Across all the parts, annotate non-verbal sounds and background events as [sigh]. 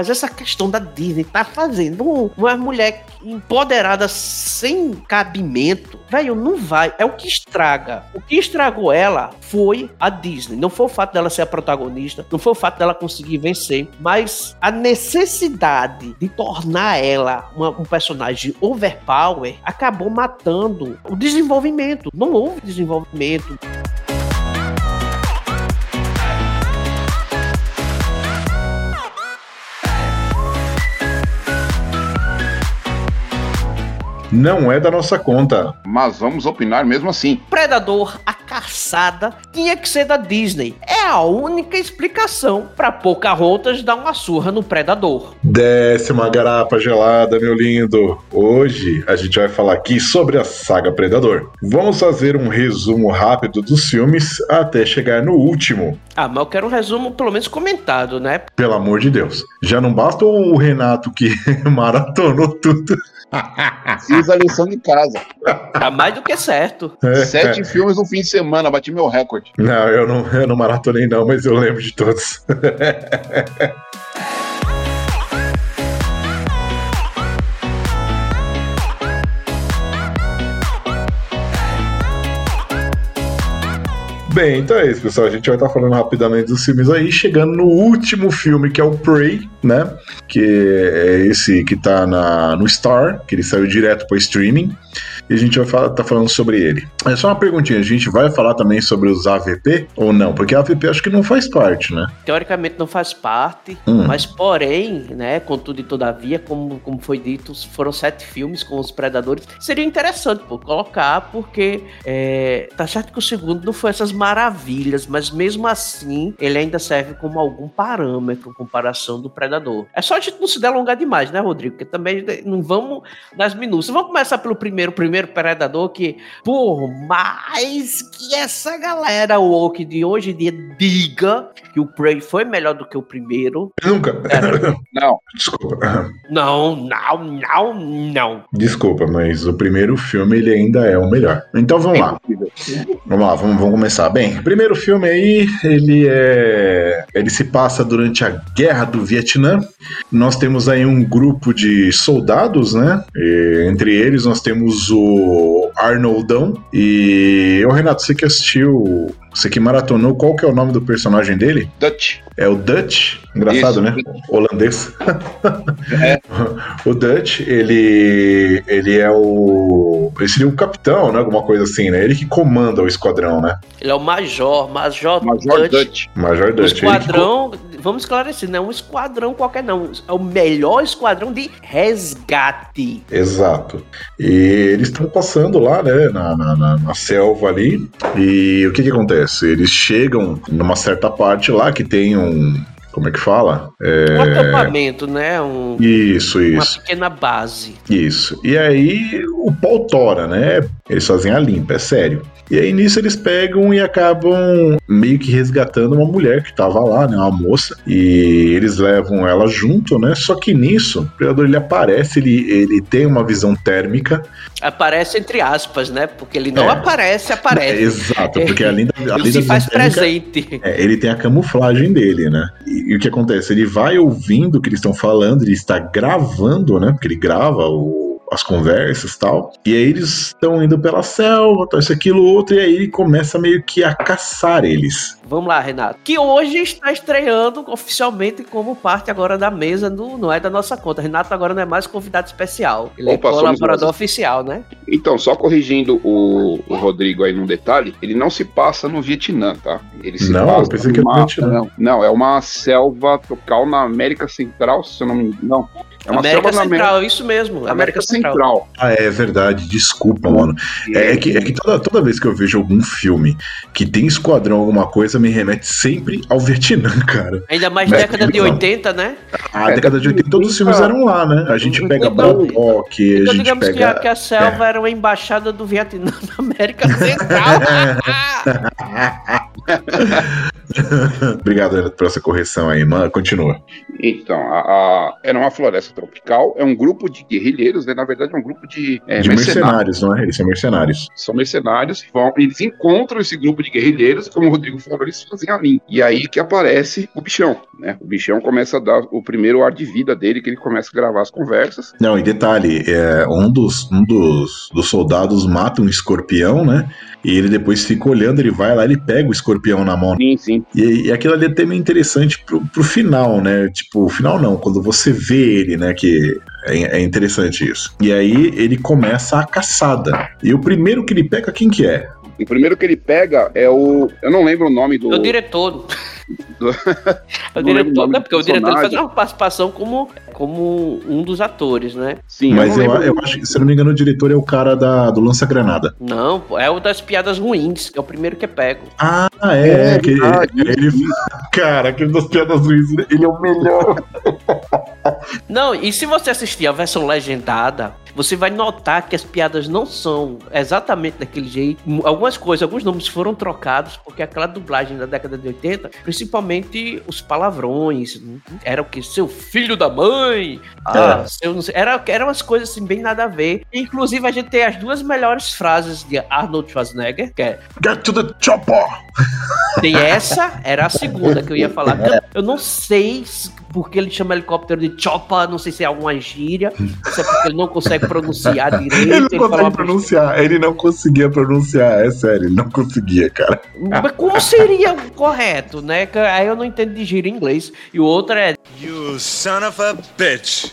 Mas essa questão da Disney tá fazendo uma mulher empoderada sem cabimento. Velho, não vai. É o que estraga. O que estragou ela foi a Disney. Não foi o fato dela ser a protagonista, não foi o fato dela conseguir vencer, mas a necessidade de tornar ela uma, um personagem overpower acabou matando o desenvolvimento. Não houve desenvolvimento. Não é da nossa conta. Mas vamos opinar mesmo assim. Predador, a caçada, tinha que ser da Disney. É a única explicação para Pocahontas dar uma surra no Predador. Desce uma garapa gelada, meu lindo. Hoje a gente vai falar aqui sobre a saga Predador. Vamos fazer um resumo rápido dos filmes até chegar no último. Ah, mas eu quero um resumo pelo menos comentado, né? Pelo amor de Deus. Já não basta o Renato que [laughs] maratonou tudo. [laughs] Fiz a lição de casa. Tá mais do que certo. Sete é. [laughs] filmes no fim de semana, bati meu recorde. Não, eu não, eu não maratonei não, mas eu lembro de todos. [laughs] Bem, então é isso, pessoal. A gente vai estar falando rapidamente dos filmes aí, chegando no último filme, que é o Prey, né? Que é esse que tá na, no Star, que ele saiu direto para streaming e a gente vai falar, tá falando sobre ele. É só uma perguntinha, a gente vai falar também sobre os AVP ou não? Porque AVP acho que não faz parte, né? Teoricamente não faz parte, hum. mas porém, né, contudo e todavia, como, como foi dito, foram sete filmes com os Predadores. Seria interessante pô, colocar, porque é, tá certo que o segundo não foi essas maravilhas, mas mesmo assim ele ainda serve como algum parâmetro em comparação do Predador. É só a gente não se delongar demais, né, Rodrigo? Porque também não vamos nas minúcias. Vamos começar pelo primeiro, primeiro primeiro Predador que, por mais que essa galera woke de hoje em dia diga que o Prey foi melhor do que o primeiro. Nunca. É, [laughs] não. Desculpa. Não, não, não, não. Desculpa, mas o primeiro filme ele ainda é o melhor. Então vamos lá. Vamos lá, vamos, vamos começar. Bem, o primeiro filme aí, ele é. Ele se passa durante a Guerra do Vietnã. Nós temos aí um grupo de soldados, né? E, entre eles nós temos o Oh. Arnoldão. E, ô Renato, você que assistiu, você que maratonou, qual que é o nome do personagem dele? Dutch. É o Dutch? Engraçado, Isso. né? Holandês. [laughs] É. o Dutch, ele, ele é o. Ele seria o capitão, né? Alguma coisa assim, né? Ele que comanda o esquadrão, né? Ele é o Major, Major, Major Dutch. Dutch. Major Dutch. O esquadrão, que... vamos esclarecer, não é um esquadrão qualquer, não. É o melhor esquadrão de resgate. Exato. E eles estão passando lá, né? Na, na, na, na selva ali. E o que que acontece? Eles chegam numa certa parte lá que tem um como é que fala? É... Um acampamento, né? Um, isso, isso. Uma pequena base. Isso. E aí o pau tora, né? Eles fazem a limpa, é sério. E aí nisso eles pegam e acabam meio que resgatando uma mulher que tava lá, né, uma moça, e eles levam ela junto, né? Só que nisso, o predador ele aparece, ele, ele tem uma visão térmica. Aparece entre aspas, né? Porque ele não é. aparece, aparece. É, exato, porque além da, além [laughs] ele se faz térmica, presente. É, ele tem a camuflagem dele, né? E, e, o que acontece? Ele vai ouvindo o que eles estão falando, ele está gravando, né? Porque ele grava o as conversas tal. E aí eles estão indo pela selva, tal, isso, aquilo, outro, e aí ele começa meio que a caçar eles. Vamos lá, Renato. Que hoje está estreando oficialmente como parte agora da mesa do Não é da nossa conta. Renato agora não é mais convidado especial. Ele é Opa, é colaborador oficial, né? Então, só corrigindo o, o, Rodrigo aí num detalhe, ele não se passa no Vietnã, tá? Ele se não, passa pensei que era no Vietnã. Não, não, é uma selva tropical na América Central, se eu não me engano. Não, é uma América Central, América... isso mesmo. América, América Central. Central. Ah, é verdade. Desculpa, mano. É, é que, é que toda, toda vez que eu vejo algum filme que tem esquadrão, alguma coisa, me remete sempre ao Vietnã, [laughs] cara. Ainda mais Mas, década de 80, né? Ah, é, década de 80 todos os filmes eram lá, né? A gente pega então, Bangkok, então, a gente digamos pega... que, a, que a selva é. era uma embaixada do Vietnã na América Central. [laughs] Obrigado por essa correção aí, mano. Continua. Então, a, a, era uma floresta tropical, é um grupo de guerrilheiros, né? na verdade é um grupo de, é, de mercenários. mercenários, não é? Eles são mercenários. São mercenários, vão, eles encontram esse grupo de guerrilheiros, como o Rodrigo falou, eles fazem a linha. E aí que aparece o bichão, né? O bichão começa a dar o primeiro ar de vida dele, que ele começa a gravar as conversas. Não, e detalhe, é, um, dos, um dos, dos soldados mata um escorpião, né? E ele depois fica olhando, ele vai lá, ele pega o escorpião na mão. Sim, sim. E, e aquilo ali é até meio interessante pro, pro final, né? Tipo, o final não, quando você vê ele, né? Que é, é, interessante isso. E aí ele começa a caçada. E o primeiro que ele pega, quem que é? O primeiro que ele pega é o. Eu não lembro o nome do. É o diretor. [laughs] Do... o diretor, não, porque o diretor faz uma participação como, como um dos atores, né? Sim, mas eu, eu, eu acho que, se não me engano, o diretor é o cara da, do Lança-Granada. Não, é o das piadas ruins, que é o primeiro que é pego. Ah, é, é, é que ele, ele, Cara, aquele das piadas ruins, ele é o melhor. [laughs] Não, e se você assistir a versão legendada, você vai notar que as piadas não são exatamente daquele jeito. Algumas coisas, alguns nomes foram trocados, porque aquela dublagem da década de 80, principalmente os palavrões, era o que? Seu filho da mãe, ah, é. era, eram umas coisas assim, bem nada a ver. Inclusive, a gente tem as duas melhores frases de Arnold Schwarzenegger, que é Get to the chopper! Tem essa, era a segunda que eu ia falar. Eu não sei porque ele chama helicóptero de chopper, não sei se é alguma gíria, se é porque ele não consegue pronunciar [laughs] direito. Ele não ele consegue pronunciar, ele não conseguia pronunciar, é sério, ele não conseguia, cara. Mas como seria correto, né? Aí eu não entendo de gíria em inglês. E o outro é. You son of a bitch.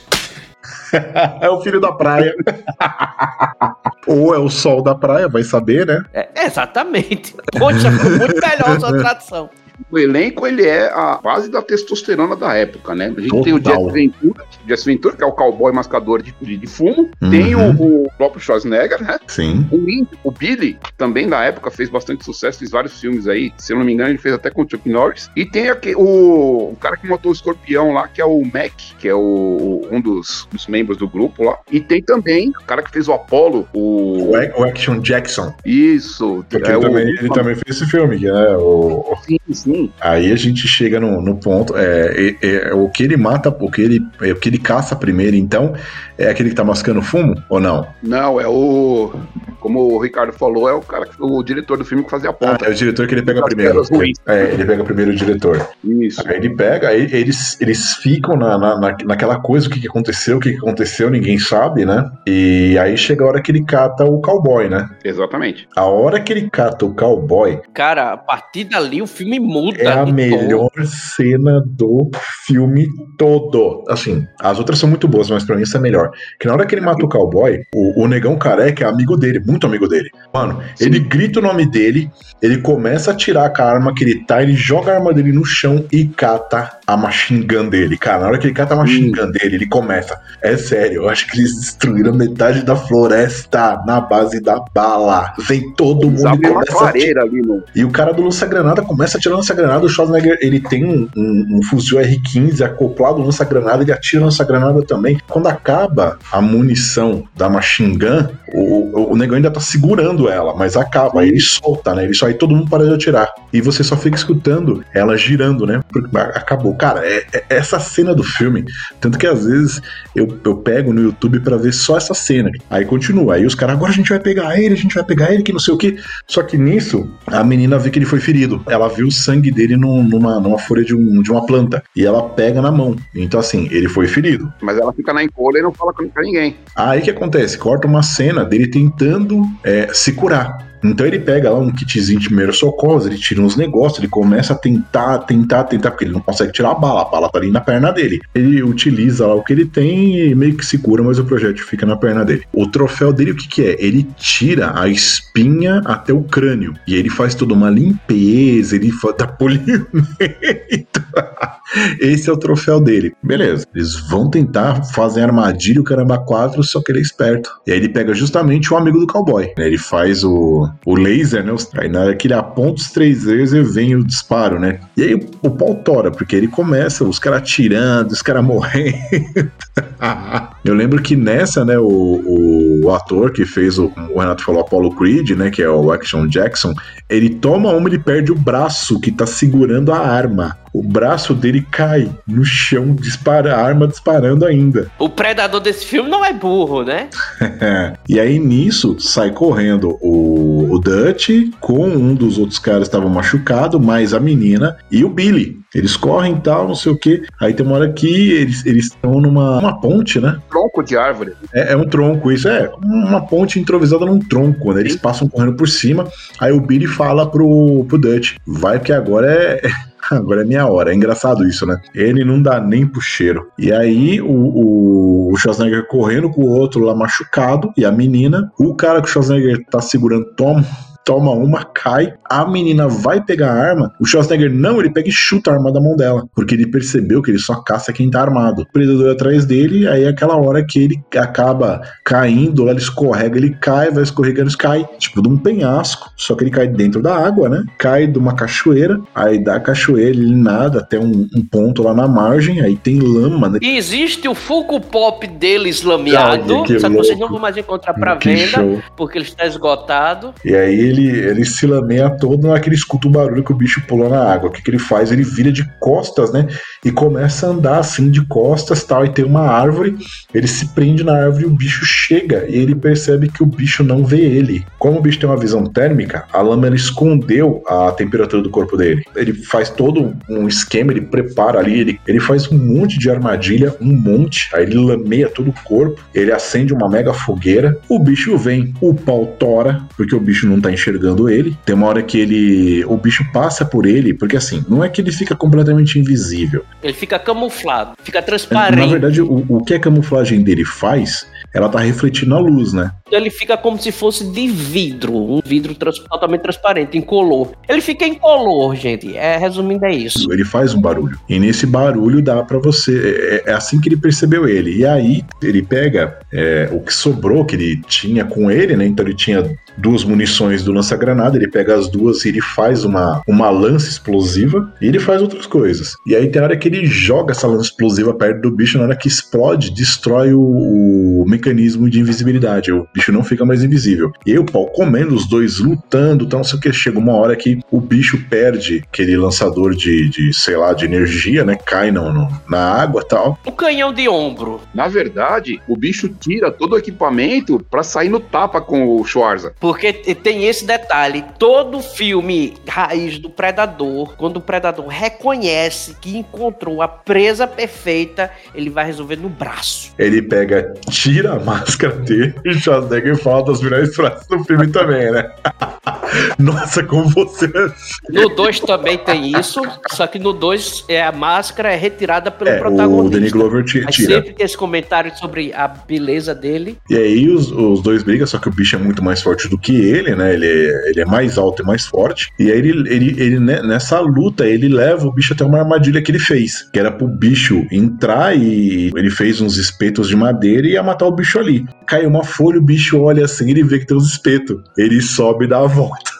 [laughs] é o filho da praia. [laughs] Ou é o sol da praia, vai saber, né? É, exatamente. Poxa, muito melhor a sua tradução o elenco ele é a base da testosterona da época, né? A gente Total. tem o Jesse Ventura, Jesse Ventura, que é o cowboy mascador de, de, de fumo, uhum. tem o, o, próprio Schwarzenegger, né? Sim. O Indy, o Billy, também na época fez bastante sucesso, fez vários filmes aí, se eu não me engano, ele fez até com o Chuck Norris. E tem aqui, o, o cara que matou o escorpião lá, que é o Mac, que é o, um dos, dos membros do grupo lá. E tem também o cara que fez o Apollo, o. O, Action Jackson. Isso. É ele, também, ele também fez esse filme, que é o. Sim, sim. Aí a gente chega no, no ponto. É, é, é, o que ele mata, o que ele, é, o que ele caça primeiro, então, é aquele que tá mascando fumo ou não? Não, é o. Como o Ricardo falou, é o cara, o diretor do filme que fazia a ponta. Ah, é o diretor que ele pega primeiro. É, ele pega primeiro o diretor. Isso. Aí ele pega, aí eles, eles ficam na, na, naquela coisa, o que, que aconteceu, o que, que aconteceu, ninguém sabe, né? E aí chega a hora que ele cata o cowboy, né? Exatamente. A hora que ele cata o cowboy. Cara, a partir dali o filme muda. É a melhor todo. cena do filme todo. Assim, as outras são muito boas, mas pra mim essa é melhor. Que na hora que ele mata o cowboy, o, o negão careca é amigo dele, muito amigo dele. Mano, Sim. ele grita o nome dele, ele começa a tirar com a arma que ele tá, ele joga a arma dele no chão e cata a machine gun dele. Cara, na hora que ele cata a machine gun dele, ele começa. É sério, eu acho que eles destruíram metade da floresta na base da bala. Vem todo mundo e começa a ali, mano. E o cara do lança-granada começa a tirar lança-granada. O Schwarzenegger, ele tem um, um, um fuzil R15 acoplado no lança-granada, ele atira lança-granada também. Quando acaba a munição da machine gun, o, o, o negão ainda tá segurando ela, mas acaba. Aí ele solta, né? Ele só aí todo mundo para de atirar. E você só fica escutando ela girando, né? Porque acabou. Cara, é, é essa cena do filme. Tanto que às vezes eu, eu pego no YouTube para ver só essa cena. Aí continua. Aí os caras, agora a gente vai pegar ele, a gente vai pegar ele, que não sei o que. Só que nisso, a menina vê que ele foi ferido. Ela viu o sangue dele num, numa, numa folha de, um, de uma planta. E ela pega na mão. Então, assim, ele foi ferido. Mas ela fica na encolha e não fala com ninguém. Aí que acontece? Corta uma cena dele tentando é, se curar. Então ele pega lá um kitzinho de primeiro socorro, ele tira uns negócios, ele começa a tentar, tentar, tentar, porque ele não consegue tirar a bala, a bala tá ali na perna dele. Ele utiliza lá o que ele tem e meio que segura, mas o projétil fica na perna dele. O troféu dele, o que que é? Ele tira a espinha até o crânio, e ele faz toda uma limpeza, ele dá polimento. [laughs] Esse é o troféu dele. Beleza, eles vão tentar fazer armadilha o caramba 4, só que ele é esperto. E aí ele pega justamente o amigo do cowboy. Ele faz o o, laser, né? Aí na hora que ele aponta os três lasers, vem o disparo, né? E aí o, o pau tora, porque ele começa, os caras atirando, os caras [laughs] morrendo. Eu lembro que nessa, né, o, o o ator que fez o, o Renato falou, Apollo Creed, né, que é o Action Jackson, ele toma uma, ele perde o braço que tá segurando a arma o braço dele cai no chão, dispara, a arma disparando ainda. O predador desse filme não é burro, né? [laughs] e aí nisso sai correndo o, o Dutch com um dos outros caras que estavam machucado, mais a menina e o Billy. Eles correm e tal, não sei o que. Aí tem uma hora que eles estão numa uma ponte, né? Tronco de árvore. É, é, um tronco, isso é. Uma ponte improvisada num tronco, né? Eles passam correndo por cima. Aí o Billy fala pro, pro Dutch: vai que agora é [laughs] agora é minha hora. É engraçado isso, né? Ele não dá nem pro cheiro. E aí o, o, o Schwarzenegger correndo com o outro lá machucado e a menina, o cara que o Schwarzenegger tá segurando toma toma uma, cai, a menina vai pegar a arma, o Schwarzenegger não, ele pega e chuta a arma da mão dela, porque ele percebeu que ele só caça quem tá armado. O predador atrás dele, aí é aquela hora que ele acaba caindo, ele escorrega, ele cai, vai escorregando, cai, tipo de um penhasco, só que ele cai dentro da água, né? Cai de uma cachoeira, aí da cachoeira ele nada até um, um ponto lá na margem, aí tem lama, né? E existe o Funko Pop dele eslameado, que só que vocês não vão mais encontrar pra que venda, show. porque ele está esgotado. E aí ele ele, ele se lameia todo naquele escuta o barulho que o bicho pula na água. O que, que ele faz? Ele vira de costas, né? E começa a andar assim de costas tal. E tem uma árvore, ele se prende na árvore e o bicho chega. E ele percebe que o bicho não vê ele. Como o bicho tem uma visão térmica, a lama escondeu a temperatura do corpo dele. Ele faz todo um esquema, ele prepara ali, ele, ele faz um monte de armadilha, um monte. Aí ele lameia todo o corpo, ele acende uma mega fogueira. O bicho vem, o pau tora, porque o bicho não tá enxergando enxergando ele. Tem uma hora que ele. O bicho passa por ele, porque assim, não é que ele fica completamente invisível. Ele fica camuflado, fica transparente. Na verdade, o, o que a camuflagem dele faz ela tá refletindo a luz, né? Ele fica como se fosse de vidro, um vidro trans, totalmente transparente, incolor. Ele fica incolor, gente. É, resumindo, é isso. Ele faz um barulho. E nesse barulho dá para você. É, é, assim que ele percebeu ele. E aí ele pega é, o que sobrou que ele tinha com ele, né? Então ele tinha duas munições do lança-granada, ele pega as duas e ele faz uma, uma lança explosiva e ele faz outras coisas. E aí tem hora que ele joga essa lança explosiva perto do bicho, na hora que explode, destrói o, o mecanismo de invisibilidade. Bicho não fica mais invisível. E aí o pau comendo, os dois lutando, então não sei o que. Chega uma hora que o bicho perde aquele lançador de, de sei lá, de energia, né? Cai no, no, na água tal. O canhão de ombro. Na verdade, o bicho tira todo o equipamento para sair no tapa com o Schwarza. Porque tem esse detalhe: todo filme raiz do Predador, quando o Predador reconhece que encontrou a presa perfeita, ele vai resolver no braço. Ele pega, tira a máscara dele e Schwarzenegger fala das melhores frases do filme também, né? [laughs] Nossa, como você. É no 2 também tem isso, só que no 2 é, a máscara é retirada pelo é, protagonista. O Danny Glover tira. Mas sempre tem esse comentário sobre a beleza dele. E aí os, os dois brigam, só que o bicho é muito mais forte do que ele, né? Ele, é, ele é mais alto e mais forte. E aí ele, ele, ele, né, nessa luta, ele leva o bicho até uma armadilha que ele fez, que era pro bicho entrar e ele fez uns espetos de madeira e ia matar o bicho ali. Cai uma folha, o bicho olha assim, ele vê que tem uns espetos. Ele sobe e dá a volta.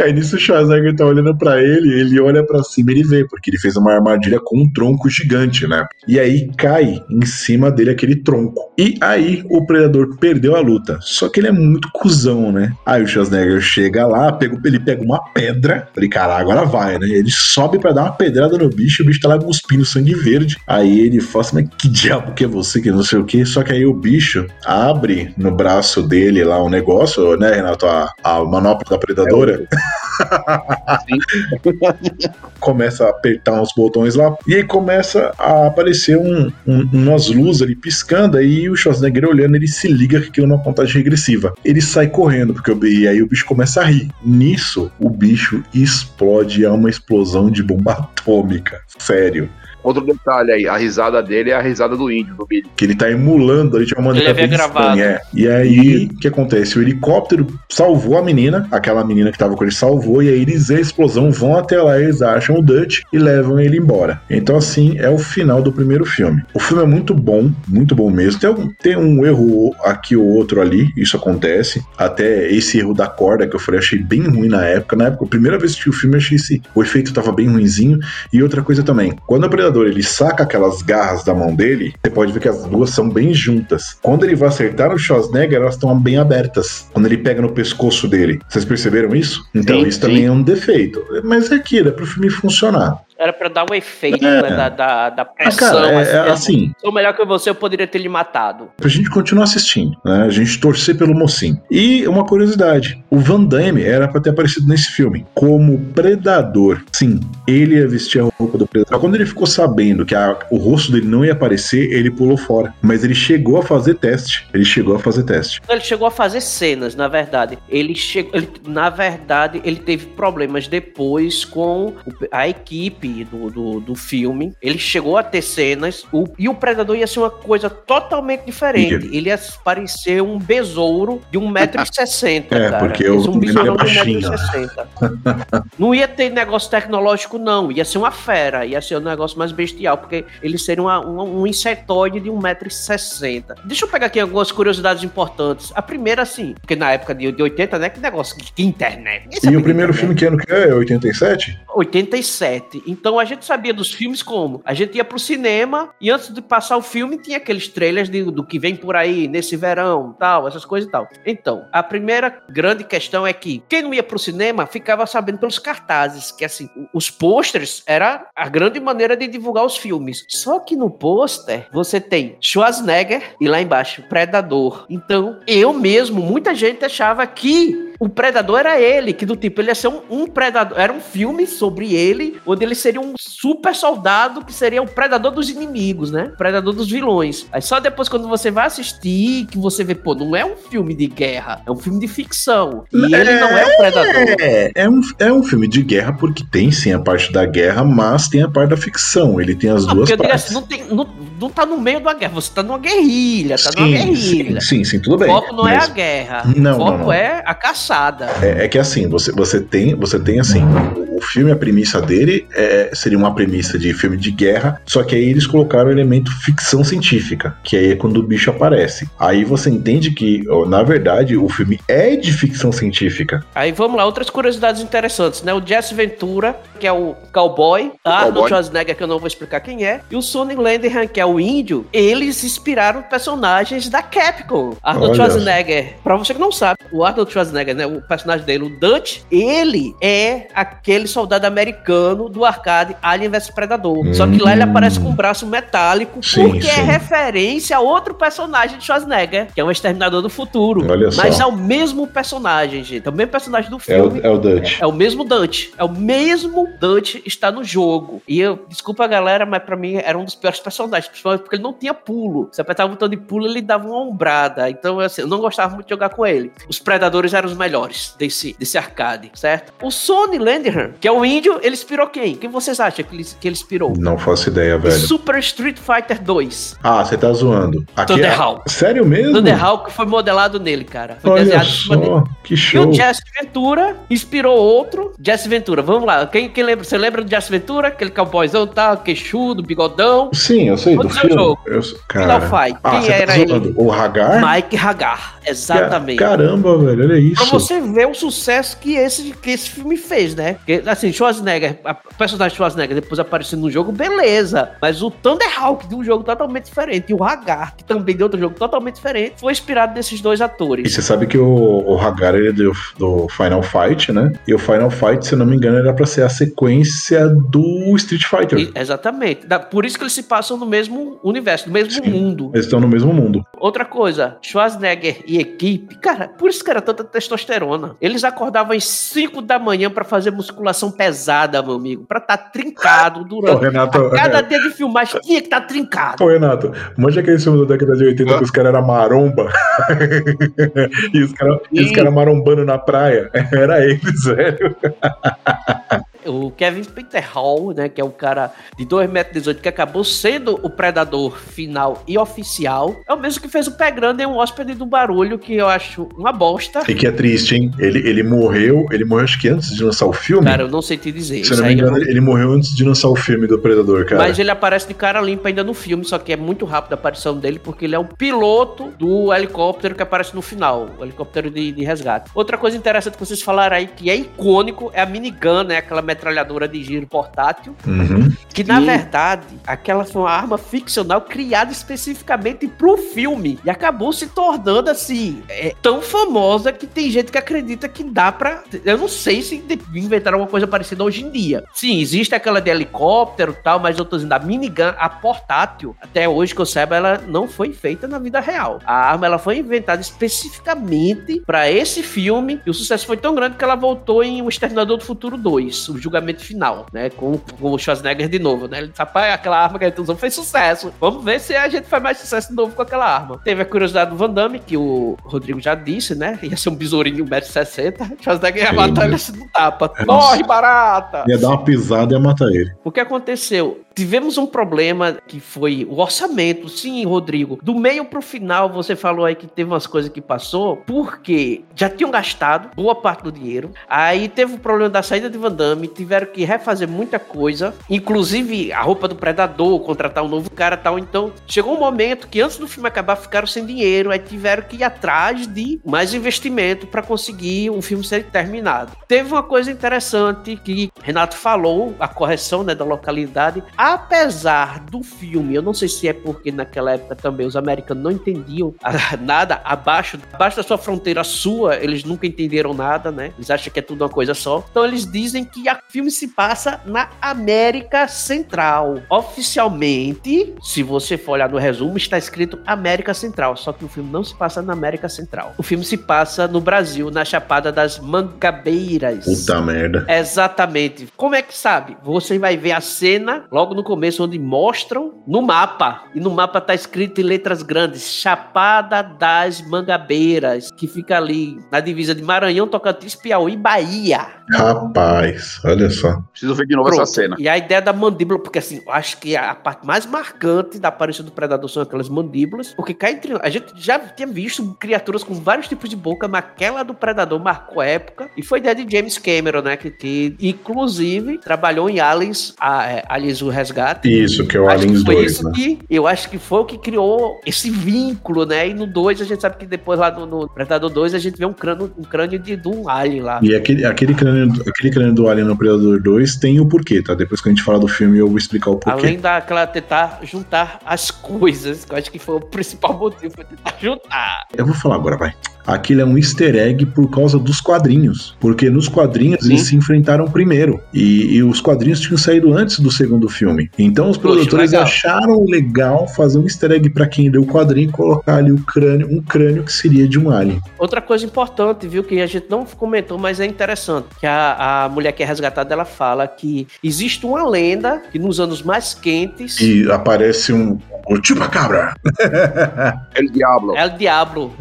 Aí nisso o Schwarzenegger tá olhando para ele, ele olha para cima e ele vê, porque ele fez uma armadilha com um tronco gigante, né? E aí cai em cima dele aquele tronco. E aí o predador perdeu a luta. Só que ele é muito cuzão, né? Aí o Schwarzenegger chega lá, pega, ele pega uma pedra, falei, cara, agora vai, né? Ele sobe para dar uma pedrada no bicho, o bicho tá lá cuspindo sangue verde. Aí ele fala assim, mas que diabo que é você, que não sei o que. Só que aí o bicho abre no braço dele lá um negócio, né, Renato? A, a manopla da predadora. É [laughs] começa a apertar uns botões lá e aí começa a aparecer um, um, umas luzes ali piscando aí o Schwarzenegger olhando ele se liga que aquilo é uma contagem regressiva. Ele sai correndo porque e aí o bicho começa a rir. Nisso o bicho explode é uma explosão de bomba atômica. Sério Outro detalhe aí, a risada dele é a risada do índio, do Billy. Que ele tá emulando ali de uma maneira bem gravado. É. E aí, o que acontece? O helicóptero salvou a menina, aquela menina que tava com ele salvou, e aí eles, a explosão, vão até lá, eles acham o Dutch e levam ele embora. Então, assim, é o final do primeiro filme. O filme é muito bom, muito bom mesmo. Tem, um, tem um erro aqui ou outro ali, isso acontece. Até esse erro da corda que eu falei, achei bem ruim na época. Na época, a primeira vez que o filme, achei esse, o efeito tava bem ruinzinho. E outra coisa também, quando a Predador ele saca aquelas garras da mão dele, você pode ver que as duas são bem juntas. Quando ele vai acertar o Schwarzenegger, elas estão bem abertas. Quando ele pega no pescoço dele. Vocês perceberam isso? Então sim, isso sim. também é um defeito. Mas é aquilo, é pro filme funcionar. Era pra dar um efeito é. né, da, da, da pressão. Ah, cara, é, assim, assim. Sou melhor que você, eu poderia ter lhe matado. Pra gente continuar assistindo, né? A gente torcer pelo mocinho. E uma curiosidade: o Van Damme era pra ter aparecido nesse filme como predador. Sim, ele ia vestir a roupa do predador. Quando ele ficou sabendo que a, o rosto dele não ia aparecer, ele pulou fora. Mas ele chegou a fazer teste. Ele chegou a fazer teste. Ele chegou a fazer cenas, na verdade. Ele chegou. Ele, na verdade, ele teve problemas depois com a equipe do, do, do filme. Ele chegou a ter cenas. O, e o Predador ia ser uma coisa totalmente diferente. Ele ia parecer um besouro de 1,60m. [laughs] É, cara. porque o um bichão de 1,60m. [laughs] não ia ter negócio tecnológico, não. Ia ser uma fera. Ia ser um negócio mais bestial, porque ele seria uma, um, um insetoide de 1,60m. Deixa eu pegar aqui algumas curiosidades importantes. A primeira, assim, porque na época de, de 80, né? Que negócio de internet. E o primeiro internet. filme que ano que é? 87? 87. Então a gente sabia dos filmes como? A gente ia pro cinema e antes de passar o filme tinha aqueles trailers de, do que vem por aí nesse verão, tal, essas coisas e tal. Então, a primeira grande questão é que quem não ia pro cinema ficava sabendo pelos cartazes, que assim, os posters era a grande maneira de divulgar os filmes. Só que no pôster você tem Schwarzenegger e lá embaixo Predador. Então, eu mesmo, muita gente achava que o predador era ele, que do tipo, ele ia ser um, um, predador. Era um filme sobre ele, onde ele seria um super soldado que seria o predador dos inimigos, né? Predador dos vilões. Aí só depois, quando você vai assistir, que você vê, pô, não é um filme de guerra, é um filme de ficção. E é, ele não é o predador. É, é um, é um filme de guerra porque tem sim a parte da guerra, mas tem a parte da ficção. Ele tem as não, duas partes. Assim, não, tem, não, não tá no meio da guerra, você tá numa guerrilha, tá sim, numa guerrilha. Sim, sim, sim, tudo bem. O foco não mas... é a guerra. Não, o foco não, não. é a caçada. É, é, que assim, você, você tem, você tem assim, o, o filme, a premissa dele é, seria uma premissa de filme de guerra, só que aí eles colocaram o elemento ficção científica, que aí é quando o bicho aparece. Aí você entende que, na verdade, o filme é de ficção científica. Aí vamos lá, outras curiosidades interessantes, né? O Jesse Ventura, que é o cowboy, a Arnold Schwarzenegger, que eu não vou explicar quem é, e o Sonny Landerham, que é o índio, eles inspiraram personagens da Capcom. Arnold Olha. Schwarzenegger, pra você que não sabe, o Arnold Schwarzenegger, né? O personagem dele, o Dutch, ele é aquele soldado americano do arcade Alien vs Predador. Hum. Só que lá ele aparece com um braço metálico, sim, porque é sim. é referência a outro personagem de Schwarzenegger, que é um exterminador do futuro. Olha Mas é o mesmo personagem, gente. É o mesmo personagem do filme. É o, é o Dutch. É, é, o mesmo Dutch. É o mesmo Dutch está no jogo. E eu, desculpa a galera, mas pra mim era um dos piores personagens, porque ele não tinha pulo. Se apertava o botão de pulo, ele dava uma ombrada. Então, assim, eu não gostava muito de jogar com ele. Os predadores eram os melhores desse, desse arcade, certo? O Sonny Landerham, que é o índio, ele inspirou quem? Quem vocês acham que ele, que ele inspirou? Não faço ideia, velho. Super Street Fighter 2. Ah, você tá zoando. Aqui Thunderhawk. É... Sério mesmo? Thunderhawk foi modelado nele, cara. Foi Olha desenhado só, dele. que show. E o Jesse Ventura inspirou outro. Jesse Ventura, vamos lá. Quem, quem lembra? Você lembra do Jesse Ventura? Aquele cowboyzão, tá? Queixudo, bigodão. Sim, eu sei do filme. Jogo. Eu, cara... Final Fight. Ah, quem tá era tá ele? O Hagar? Mike Hagar, exatamente. Caramba, velho, olha isso. Pra você ver o sucesso que esse, que esse filme fez, né? Porque, assim, Schwarzenegger, a personagem Schwarzenegger depois aparecendo no jogo, beleza. Mas o Thunderhawk de um jogo totalmente diferente e o Hagar, que também de outro jogo totalmente diferente, foi inspirado nesses dois atores. E você sabe que o, o Hagar ele é do, do Final Fight, né? E o Final Fight, se não me engano, era pra ser a sequência do Street Fighter. E, exatamente. Da, por isso que eles se passam no mesmo universo, no mesmo Sim, mundo. Eles estão no mesmo mundo. Outra coisa, Schwarzenegger e equipe, cara, por isso que era tanta testosterona. Eles acordavam às 5 da manhã para fazer musculação pesada, meu amigo, para estar tá trincado durante. Ô, Renato, a cada é... dia de filmagem tinha que estar tá trincado. Ô, Renato, manja aquele filme da década de 80 que os caras eram maromba [laughs] e os caras cara marombando na praia. [laughs] Era eles, velho [laughs] o Kevin Peter Hall, né, que é um cara de 2,18m que acabou sendo o predador final e oficial, é o mesmo que fez o Pé Grande em um hóspede do barulho, que eu acho uma bosta. E que é triste, hein? Ele, ele morreu, ele morreu acho que antes de lançar o filme. Cara, eu não sei te dizer. Se eu não me engano, ele morreu antes de lançar o filme do Predador, cara. Mas ele aparece de cara limpa ainda no filme, só que é muito rápido a aparição dele, porque ele é o piloto do helicóptero que aparece no final, o helicóptero de, de resgate. Outra coisa interessante que vocês falaram aí, que é icônico, é a minigun, né, aquela metralhadora de giro portátil. Uhum. Que na e... verdade, aquela foi uma arma ficcional criada especificamente pro filme. E acabou se tornando assim, é, tão famosa que tem gente que acredita que dá pra. Eu não sei se inventaram uma coisa parecida hoje em dia. Sim, existe aquela de helicóptero e tal, mas eu tô dizendo, a minigun, a portátil, até hoje que eu saiba, ela não foi feita na vida real. A arma ela foi inventada especificamente para esse filme e o sucesso foi tão grande que ela voltou em O Exterminador do Futuro 2, o julgamento final, né? Com, com o Schwarzenegger de novo, né? Ele disse, rapaz, aquela arma que a gente usou fez sucesso. Vamos ver se a gente faz mais sucesso de novo com aquela arma. Teve a curiosidade do Van Damme, que o Rodrigo já disse, né? [laughs] Ia ser um besourinho de 1,60m. Schwarzenegger ia matar ele assim no tapa. Corre, barata! Ia dar uma pisada e ia matar ele. O que aconteceu? Tivemos um problema que foi o orçamento. Sim, Rodrigo. Do meio pro final, você falou aí que teve umas coisas que passou, porque já tinham gastado boa parte do dinheiro. Aí teve o problema da saída de Van Damme, tiveram que refazer muita coisa, inclusive a roupa do Predador, contratar um novo cara tal. Então, chegou um momento que antes do filme acabar, ficaram sem dinheiro, aí tiveram que ir atrás de mais investimento para conseguir o filme ser terminado. Teve uma coisa interessante que Renato falou, a correção né, da localidade apesar do filme, eu não sei se é porque naquela época também os americanos não entendiam [laughs] nada abaixo, abaixo da sua fronteira sua, eles nunca entenderam nada, né? Eles acham que é tudo uma coisa só. Então eles dizem que o filme se passa na América Central. Oficialmente, se você for olhar no resumo, está escrito América Central, só que o filme não se passa na América Central. O filme se passa no Brasil, na Chapada das Mangabeiras. Puta merda. Exatamente. Como é que sabe? Você vai ver a cena logo no começo, onde mostram no mapa. E no mapa tá escrito em letras grandes: Chapada das Mangabeiras, que fica ali na divisa de Maranhão, Tocantins, Piauí, Bahia. Rapaz, olha só. Preciso ver de novo Pronto. essa cena. E a ideia da mandíbula, porque assim, eu acho que a parte mais marcante da aparição do predador são aquelas mandíbulas, porque cá entre a gente já tinha visto criaturas com vários tipos de boca, mas aquela do predador marcou época e foi ideia de James Cameron, né, que, que inclusive trabalhou em Aliens, a, é, Aliens o Resgate. Isso, que é o acho Aliens 2, isso né? que eu acho que foi o que criou esse vínculo, né? E no 2 a gente sabe que depois lá no, no Predador 2 a gente vê um crânio, um crânio de, de um alien lá. E aquele, aquele, crânio, aquele crânio do alien no Predador 2 tem o porquê, tá? Depois que a gente falar do filme eu vou explicar o porquê. Além daquela tentar juntar as coisas, que eu acho que foi o principal motivo, foi tentar juntar. Eu vou falar agora, vai aquilo é um easter egg por causa dos quadrinhos. Porque nos quadrinhos Sim. eles se enfrentaram primeiro. E, e, os quadrinhos tinham saído antes do segundo filme. Então os produtores Poxa, legal. acharam legal fazer um easter egg para quem leu o quadrinho e colocar ali o crânio, um crânio que seria de um alien. Outra coisa importante, viu, que a gente não comentou, mas é interessante, que a, a mulher que é resgatada, ela fala que existe uma lenda que nos anos mais quentes... E aparece um, o Chupacabra. [laughs] El Diablo. El Diablo.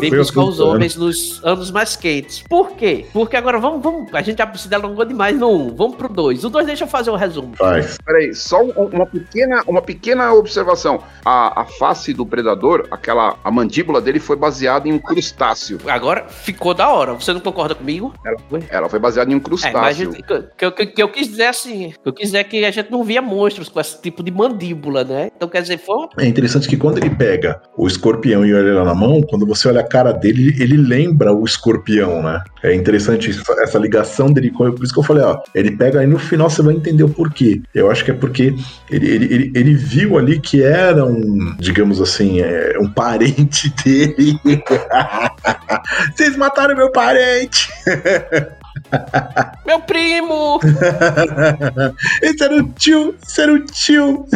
Vem buscar os homens nos anos mais quentes. Por quê? Porque agora vamos, vamos a gente já se delongou demais no 1, vamos pro 2. O 2 deixa eu fazer um resumo. Faz. Peraí, só uma pequena, uma pequena observação. A, a face do predador, aquela, a mandíbula dele foi baseada em um crustáceo. Agora ficou da hora. Você não concorda comigo? Ela, ela foi baseada em um crustáceo. É, que, que, que, eu quis dizer assim, que eu quis dizer que a gente não via monstros com esse tipo de mandíbula, né? Então quer dizer, foi... É interessante que quando ele pega o escorpião e olha na mão, quando você olha a cara dele, ele, ele lembra o escorpião, né? É interessante isso, essa ligação dele. Por isso que eu falei, ó, ele pega aí no final você vai entender o porquê. Eu acho que é porque ele, ele, ele, ele viu ali que era um, digamos assim, é, um parente [laughs] dele. [laughs] Vocês mataram meu parente! [laughs] [laughs] Meu primo! [laughs] esse era o tio! Esse era o tio!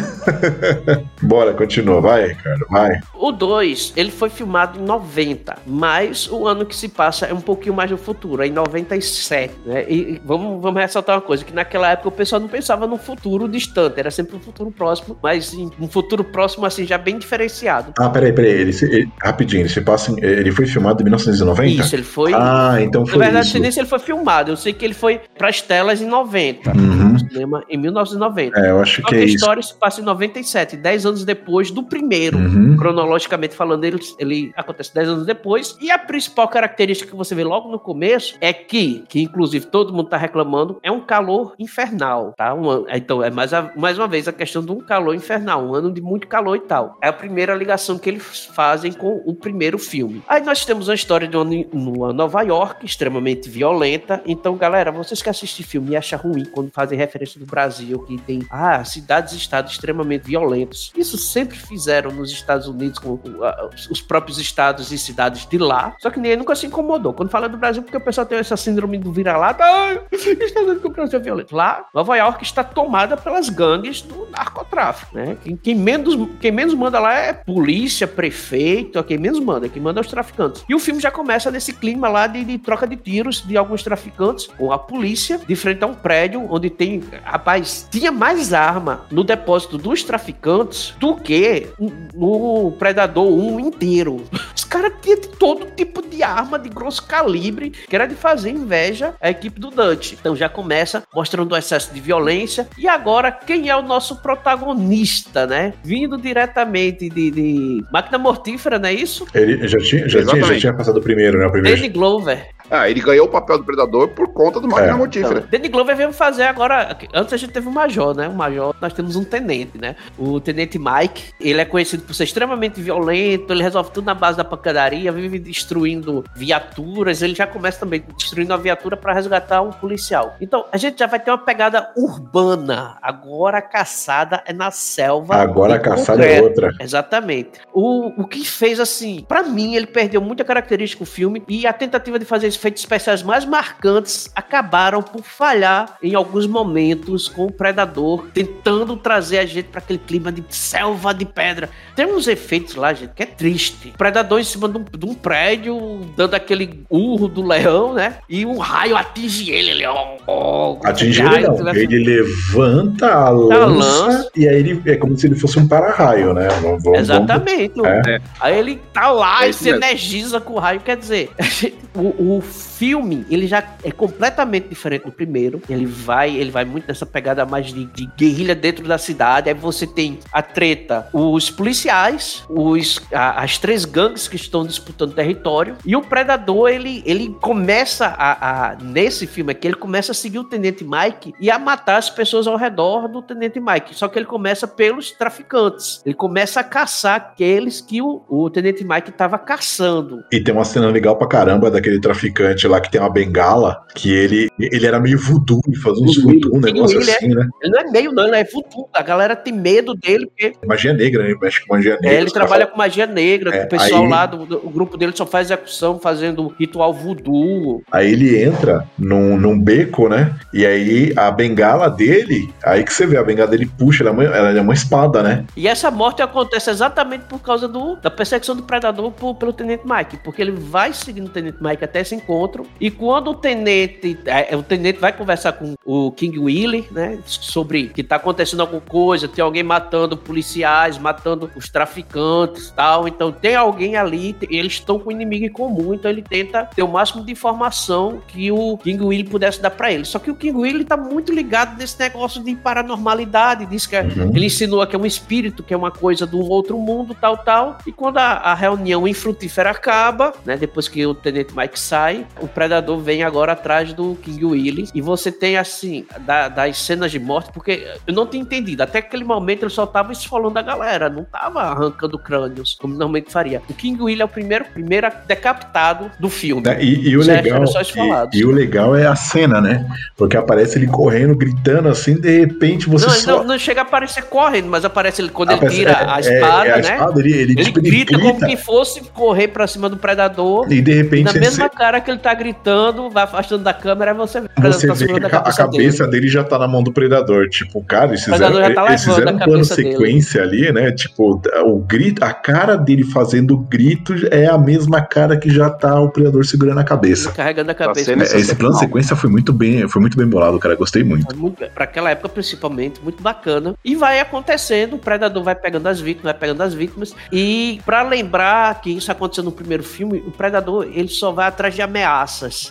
[laughs] Bora, continua. Vai, Ricardo, vai. O 2, ele foi filmado em 90, mas o ano que se passa é um pouquinho mais no futuro, é em 97, né? E vamos, vamos ressaltar uma coisa, que naquela época o pessoal não pensava no futuro distante, era sempre um futuro próximo, mas um futuro próximo, assim, já bem diferenciado. Ah, peraí, peraí, ele, ele, rapidinho, ele se passa em, ele foi filmado em 1990? Isso, ele foi... Ah, então foi Na verdade, isso. se ele foi filmado, eu sei que ele foi pras telas em 90. Uhum. no cinema em 1990. É, eu acho Só que, que é a história se passa em 97, 10 anos depois do primeiro. Uhum. Cronologicamente falando, ele, ele acontece 10 anos depois. E a principal característica que você vê logo no começo é que, que inclusive todo mundo tá reclamando, é um calor infernal, tá? Uma, então, é mais, a, mais uma vez a questão de um calor infernal, um ano de muito calor e tal. É a primeira ligação que eles fazem com o primeiro filme. Aí nós temos uma história de uma, uma Nova York extremamente violenta. Então, galera, vocês que assistem filme e acham ruim quando fazem referência do Brasil, que tem ah, cidades e estados extremamente violentos. Isso sempre fizeram nos Estados Unidos com, com uh, os próprios estados e cidades de lá. Só que ninguém nunca se incomodou. Quando fala do Brasil, porque o pessoal tem essa síndrome do vira-lata, está dizendo que o Brasil é violento. Lá, Nova York está tomada pelas gangues do narcotráfico, né? Quem, quem menos, quem menos manda lá é polícia, prefeito, quem menos manda, quem manda é os traficantes. E o filme já começa nesse clima lá de, de troca de tiros de alguns traficantes com a polícia de frente a um prédio onde tem, rapaz, tinha mais arma no depósito dos traficantes do que no Predador 1 inteiro. [laughs] Os caras tinham todo tipo de arma de grosso calibre, que era de fazer inveja à equipe do Dante. Então já começa mostrando o excesso de violência. E agora, quem é o nosso protagonista, né? Vindo diretamente de, de Máquina Mortífera, não é isso? Ele já tinha, já tinha, já tinha passado o primeiro, né? O primeiro. Danny Glover. Ah, ele ganhou o papel do Predador por conta do Máquina é. Mortífera. Então, Danny Glover veio fazer agora. Antes a gente teve o Major, né? O Major, nós temos um tenente, né? O tenente Mike. Ele é conhecido por ser extremamente violento, ele resolve tudo na base da pancadaria, vive destruindo viaturas. Ele já começa também destruindo a viatura para resgatar um policial. Então, a gente já vai ter uma pegada urbana. Agora a caçada é na selva. Agora a caçada concreto. é outra. Exatamente. O, o que fez assim, para mim, ele perdeu muita característica do filme e a tentativa de fazer efeitos especiais mais marcantes acabaram por falhar em alguns momentos com o Predador tentando trazer a gente para aquele clima de selva de pedra. Tem uns efeitos lá, gente, que é triste. O Predador em cima de um, de um prédio, dando aquele urro do leão, né? E um raio atinge ele. Ele, oh, oh, atinge ele, não. Ele levanta a lança, lança, e aí ele é como se ele fosse um para-raio, né? Vamos, vamos, Exatamente. Vamos... É. Aí ele tá lá é e se energiza com o raio. Quer dizer, [laughs] o, o Oof. Filme, ele já é completamente diferente do primeiro. Ele vai, ele vai muito nessa pegada mais de, de guerrilha dentro da cidade. Aí você tem a treta, os policiais, os, a, as três gangues que estão disputando território. E o Predador, ele, ele começa a, a, Nesse filme aqui, ele começa a seguir o Tenente Mike e a matar as pessoas ao redor do Tenente Mike. Só que ele começa pelos traficantes. Ele começa a caçar aqueles que o, o Tenente Mike estava caçando. E tem uma cena legal pra caramba daquele traficante lá que tem uma bengala, que ele, ele era meio voodoo e fazia uns voodoo, um negócio ele assim, é, né? Ele não é meio, não, ele é voodoo. A galera tem medo dele. Porque... Magia negra, né? Ele mexe com magia negra. É, ele trabalha com magia negra. É, o pessoal aí... lá do, do, o grupo dele só faz execução fazendo ritual voodoo. Aí ele entra num, num beco, né? E aí a bengala dele, aí que você vê, a bengala dele puxa, ela é uma, ela é uma espada, né? E essa morte acontece exatamente por causa do, da perseguição do predador por, pelo Tenente Mike, porque ele vai seguindo o Tenente Mike até esse encontro e quando o tenente, é, o tenente vai conversar com o King Willie, né, sobre que tá acontecendo alguma coisa, tem alguém matando policiais, matando os traficantes, tal. Então tem alguém ali, eles estão com um inimigo em comum, então ele tenta ter o máximo de informação que o King Willie pudesse dar para ele. Só que o King Willie tá muito ligado nesse negócio de paranormalidade, diz que é, uhum. ele insinua que é um espírito, que é uma coisa do outro mundo, tal, tal. E quando a, a reunião infrutífera acaba, né, depois que o tenente Mike sai, o predador vem agora atrás do King Willy. E você tem, assim, da, das cenas de morte, porque eu não tinha entendido. Até aquele momento ele só tava esfolando a galera, não tava arrancando crânios, como normalmente faria. O King Willy é o primeiro, primeiro decapitado do filme. É, e, e, o legal, e, e, o legal é a cena, né? Porque aparece ele correndo, gritando assim, de repente você não, só... Não, não chega a aparecer correndo, mas aparece ele quando aparece, ele tira é, a espada, é, é a né? Espada, ele, ele, ele, tipo, grita, grita como que fosse correr pra cima do predador. E de repente... Na mesma cara que ele tá gritando, vai afastando da câmera, você vê. Você tá vê que a cabeça, a cabeça dele. dele. já tá na mão do predador. Tipo, cara, eles fizeram, tá eles fizeram um plano sequência dele. ali, né? Tipo, o grito, a cara dele fazendo grito é a mesma cara que já tá o predador segurando a cabeça. Carregando a cabeça. É, esse plano sequência foi muito bem, foi muito bem bolado, cara. Gostei muito. muito pra aquela época, principalmente, muito bacana. E vai acontecendo, o predador vai pegando as vítimas, vai pegando as vítimas. E para lembrar que isso aconteceu no primeiro filme, o predador ele só vai atrás de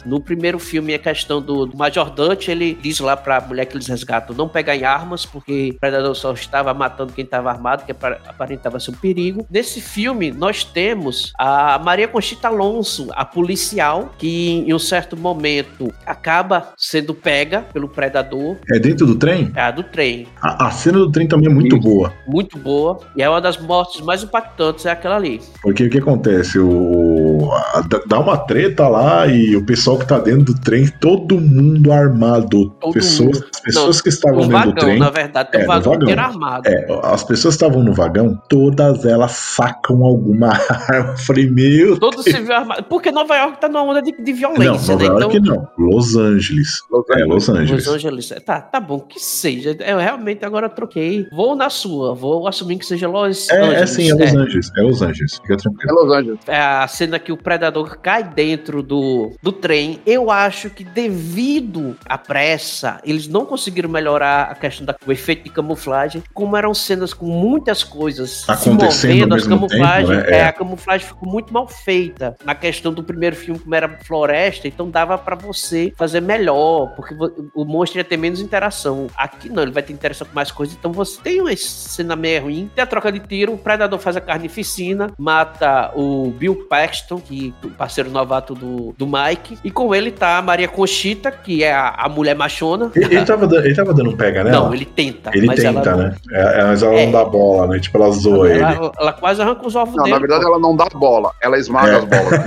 No primeiro filme, a questão do, do Major Dutch, ele diz lá pra mulher que eles resgatam não pegar em armas, porque o Predador só estava matando quem estava armado, que aparentava ser um perigo. Nesse filme, nós temos a Maria Conchita Alonso, a policial, que em um certo momento acaba sendo pega pelo Predador. É dentro do trem? É, a do trem. A, a cena do trem também é muito Isso. boa. Muito boa. E é uma das mortes mais impactantes, é aquela ali. Porque o que acontece? O, a, dá uma treta lá e o pessoal que tá dentro do trem, todo mundo armado. Todo pessoas, mundo. pessoas Não, que estavam dentro vagão, do trem. Na verdade, tem é, um vagão, vagão inteiro armado. É, as pessoas estavam no vagão, todas elas sacam alguma [laughs] arma. Eu falei, meu. Todo civil armado. Porque Nova York tá numa onda de, de violência. Não, Nova né? York então... não. Los Angeles. Los é, Los Angeles. Los Angeles. Tá, tá bom, que seja. Eu realmente agora troquei. Vou na sua. Vou assumir que seja Los é, é Angeles. É sim, é Los é. Angeles. É Los Angeles. Fica tranquilo. É Los Angeles. É a cena que o predador cai dentro do, do trem. Eu acho que devido à pressa, eles não conseguiram melhorar a questão do efeito de camuflagem. Como eram cenas com muitas coisas acontecendo, as camuflagens, tempo, né? é. é. a camuflagem ficou muito mal feita. Na questão do primeiro filme, como era floresta, então dava para você fazer melhor, porque o monstro ia ter menos interação. Aqui não, ele vai ter interação com mais coisas, então você tem uma cena meio ruim. Tem a troca de tiro, o predador faz a carnificina, mata o Bill Paxton, que é o parceiro novato do, do Mike, e com ele tá a Maria Conchita, que é a, a mulher machona. Ele, ele, tava, ele tava dando pega, né? Não, ele tenta. Ele tenta, ela, né? É, mas ela é, não dá bola, né? Tipo, ela zoa ela, ele. Ela quase arranca os ovos não, dele. Na verdade, pô. ela não dá bola, ela esmaga é. as bolas.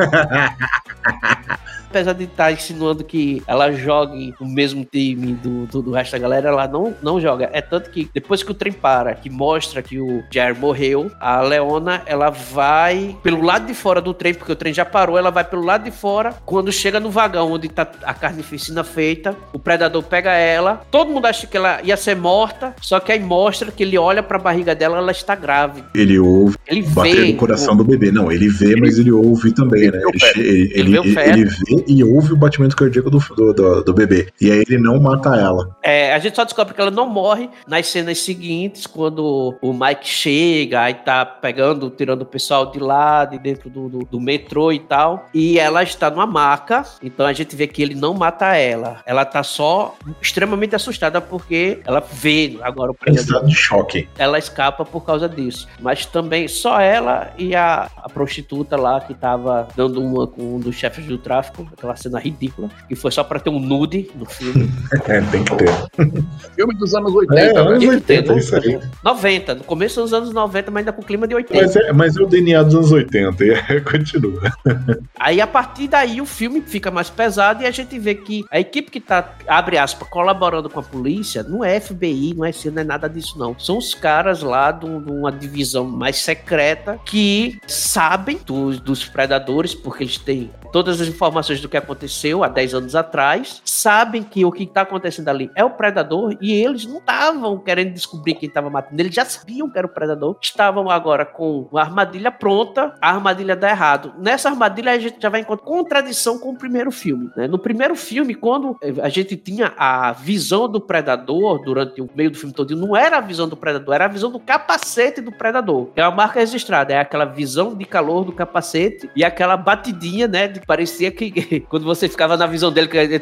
[laughs] apesar de estar insinuando que ela jogue o mesmo time do, do, do, resto da galera, ela não, não joga. É tanto que depois que o trem para, que mostra que o Jair morreu, a Leona, ela vai pelo lado de fora do trem, porque o trem já parou, ela vai pelo lado de fora. Quando chega no vagão onde tá a carnificina feita, o predador pega ela, todo mundo acha que ela ia ser morta, só que aí mostra que ele olha pra barriga dela, ela está grávida. Ele ouve ele bater vê, no coração o... do bebê. Não, ele vê, ele... mas ele ouve também, né? Ele, ele, ele, ele, ele vê e ouve o batimento cardíaco do, do, do, do, bebê. E aí ele não mata ela. É, a gente só descobre que ela não morre nas cenas seguintes, quando o Mike chega e tá pegando, tirando o pessoal de lá, de dentro do, do, do metrô e tal. E ela está numa maca, então a gente vê que ele não mata ela. Ela tá só extremamente assustada porque ela vê agora o predador. Estado de choque. Ela escapa por causa disso. Mas também só ela e a, a prostituta lá que tava dando uma com um dos chefes do tráfico aquela cena ridícula, que foi só pra ter um nude no filme. [laughs] é, tem que ter. filme dos anos 80, é, né? anos 80, ter, isso aí. 90, no começo dos anos 90, mas ainda com clima de 80. Mas é, mas é o DNA dos anos 80, e [laughs] continua. aí a partir daí o filme fica mais pesado e a gente vê que a equipe que tá, abre aspas, colaborando com a polícia, não é FBI, não é CIA, não é nada disso não. São os caras lá de uma divisão mais secreta que sabem dos, dos predadores, porque eles têm todas as informações do que aconteceu há 10 anos atrás, sabem que o que está acontecendo ali é o predador e eles não estavam querendo descobrir quem estava matando, eles já sabiam que era o predador, estavam agora com a armadilha pronta, a armadilha dá errado. Nessa armadilha a gente já vai encontrar contradição com o primeiro filme. Né? No primeiro filme, quando a gente tinha a visão do predador durante o meio do filme todo, não era a visão do predador, era a visão do capacete do predador. É a marca registrada, é aquela visão de calor do capacete e aquela batidinha, né, de parecia que [laughs] quando você ficava na visão dele que ia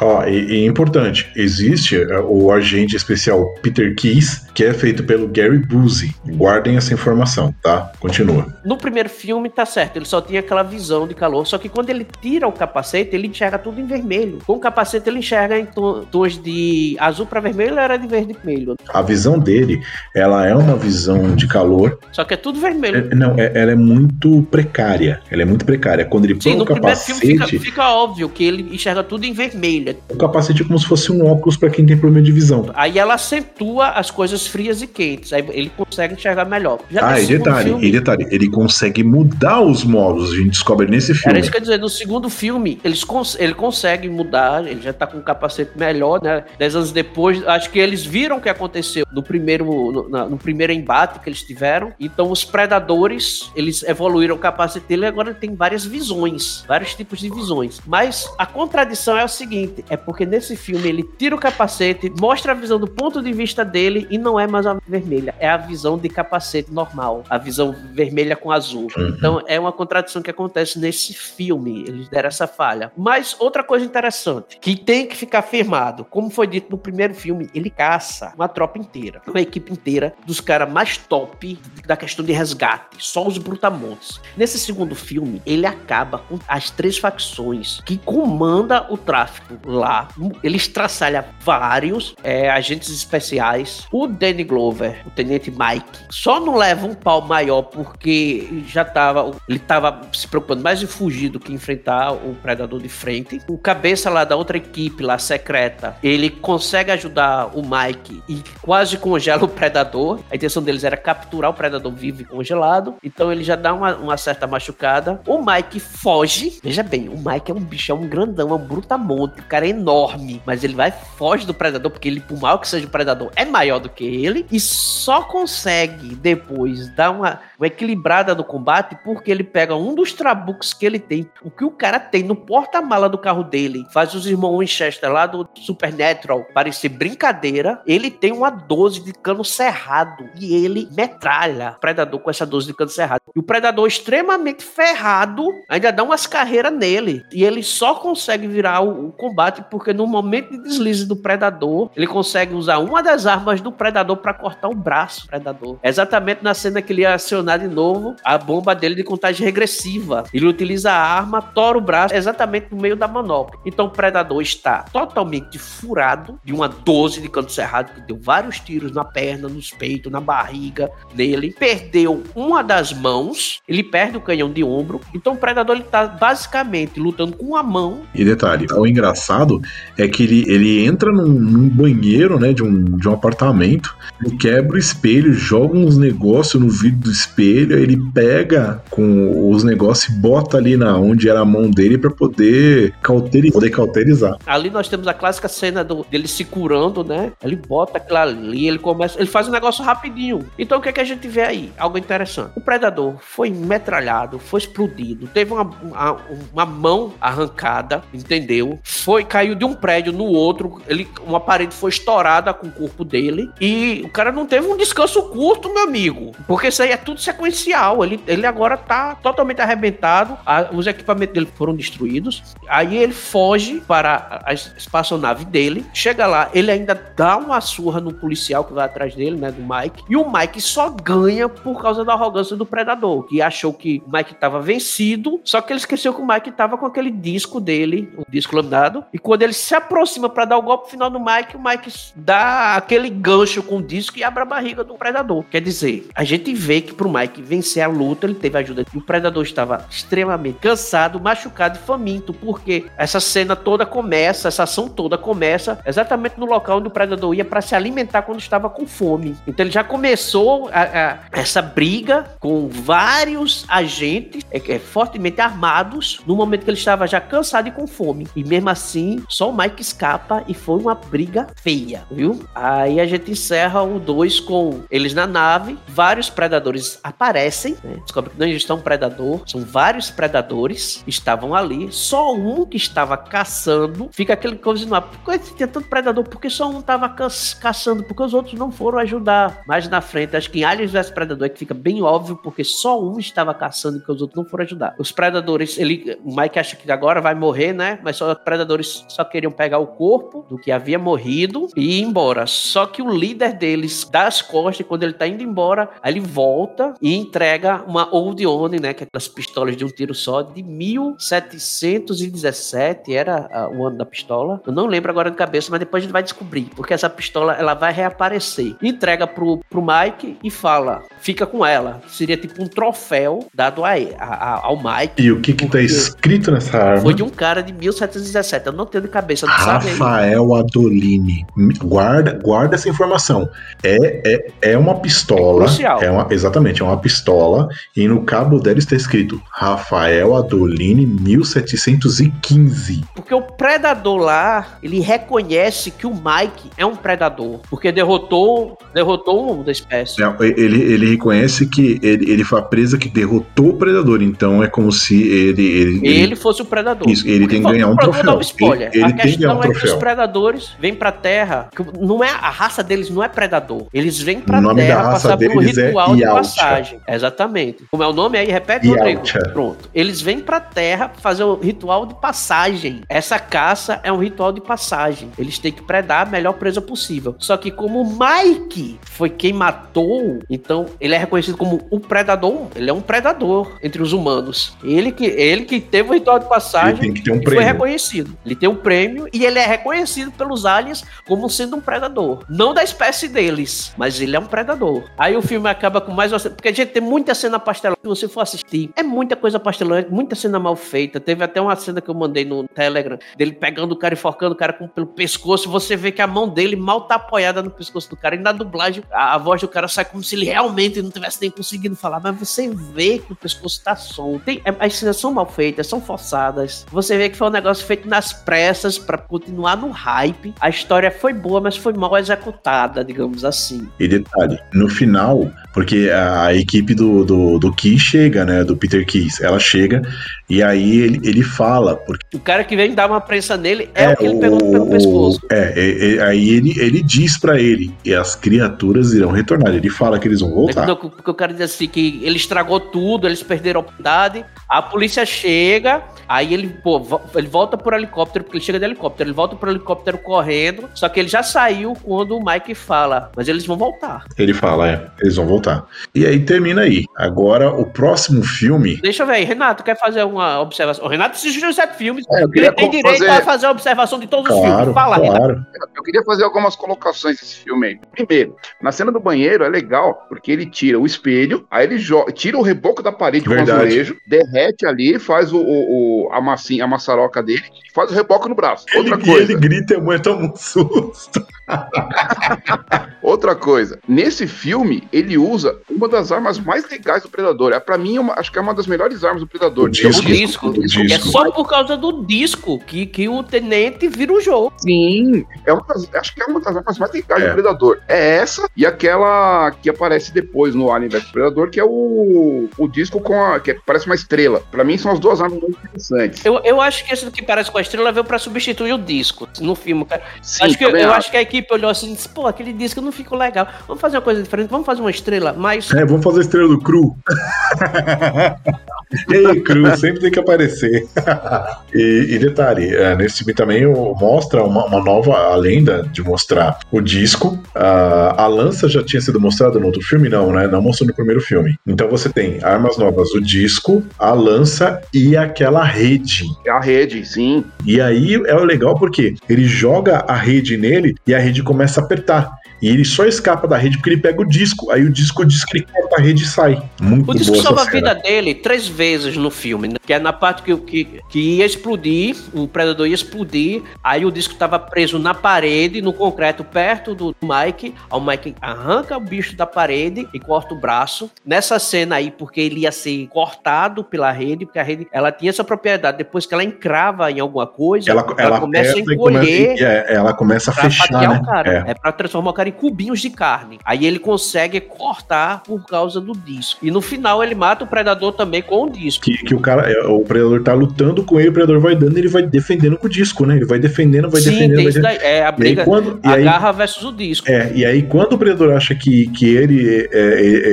Ó, e, e importante, existe é, o agente especial Peter Keys, que é feito pelo Gary Busey. Guardem essa informação, tá? Continua. No primeiro filme, tá certo, ele só tinha aquela visão de calor, só que quando ele tira o capacete, ele enxerga tudo em vermelho. Com o capacete, ele enxerga em tons de azul para vermelho, era de verde e vermelho. A visão dele, ela é uma visão de calor. Só que é tudo vermelho. É, não, é, ela é muito precária. Ela é muito precária. Quando ele põe o capacete... Fica, fica óbvio que ele enxerga tudo em vermelho. O capacete é como se fosse um óculos para quem tem problema de visão. Aí ela acentua as coisas frias e quentes. Aí ele consegue enxergar melhor. Já ah, e detalhe, filme, e detalhe, ele consegue mudar os modos, a gente descobre nesse filme. Era isso que eu ia dizer, no segundo filme, eles cons ele consegue mudar, ele já tá com um capacete melhor, né? Dez anos depois, acho que eles viram o que aconteceu no primeiro, no, na, no primeiro embate que eles tiveram. Então os predadores, eles evoluíram o capacete dele e agora ele tem várias visões, vários tipos de visões. Mas a contradição é o seguinte, é porque nesse filme ele tira o capacete, mostra a visão do ponto de vista dele e não é mais a vermelha, é a visão de capacete normal, a visão vermelha com azul. Uhum. Então é uma contradição que acontece nesse filme, eles deram essa falha. Mas outra coisa interessante, que tem que ficar firmado, como foi dito no primeiro filme, ele caça uma tropa inteira, uma equipe inteira dos caras mais top da questão de resgate, só os brutamontes. Nesse segundo filme, ele acaba com as três facções que comanda o tráfico lá. Ele estraçalha vários é, agentes especiais. O Danny Glover, o Tenente Mike, só não leva um pau maior porque já tava. Ele tava se preocupando mais em fugir do que enfrentar o predador de frente. O cabeça lá da outra equipe lá secreta, ele consegue ajudar o Mike e quase congela o predador. A intenção deles era capturar o predador vivo e congelado. Então ele já dá uma, uma certa machucada. O Mike foge. Veja bem, o Mike é um bicho, é um grandão, é um brutamonte. O cara é enorme. Mas ele vai foge do predador, porque ele, por mal que seja o predador, é maior do que ele. E só consegue depois dar uma, uma equilibrada no combate porque ele pega um dos trabucos que ele tem. O que o cara tem no porta-mala do carro dele faz os irmãos Winchester lá do Supernatural parecer brincadeira. Ele tem uma 12 de cano cerrado e ele metralha o predador com essa 12 de cano cerrado. E o predador extremamente ferrado ainda dá umas carreiras nele. E ele só consegue virar o, o combate porque no momento de deslize do predador, ele consegue usar uma das armas do predador para cortar o braço do predador. Exatamente na cena que ele ia acionar de novo a bomba dele de contagem regressiva. Ele utiliza a arma, tora o braço exatamente no meio da manopla. Então o predador está totalmente furado de uma 12 de canto cerrado que deu vários tiros na perna, nos peitos, na barriga dele. Perdeu uma das mãos, ele perde o canhão de ombro. Então o predador ele tá basicamente lutando com a mão. E detalhe, o engraçado é que ele, ele entra num, num banheiro, né, de um, de um apartamento, ele quebra o espelho, joga uns negócios no vidro do espelho, ele pega com os negócios e bota ali na onde era a mão dele para poder, cauterizar, poder cauterizar. Ali nós temos a clássica cena do, dele se curando, né? Ele bota aquilo ali, ele começa, ele faz um negócio rapidinho. Então o que é que a gente vê aí? Algo interessante. O predador foi metralhado, foi explodido, teve uma, uma, uma mão arrancada, entendeu? Foi caiu de um prédio no outro, ele uma parede foi estourada com o corpo dele e o cara não teve um descanso curto, meu amigo, porque isso aí é tudo sequencial. Ele, ele agora tá totalmente arrebentado, a, os equipamentos dele foram destruídos. Aí ele foge para a espaçonave dele, chega lá, ele ainda dá uma surra no policial que vai atrás dele, né, do Mike, e o Mike só ganha por causa da arrogância do predador, que achou que o Mike estava vencido, só que ele esqueceu que o Mike estava com aquele disco dele, o disco laminado, e quando ele se aproxima para dar o golpe final no Mike, o Mike dá aquele gancho com o disco e abre a barriga do predador. Quer dizer, a gente vê que pro Mike vencer a luta, ele teve ajuda. O predador estava extremamente cansado, machucado e faminto, porque essa cena toda começa, essa ação toda começa exatamente no local onde o predador ia para se alimentar quando estava com fome. Então ele já começou a, a, essa briga com vários agentes é, é, fortemente armados no momento que ele estava já cansado e com fome. E mesmo assim, só o Mike escapa e foi uma briga feia, viu? Aí a gente encerra o 2 com eles na nave, vários predadores aparecem, né? descobre que não existe um predador, são vários predadores estavam ali, só um que estava caçando, fica aquele coisa no ar, por que tinha tanto predador? Porque só um estava ca caçando, porque os outros não foram ajudar. Mais na frente, acho que em Aliens vs Predador é que fica bem óbvio, porque só um estava caçando e que os outros não foram ajudar. Os predadores, ele, o Mike acha que agora vai morrer, né? Mas só os predadores só queriam pegar o corpo do que havia morrido e ir embora. Só que o líder deles dá as costas e quando ele tá indo embora, aí ele volta e entrega uma Old One, né? Que é aquelas pistolas de um tiro só, de 1717, era o ano da pistola. Eu não lembro agora de cabeça, mas depois a gente vai descobrir, porque essa pistola ela vai reaparecer. Entrega pro, pro Mike e fala: fica com ela. Seria tipo um troféu dado a, a, ao Mike. E o que que tá escrito nessa arma? Foi de um cara de 1717, eu não tenho de cabeça, não Rafael Adolini. Guarda, guarda essa informação. É, é, é uma pistola. É, é uma, exatamente, é uma pistola. E no cabo dela está escrito Rafael Adolini 1715. Porque o predador lá, ele reconhece que o Mike é um predador. Porque derrotou, derrotou um da espécie. É, ele, ele reconhece que ele, ele foi a presa que derrotou o predador. Então é como se ele. Ele, ele, ele fosse o predador. Isso, ele tem que ganhar um troféu. Olha, ele a tem questão um é que os predadores vêm pra Terra. Não é, a raça deles não é predador. Eles vêm pra Terra passar por um é ritual de Yautja. passagem. Exatamente. Como é o nome aí? Repete, Rodrigo. Pronto. Eles vêm pra Terra fazer o ritual de passagem. Essa caça é um ritual de passagem. Eles têm que predar a melhor presa possível. Só que como o Mike foi quem matou, então ele é reconhecido como o predador. Ele é um predador entre os humanos. Ele que, ele que teve o ritual de passagem Ele tem que ter um e foi prêmio. reconhecido. Ele tem um prêmio e ele é reconhecido pelos aliens como sendo um predador. Não da espécie deles, mas ele é um predador. Aí o filme acaba com mais uma porque a gente tem muita cena pastelão. Se você for assistir, é muita coisa pastelão, muita cena mal feita. Teve até uma cena que eu mandei no Telegram dele pegando o cara e forcando o cara com- pelo pescoço. Você vê que a mão dele mal tá apoiada no pescoço do cara. E na dublagem, a, a voz do cara sai como se ele realmente não tivesse nem conseguindo falar. Mas você vê que o pescoço tá solto. Tem, é, as cenas são mal feitas, são forçadas. Você vê que foi um negócio feito nas pressas pra continuar no hype. A história foi boa, mas foi mal executada, digamos assim. E detalhe, no final, porque a equipe do, do, do Key chega, né? Do Peter Keys, ela chega e aí ele, ele fala, porque O cara que vem dar uma prensa nele é, o que ele pegou pelo pescoço. É, é, é, aí ele, ele diz pra ele, e as criaturas irão retornar. Ele fala que eles vão voltar. Não, Porque o cara diz assim que ele estragou tudo, eles perderam a oportunidade. A polícia chega, aí ele, pô, ele volta por helicóptero, porque ele chega de helicóptero, ele volta por helicóptero correndo. Só que ele já saiu quando o Mike fala, mas eles vão voltar. Ele fala, é, eles vão voltar. E aí termina aí. Agora, o próximo filme. Deixa eu ver aí, Renato, quer fazer uma observação? O Renato assistiu os sete filmes, É, ele tem direito fazer- a fazer a observação de todos os Claro, filmes. Fala, Renato. claro. Eu queria fazer algumas colocações desse filme aí. Primeiro, na cena do banheiro é legal, porque ele tira o espelho, aí ele joga, tira o reboco da parede com o Verdade. azulejo, derrete ali, faz o, o, o- a massinha, a maçaroca dele e faz o reboco no braço. Outra Ele, coisa, ele grita e a mulher toma um susto. [laughs] outra coisa. Nesse filme, ele usa uma das armas mais legais do Predador. É, pra mim, é uma- acho que é uma das melhores armas do Predador. O que é O disco. disco. O É disco. só por causa do disco que, que o tenente vira o jogo. Sim, é uma das, acho que é uma das armas mais legais É. do Predador. É essa e aquela que aparece depois no Alien vs Predador, que é o, o disco com a. que parece uma estrela. Pra mim, são as duas armas mais interessantes. Eu, eu acho que esse que parece com a estrela veio pra substituir o disco no filme, cara. Sim, acho que, eu, eu acho. acho que a equipe olhou assim e disse, pô, aquele disco não ficou legal. Vamos fazer uma coisa diferente, vamos fazer uma estrela, mas. É, vamos fazer a estrela do Cru. [laughs] e aí, Cru, sempre tem que aparecer. [laughs] e, e detalhe, é, nesse filme também mostra uma, uma nova a lenda de mostrar o disco. A, a lança já tinha sido mostrada no outro filme? Não, né? Não mostrou no primeiro filme. Então você tem armas novas, o disco, a lança e aquela rede. É a rede, sim. E aí é o legal porque ele joga a rede nele e a rede começa a apertar. E ele só escapa da rede porque ele pega o disco. Aí o disco diz que ele corta a rede e sai. Muito O disco salva a vida dele três vezes no filme, né? Que é na parte que, que, que ia explodir, o predador ia explodir, aí o disco tava preso na parede, no concreto, perto do Mike. Aí o Mike arranca o bicho da parede e corta o braço. Nessa cena aí, porque ele ia ser cortado pela rede, porque a rede ela tinha essa propriedade. Depois que ela encrava em alguma coisa, Ela, ela, começa a encolher. começa, é, ela começa a fechar, né? É. É. pra transformar o cara em cubinhos de carne. Aí ele consegue cortar por causa do disco. E no final ele mata o predador também com o disco. Que, que o cara, é, o predador tá lutando com ele, o predador vai dando, ele vai defendendo com o disco, né? Ele vai defendendo, vai Sim, defendendo, tem vai isso defendendo. daí. É a E aí, briga. quando, a aí, garra versus o disco. É, e aí quando o predador acha que, que ele, é,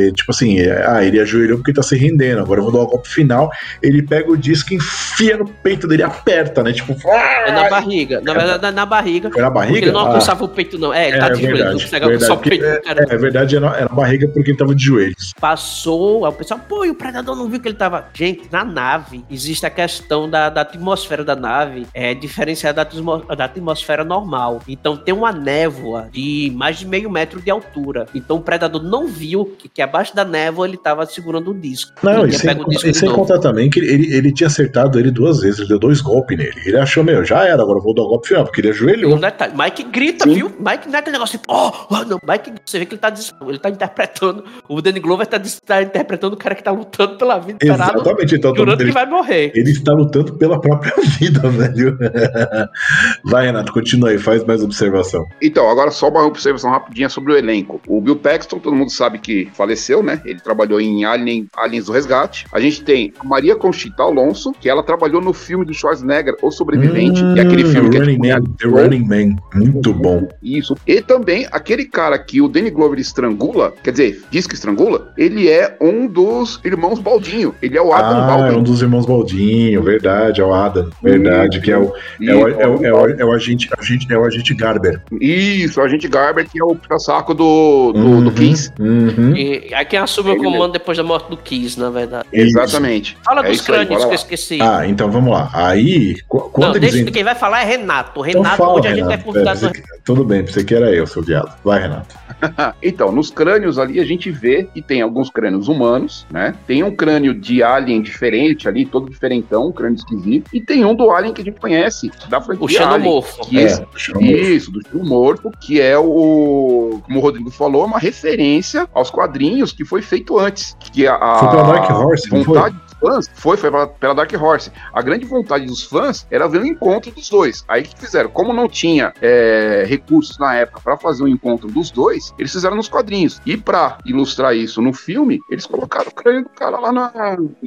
é, é, tipo assim, é, ah, ele ajoelhou porque tá se rendendo, agora eu vou dar o golpe final, ele pega o disco, enfia no peito dele, aperta, né? Tipo, É na barriga. Na verdade, é na barriga. foi na Porque barriga? ele não Ah, alcançava o peito, não. É, ele é, tá de joelho. Verdade, verdade, peito do cara. é, é verdade, é na barriga porque ele tava de joelhos. Passou, aí o pessoal, pô, e o predador não viu que ele tava. Gente, na nave existe a questão da, da atmosfera da nave, é diferenciada da, da atmosfera normal. Então tem uma névoa de mais de meio metro de altura. Então o predador não viu que, que abaixo da névoa ele tava segurando o disco. Não, Ele e sem, disco e sem contar também que ele, ele tinha acertado ele duas vezes, ele deu dois golpes nele. Ele achou, meu, já era, agora eu vou dar o golpe final, porque ele ajoelhou. um detalhe, Mike grita, Sim. viu? Mike não é aquele negócio assim, oh, oh, não, Mike, você vê que ele tá, ele tá interpretando o Danny Glover tá, tá, interpretando o cara que tá lutando pela vida. Exatamente. Então, jurando ele, que vai morrer. Ele está lutando pela própria [laughs] vida, velho. vai, Renato, continua aí, faz mais observação. Então, agora só uma observação rapidinha sobre o elenco. O Bill Paxton, todo mundo sabe que faleceu, né? Ele trabalhou em Alien, Aliens do Resgate. A gente tem a Maria Conchita Alonso, que ela trabalhou no filme do Schwarzenegger, O Sobrevivente, hum, que é aquele filme que é tipo, Man, The Running Man. Muito bom. Isso. E também aquele cara que o Danny Glover estrangula, quer dizer, diz que estrangula, ele é um dos irmãos Baldinho. Ele é o Adam ah, Baldwin. é um dos irmãos Baldinho, verdade, é o Adam. Verdade, que é o, é o, é o, é o, é o agente, agente, é o agente Garber. Isso, o agente Garber, que é o saco do, do, uhum, do Kiss. Uhum. E é quem assume o comando depois da morte do Kiss, na verdade. Exatamente. Fala é dos crânios aí, que eu esqueci. Ah, então vamos lá. Aí, quando Não, eles... deixa, quem vai falar é Renato. Então Renato, então fala, hoje Renato. a gente vai convidar... Tudo bem, pensei que era eu, seu viado. Vai, Renato. [laughs] então, nos crânios ali a gente vê que tem alguns crânios humanos, né? Tem um crânio de alien diferente ali, todo diferentão, um crânio esquisito. E tem um do alien que a gente conhece, da franquia O xenomorfo. Alien, é, é. Isso, do xenomorfo, que é o, como o Rodrigo falou, uma referência aos quadrinhos que foi feito antes. Que a, a foi pela Dark Horse, vontade, fãs foi, foi pela, pela, Dark Horse. A grande vontade dos fãs era ver o encontro dos dois. Aí o que fizeram? Como não tinha é, recursos na época para fazer o encontro dos dois, eles fizeram nos quadrinhos. E para ilustrar isso no filme, eles colocaram o crânio do cara lá na.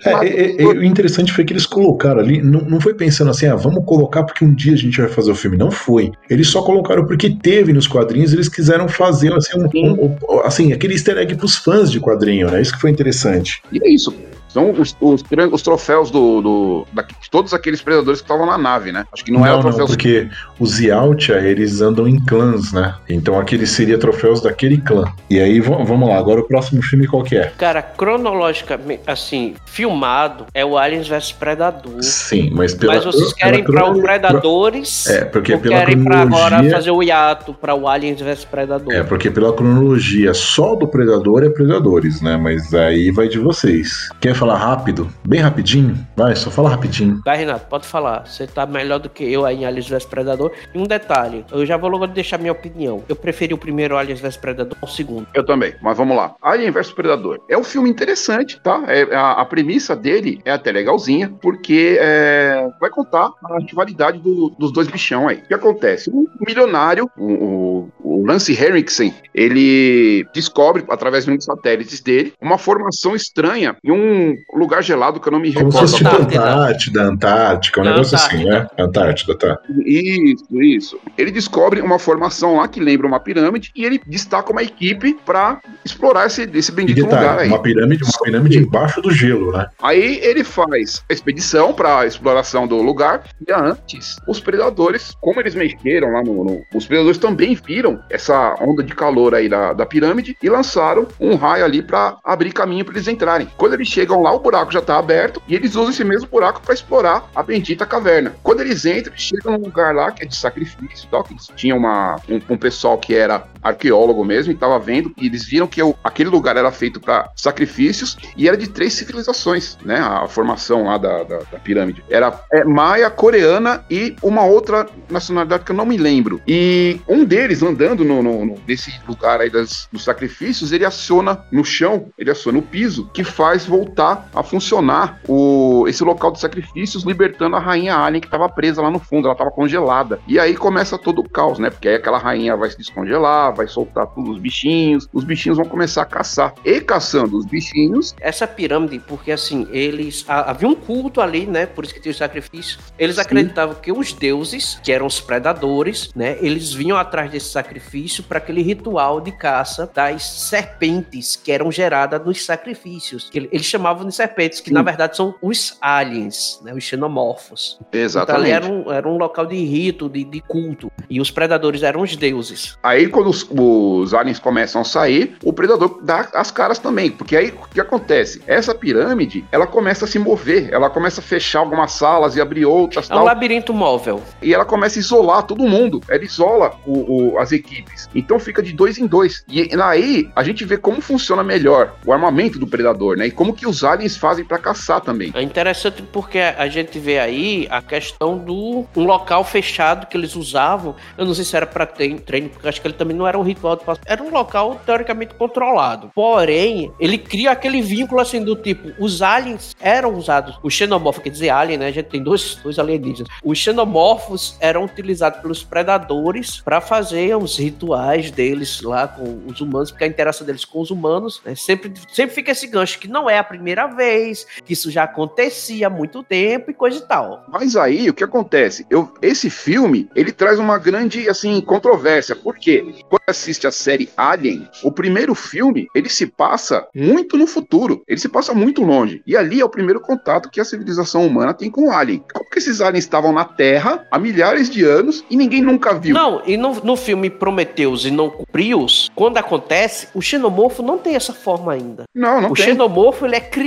É, é, é, o interessante foi que eles colocaram ali, não, não foi pensando assim, ah, vamos colocar porque um dia a gente vai fazer o filme. Não foi. Eles só colocaram porque teve nos quadrinhos, eles quiseram fazer assim, um, um, um, assim aquele easter egg pros fãs de quadrinho, né? Isso que foi interessante. E é isso. São os, os, os troféus do, do da, de todos aqueles predadores que estavam na nave, né? Acho que não, não é o troféu. Não, porque os Yautja, eles andam em clãs, né? Então aquele seria troféus daquele clã. E aí, vamos lá, agora o próximo filme qual que é? Cara, cronologicamente, assim, filmado é o Aliens vs Predador. Sim, mas pela... Mas vocês querem para o Predadores? É, porque ou pela querem cronologia... pra agora fazer o hiato para o Aliens vs Predador? É, porque pela cronologia só do Predador é Predadores, né? Mas aí vai de vocês. Quer falar falar rápido, bem rapidinho? Vai, só fala rapidinho. Vai, Renato, pode falar. Você tá melhor do que eu aí em Aliens vs Predador. E um detalhe, eu já vou logo deixar minha opinião. Eu preferi o primeiro Aliens vs Predador ao segundo. Eu também, mas vamos lá. Alien vs Predador. É um filme interessante, tá? É, a, a premissa dele é até legalzinha, porque é, vai contar a rivalidade do, dos dois bichão aí. O que acontece? Um milionário, o, o, o Lance Henriksen, ele descobre, através de um dos satélites dele, uma formação estranha em um lugar gelado que eu não me recordo. Como se fosse tipo Antártida, Antártica, um negócio Antártida. assim, né? Antártida, tá. Isso, isso. Ele descobre uma formação lá que lembra uma pirâmide e ele destaca uma equipe para explorar esse, esse bendito detalhe, lugar aí. Uma pirâmide, uma pirâmide embaixo do gelo, né? Aí ele faz a expedição para exploração do lugar e antes os predadores, como eles mexeram lá no, no, Os predadores também viram essa onda de calor aí da, da pirâmide e lançaram um raio ali para abrir caminho para eles entrarem. Quando eles chegam lá, o buraco já tá aberto e eles usam esse mesmo buraco para explorar a bendita caverna. Quando eles entram, chegam num lugar lá que é de sacrifício e tal, que eles tinham uma, um, um pessoal que era arqueólogo mesmo e tava vendo e eles viram que aquele lugar era feito para sacrifícios e era de três civilizações, né? A formação lá da, da, da pirâmide. Era é, maia, coreana e uma outra nacionalidade que eu não me lembro. E um deles, andando no, no, no nesse lugar aí das, dos sacrifícios, ele aciona no chão, ele aciona o piso, que faz voltar a funcionar o, esse local de sacrifícios, libertando a rainha Alien que estava presa lá no fundo, ela estava congelada. E aí começa todo o caos, né? Porque aí aquela rainha vai se descongelar, vai soltar todos os bichinhos, os bichinhos vão começar a caçar. E caçando os bichinhos. Essa pirâmide, porque assim, eles. Havia um culto ali, né? Por isso que tinha o sacrifício. Eles Sim. acreditavam que os deuses, que eram os predadores, né? Eles vinham atrás desse sacrifício para aquele ritual de caça das serpentes que eram geradas nos sacrifícios. Eles chamavam de serpentes, que Sim. na verdade são os aliens, né? Os xenomorfos. Exatamente. Então, ali era um, era um local de rito, de, de culto. E os predadores eram os deuses. Aí, quando os, os aliens começam a sair, o predador dá as caras também. Porque aí o que acontece? Essa pirâmide, ela começa a se mover, ela começa a fechar algumas salas e abrir outras. É um labirinto móvel. E ela começa a isolar todo mundo. Ela isola o, o, as equipes equipes. Então fica de dois em dois. E aí a gente vê como funciona melhor o armamento do predador, né? E como que os aliens fazem para caçar também. É interessante porque a gente vê aí a questão do um local fechado que eles usavam. Eu não sei se era para treino, porque acho que ele também não era um ritual de Era um local teoricamente controlado. Porém, ele cria aquele vínculo assim do tipo, os aliens eram usados, o xenomorfo, quer dizer alien, né? A gente tem dois, dois alienígenas. Os xenomorfos eram utilizados pelos predadores para fazer os rituais deles lá com os humanos, porque a interação deles com os humanos né, sempre, sempre fica esse gancho que não é a primeira vez, que isso já acontecia há muito tempo e coisa e tal. Mas aí o que acontece? Eu, esse filme ele traz uma grande assim controvérsia, porque quando assiste a série Alien, o primeiro filme ele se passa muito no futuro, ele se passa muito longe e ali é o primeiro contato que a civilização humana tem com o alien. Como que esses aliens estavam na Terra há milhares de anos e ninguém nunca viu? Não, e no, no filme Prometeus e não Cumprius, quando acontece, o xenomorfo não tem essa forma ainda. Não, não o tem. O xenomorfo ele é criado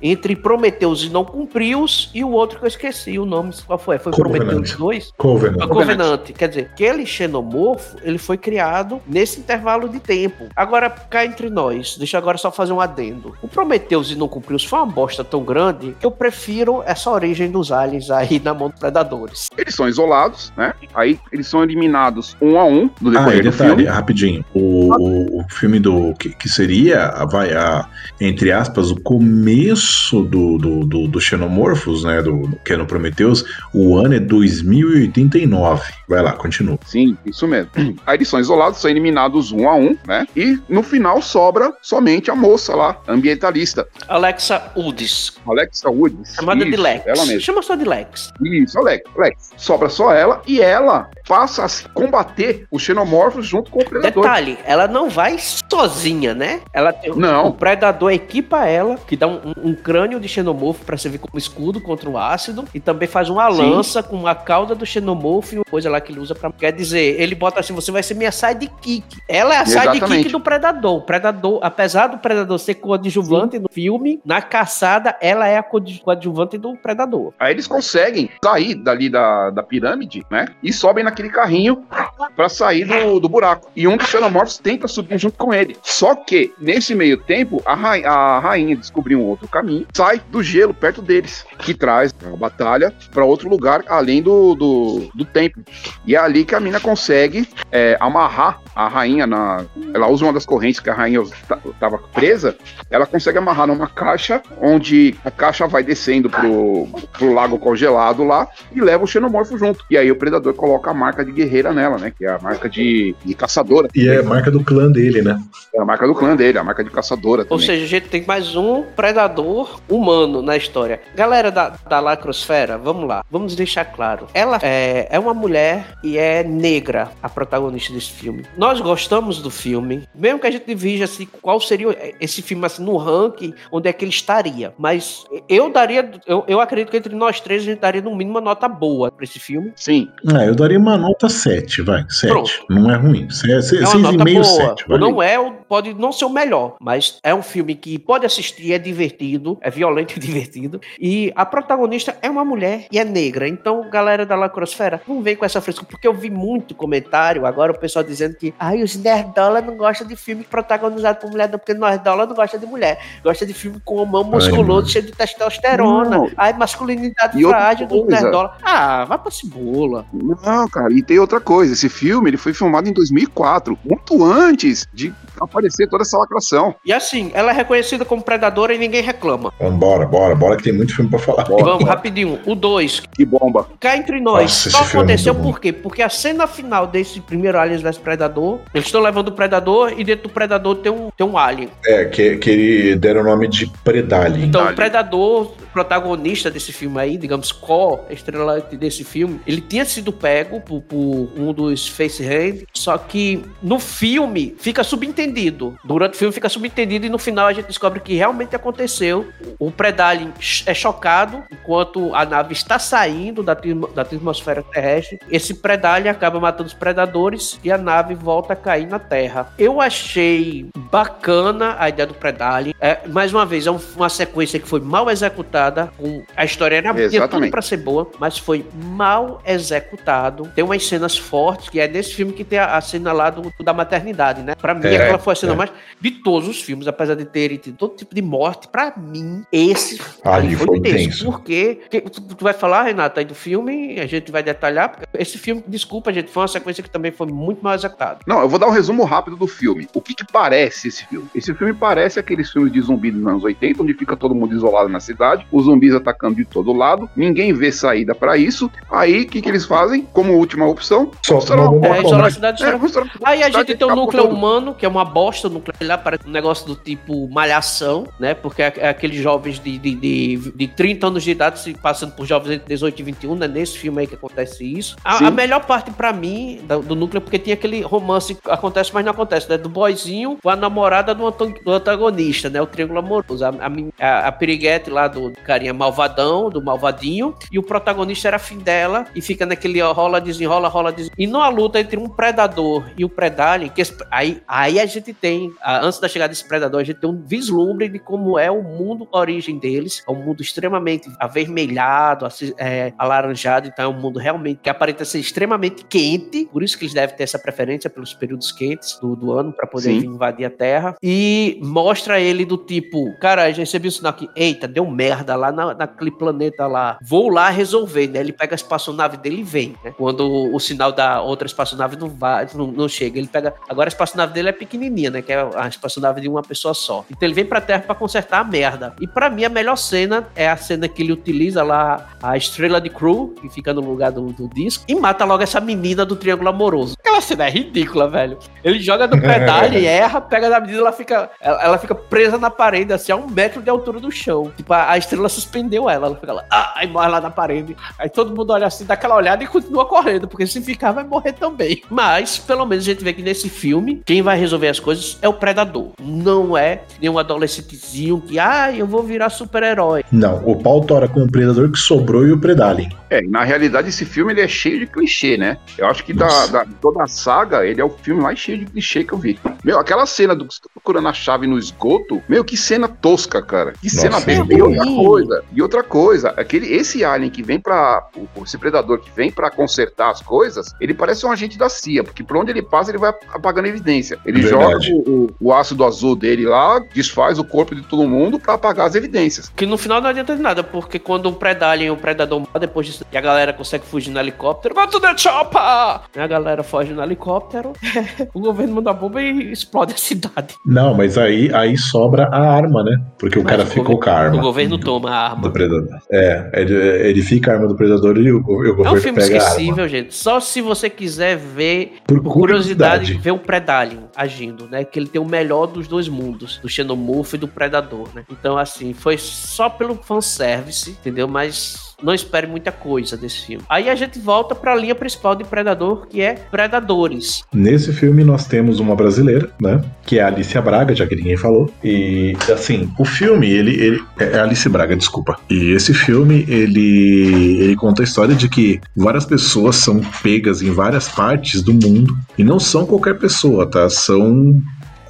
entre Prometeus e não Cumprius e o outro que eu esqueci o nome, qual foi? Foi Prometeus 2? Covenant. Covenant. Quer dizer, aquele xenomorfo, ele foi criado nesse intervalo de tempo. Agora, cá entre nós, deixa eu agora só fazer um adendo. O Prometeus e não Cumprius foi uma bosta tão grande que eu prefiro essa origem dos aliens aí na mão dos predadores. Eles são isolados, né? Aí eles são eliminados um a um do decorrer ah, e detalhe, filme. rapidinho. O, o, o, filme do que, que seria, vai, a, entre aspas, o começo do, do, do, do Xenomorphos, né? Do, que é no Prometheus, o ano é 2089. Vai lá, continua. Sim, isso mesmo. Aí eles são isolados, são eliminados um a um, né? E no final sobra somente a moça lá, ambientalista. Alexa Woods. Alexa Woods. Chamada isso, de Lex. Ela mesma. Chama só de Lex. Isso, Alex. Lex. Sobra só ela e ela passa a combater os xenomorfos junto com o predador. Detalhe, ela não vai sozinha, né? Ela tem não. o predador equipa ela, que dá um, um crânio de xenomorfo para servir como escudo contra o ácido e também faz uma Sim. lança com a cauda do xenomorfo e uma coisa lá que ele usa para quer dizer, ele bota assim, você vai ser minha sidekick. Ela é a Exatamente. sidekick do predador. O predador, apesar do predador ser coadjuvante Sim. no filme, na caçada ela é a coadjuvante do predador. Aí eles conseguem sair dali da, da pirâmide, né? E sobem naquele carrinho para sair do, do buraco. E um dos xenomorfos tenta subir junto com ele. Só que, nesse meio tempo, a, ra a rainha descobriu um outro caminho, sai do gelo perto deles, que traz a batalha para outro lugar além do, do, do templo. E é ali que a mina consegue é, amarrar a rainha na. Ela usa uma das correntes que a rainha estava presa, ela consegue amarrar numa caixa, onde a caixa vai descendo pro, pro lago congelado lá e leva o xenomorfo junto. E aí o predador coloca a marca de guerreira nela, né? Que é a marca de, de caçadora. E é a marca do clã dele, né? É a marca do clã dele, a marca de caçadora. Ou seja, a gente tem mais um predador humano na história. Galera da, da Lacrosfera, vamos lá. Vamos deixar claro. Ela é, é uma mulher e é negra, a protagonista desse filme. Nós gostamos do filme, mesmo que a gente veja assim, qual seria esse filme assim, no ranking, onde é que ele estaria. Mas eu daria, eu, eu acredito que entre nós três a gente daria no mínimo uma nota boa para esse filme. Sim. É, eu daria uma nota 7, vai. 7. Pronto. Não é ruim. 6,5, 7. Não é, pode não ser o melhor, mas é um filme que pode assistir, é divertido, é violento e [laughs] divertido. E a protagonista é uma mulher e é negra. Então, galera da Lacrosfera, não vem com essa frescura, porque eu vi muito comentário agora, o pessoal dizendo que ai, os nerdola não gostam de filme protagonizado por mulher, não, porque nerdola não gosta de mulher. Gosta de filme com mão musculoso, cheio de testosterona. Não. Ai, masculinidade e frágil do nerdola. Ah, vai pra cebola. Não, cara, e tem outra coisa. Esse filme ele foi filmado em 2004, muito antes de aparecer toda essa lacração. E assim, ela é reconhecida como predadora e ninguém reclama. Vambora, bora, bora que tem muito filme pra falar. Bora, Vamos, bora. rapidinho. O 2. Que bomba. Cá entre nós. Nossa, só é aconteceu é por quê? Porque a cena final desse primeiro Aliens vs Predador, eles estão levando o Predador e dentro do Predador tem um, tem um Alien. É, que, que ele deram o nome de Predalien. Então, o Predador protagonista desse filme aí, digamos, co-estrelante desse filme, ele tinha sido pego por, por um dos face hand, só que no filme fica subentendido. Durante o filme fica subentendido e no final a gente descobre que realmente aconteceu. O Predalin é chocado enquanto a nave está saindo da, da atmosfera terrestre. Esse Predalin acaba matando os predadores e a nave volta a cair na Terra. Eu achei bacana a ideia do Predalien. É, mais uma vez, é uma sequência que foi mal executada. Com, a história era tinha tudo pra ser boa, mas foi mal executado. Tem umas cenas fortes, que é nesse filme que tem a, a cena lá do, da maternidade, né? Pra mim, é, aquela foi a cena é. mais. De todos os filmes, apesar de terem tido todo tipo de morte, pra mim, esse ali foi, foi tenso. Porque tu, tu, vai falar, Renata, aí do filme, a gente vai detalhar. Esse filme, desculpa, gente, foi uma sequência que também foi muito mal executada. Não, eu vou dar um resumo rápido do filme. O que, que parece esse filme? Esse filme parece aqueles filmes de zumbi dos anos 80, onde fica todo mundo isolado na cidade, os zumbis atacando de todo lado, ninguém vê saída para isso. Aí, o que, que eles fazem? Como última opção, só é, isolar a cidade. É, aí a gente tem o núcleo humano, que é uma bosta nuclear, parece um negócio do tipo malhação, né? Porque é, é aqueles jovens de, de, de, de 30 anos de idade se passando por jovens entre 18 e 21, né? Nesse filme aí que acontece isso. A, a melhor parte para mim do, do, núcleo, porque tinha aquele romance que acontece, mas não acontece, né? Do boyzinho com a namorada do, do antagonista, né? O triângulo amoroso. A, a, a piriguete lá do carinha malvadão, do malvadinho, e o protagonista era fim dela, e fica naquele rola, desenrola, rola, desenrola. E numa luta entre um predador e o predalien, que aí, aí a gente tem, antes da chegada desse predador, a gente tem um vislumbre de como é o mundo, a origem deles. É um mundo extremamente avermelhado, é, alaranjado, então é um mundo realmente que aparenta ser extremamente quente, por isso que eles devem ter essa preferência pelos períodos quentes do, do ano para poder invadir a Terra. E mostra ele do tipo, cara, gente recebeu o sinal aqui, eita, deu merda lá na, naquele planeta lá. Vou lá resolver, né? Ele pega a espaçonave dele e vem, né? Quando o, o sinal da outra espaçonave não vai, não, não, chega. Ele pega. Agora a espaçonave dele é pequenininha, né? Que é a espaçonave de uma pessoa só. Então ele vem pra Terra para consertar a merda. E para mim a melhor cena é a cena que ele utiliza lá a estrela de Crew, que fica no lugar do, do disco, e mata logo essa menina do triângulo amoroso. Aquela cena é ridícula, velho. Ele joga no [laughs] pedal e erra, pega na medida, ela fica, ela, ela, fica presa na parede, assim, a um metro de altura do chão. Tipo, a, a estrela suspendeu ela, ela fica lá, ah, aí morre lá na parede. Aí todo mundo olha assim, dá aquela olhada e continua correndo, porque se ficar vai morrer também. Mas, pelo menos a gente vê que nesse filme, quem vai resolver as coisas é o predador. Não é nenhum adolescentezinho que, ah, eu vou virar super-herói. Não, o pau tora com o predador que sobrou e o predalien. É, na realidade esse filme ele é cheio de clichê, né? Eu acho que da, da, toda a saga, ele é o filme mais cheio de clichê que eu vi. Meu, aquela cena do que você tá procurando a chave no esgoto, meu, que cena tosca, cara. Que Nossa, cena bem. E outra coisa, e outra coisa, aquele, esse alien que vem pra. Esse predador que vem para consertar as coisas, ele parece um agente da CIA, porque por onde ele passa, ele vai apagando evidência. Ele joga o, o, ácido azul dele lá, desfaz o corpo de todo mundo para apagar as evidências. Que no final não adianta de nada, porque quando o predalien e o predador depois disso, e a galera consegue fugir no helicóptero, vai to the chopper! A galera foge no helicóptero, [laughs] o governo manda a bomba e explode a cidade. Não, mas aí, aí sobra a arma, né? Porque o mas cara o ficou com a arma. O governo toma a arma. Do predador. É, ele, ele fica a arma do predador e o, o governo É um filme esquecível, gente. Só se você quiser ver, por, por curiosidade, ver o Predalien agindo, né? Que ele tem o melhor dos dois mundos, do Xenomorph e do Predador, né? Então, assim, foi só pelo fanservice, entendeu? Mas não espere muita coisa desse filme. Aí a gente volta para a linha principal de Predador, que é Predadores. Nesse filme nós temos uma brasileira, né? Que é a Alicia Braga, já que ninguém falou. E assim, o filme, ele, ele é, é Alice Braga, desculpa. E esse filme, ele, ele conta a história de que várias pessoas são pegas em várias partes do mundo e não são qualquer pessoa, tá? São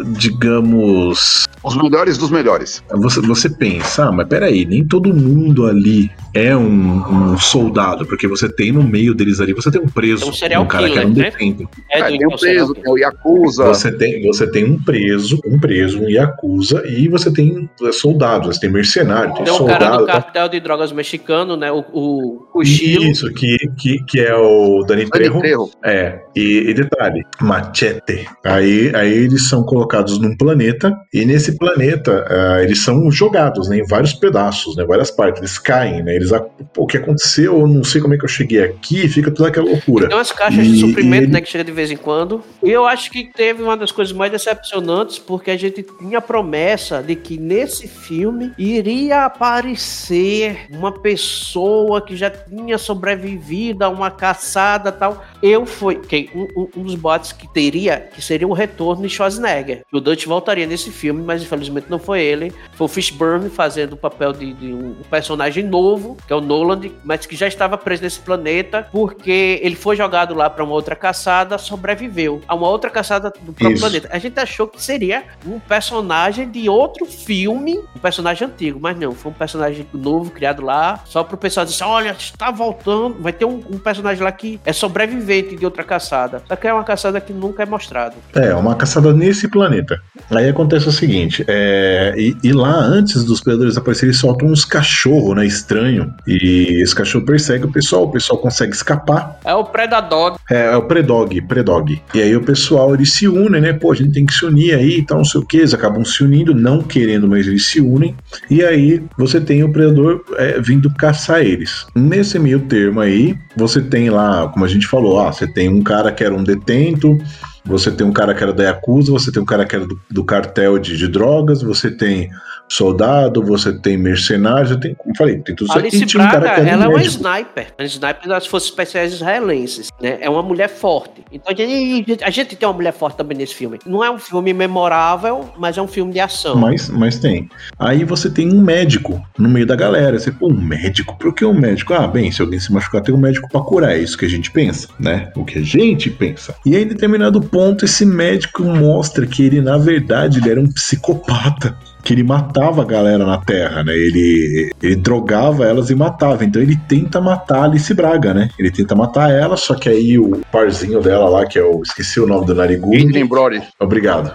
digamos. Os melhores dos melhores. Você, você pensa, ah, mas peraí, nem todo mundo ali é um, um, soldado, porque você tem no meio deles ali, você tem um preso, um, serial um cara killer, que é um detento. É, tem um preso, tem o Yakuza. Você tem, você tem um preso, um preso, um Yakuza, e você tem soldados, você tem mercenário, tem, tem soldado. Tem um cara do cartel de drogas mexicano, né, o, o, o Chilo. Isso, que, que, que é o Dani, Dani Trejo. Trejo. É, e, e detalhe, machete. Aí, aí eles são colocados num planeta, e nesse planeta uh, eles são jogados né, em vários pedaços, né, várias partes, eles caem, né, eles, o que aconteceu, eu não sei como é que eu cheguei aqui, fica toda aquela loucura. Tem umas caixas e, de suprimento, e... né, que chega de vez em quando, e eu acho que teve uma das coisas mais decepcionantes, porque a gente tinha promessa de que nesse filme iria aparecer uma pessoa que já tinha sobrevivido a uma caçada tal, Eu fui. Que, um, um, dos bots que teria, que seria o retorno de Schwarzenegger. O Dutch voltaria nesse filme, mas infelizmente não foi ele. Foi o Fishburne fazendo o papel de, de um, personagem novo, que é o Nolan, mas que já estava preso nesse planeta, porque ele foi jogado lá para uma outra caçada, sobreviveu a uma outra caçada do próprio Isso. planeta. A gente achou que seria um personagem de outro filme, um personagem antigo, mas não, foi um personagem novo criado lá, só pro pessoal dizer, olha, está voltando, vai ter um, um personagem lá que é sobrevivente de outra caçada. Só que é uma caçada que nunca é mostrado. É, uma caçada nesse planeta. Aí acontece o seguinte, é, e, e lá antes dos predadores aparecerem, eles soltam uns cachorros, né, estranho, e esse cachorro persegue o pessoal, o pessoal consegue escapar. É o Predador. É, é o Predog, Predog. E aí o pessoal, eles se unem, né, pô, a gente tem que se unir aí e tal, não sei o que, eles acabam se unindo, não querendo, mas eles se unem, e aí você tem o Predador é, vindo caçar eles. Nesse meio termo aí, você tem lá, como a gente falou, ah, você tem um cara que era um detento, você tem um cara que era da Yakuza, você tem um cara que era do, do cartel de, de drogas, você tem soldado, você tem mercenário, tem, como falei, tem tudo isso Alice aqui. Braga, um cara que ela é uma sniper, uma sniper das forças especiais israelenses, né? É uma mulher forte. Então a gente, a gente tem uma mulher forte também nesse filme. Não é um filme memorável, mas é um filme de ação. Mas, mas tem. Aí você tem um médico no meio da galera. Você, pô, um médico? Por que um médico? Ah, bem, se alguém se machucar, tem um médico para curar. É isso que a gente pensa, né? O que a gente pensa. E aí, em determinado ponto, esse médico mostra que ele, na verdade, ele era um psicopata que ele matava a galera na Terra, né? Ele, ele drogava elas e matava. Então ele tenta matar a Alice Braga, né? Ele tenta matar ela, só que aí o parzinho dela lá, que é o. Esqueci o nome do narigudo. Adrian Brody. Obrigado.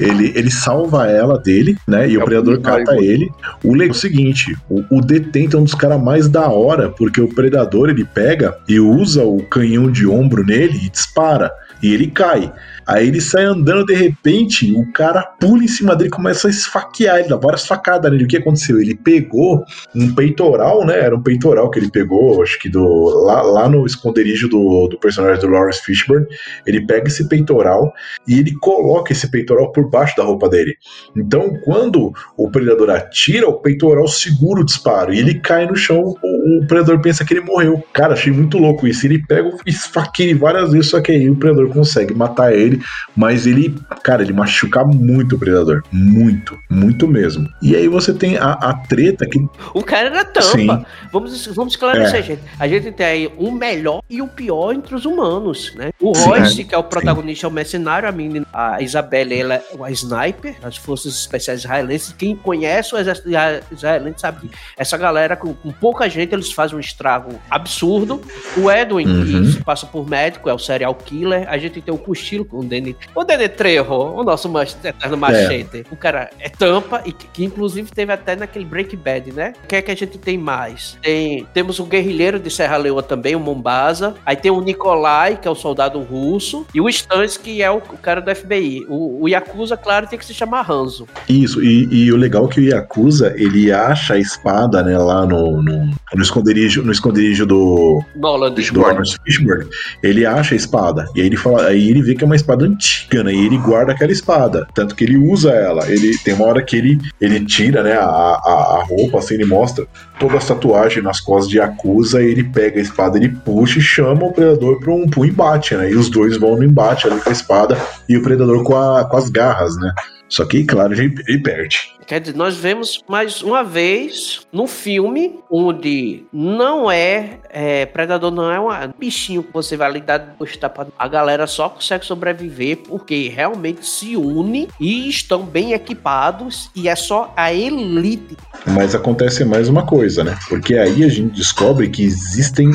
Ele, ele salva ela dele, né? E é o predador cata ele. O legal é o seguinte: o, o detento é um dos caras mais da hora, porque o predador ele pega e usa o canhão de ombro nele e dispara. E ele cai. Aí ele sai andando, de repente, o cara pula em cima dele e começa a esfaquear. Ele dá várias facadas nele. O que aconteceu? Ele pegou um peitoral, né? Era um peitoral que ele pegou, acho que do lá, lá no esconderijo do, do personagem do Lawrence Fishburne. Ele pega esse peitoral e ele coloca esse peitoral por baixo da roupa dele. Então, quando o predador atira, o peitoral segura o disparo e ele cai no chão. O, o predador pensa que ele morreu. Cara, achei muito louco isso. Ele pega e esfaqueia várias vezes, só que aí o predador consegue matar ele dele, mas ele, cara, ele machuca muito o predador. Muito, muito mesmo. E aí você tem a, a treta que. O cara era tampa. Sim. Vamos, vamos esclarecer, é. gente. A gente tem aí o melhor e o pior entre os humanos, né? O Sim, Royce, que é o protagonista, é o mercenário, a menina, a Isabelle, ela é uma sniper das Forças Especiais Israelenses. Quem conhece o exército israelense sabe que essa galera, com, com pouca gente, eles fazem um estrago absurdo. O Edwin, uhum. que se passa por médico, é o serial killer. A gente tem o Cochilo, o Danny, o Danny Trejo, o nosso eterno machete. É. O cara é tampa e que, que, inclusive teve até naquele Break Bad, né? O que é que a gente tem mais? Tem, temos o guerrilheiro de Serra Leoa também, o Mombasa. Aí tem o Nikolai, que é o soldado russo, e o Stans, que é o, o cara do FBI. O, o, Yakuza, claro, tem que se chamar Hanzo. Isso, e, e, o legal é que o Yakuza, ele acha a espada, né, lá no, no, no esconderijo, no esconderijo do Nolan do Fishburne. Ele acha a espada. E aí ele fala, aí ele vê que é uma espada espada antiga, né? E ele guarda aquela espada. Tanto que ele usa ela. Ele tem uma hora que ele, ele tira, né, a, a, a roupa, assim, ele mostra toda a tatuagem nas costas de e ele pega a espada, ele puxa e chama o predador para um, um embate, né? E os dois vão no embate ali com a espada e o predador com, a, com as garras, né? Só que, claro, ele, perde. Quer dizer, nós vemos mais uma vez no filme onde não é, é Predador não é um bichinho que você vai lidar depois tapado. A galera só consegue sobreviver porque realmente se une e estão bem equipados e é só a elite. Mas acontece mais uma coisa, né? Porque aí a gente descobre que existem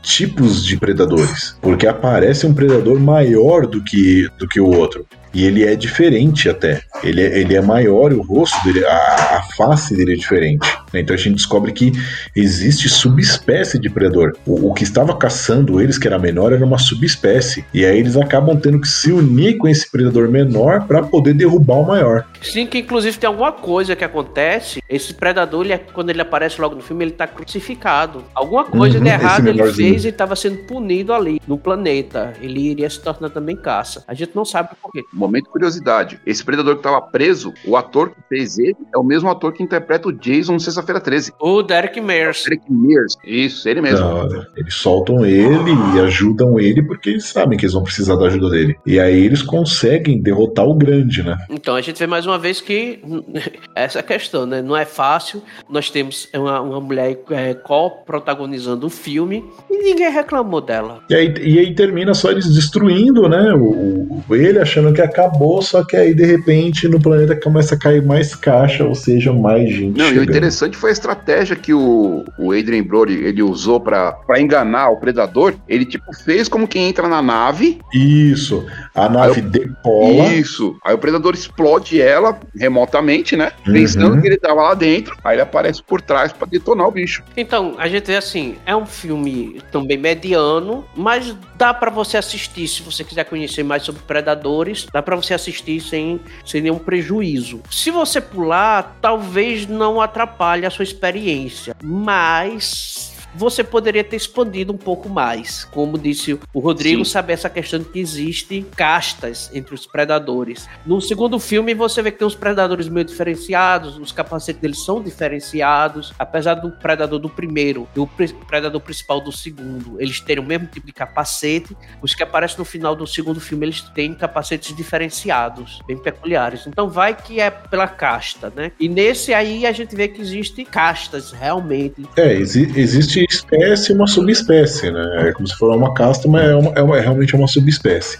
tipos de predadores. Porque aparece um predador maior do que, do que o outro. E ele é diferente até. Ele é, ele é maior, o rosto dele, a, a face dele é diferente. Então a gente descobre que existe subespécie de predador. O, o, que estava caçando eles, que era menor, era uma subespécie. E aí eles acabam tendo que se unir com esse predador menor para poder derrubar o maior. Sim, que inclusive tem alguma coisa que acontece. Esse predador, ele, é, quando ele aparece logo no filme, ele tá crucificado. Alguma coisa uhum, de errado ele fez e estava sendo punido ali no planeta. Ele iria se tornar também caça. A gente não sabe por quê. Momento de curiosidade. Esse predador que tava preso, o ator que fez ele é o mesmo ator que interpreta o Jason no Sexta-feira 13. O Derek Mears. Derek Mears. Isso, ele mesmo. Não, eles soltam ele e ajudam ele porque eles sabem que eles vão precisar da ajuda dele. E aí eles conseguem derrotar o grande, né? Então a gente vê mais uma vez que [laughs] essa questão, né? Não é fácil. Nós temos uma, uma mulher é, co-protagonizando o filme e ninguém reclamou dela. E aí, e aí termina só eles destruindo, né? O, o, ele achando que acabou, só que aí de repente no planeta começa a cair mais caixa, ou seja, mais gente. Não, chegando. e o interessante foi a estratégia que o, o Adrian Brody ele usou para enganar o predador. Ele tipo fez como quem entra na nave. Isso. A nave eu, decola. Isso. Aí o predador explode ela remotamente, né? Pensando uhum. que ele tava lá dentro. Aí ele aparece por trás para detonar o bicho. Então, a gente vê assim, é um filme também mediano, mas dá para você assistir se você quiser conhecer mais sobre predadores, dá para você assistir sem, sem nenhum prejuízo. Se você pular, talvez não atrapalhe a sua experiência, mas você poderia ter expandido um pouco mais. Como disse o Rodrigo, Sim. saber essa questão de que existe castas entre os predadores. No segundo filme, você vê que tem os predadores meio diferenciados, os capacetes deles são diferenciados, apesar do predador do primeiro e o predador principal do segundo, eles terem o mesmo tipo de capacete, os que aparecem no final do segundo filme, eles têm capacetes diferenciados, bem peculiares. Então vai que é pela casta, né? E nesse aí a gente vê que existe castas realmente. É, exi existe espécie uma subespécie, né? É como se fosse uma casta, mas é, uma, é, uma, é realmente uma subespécie.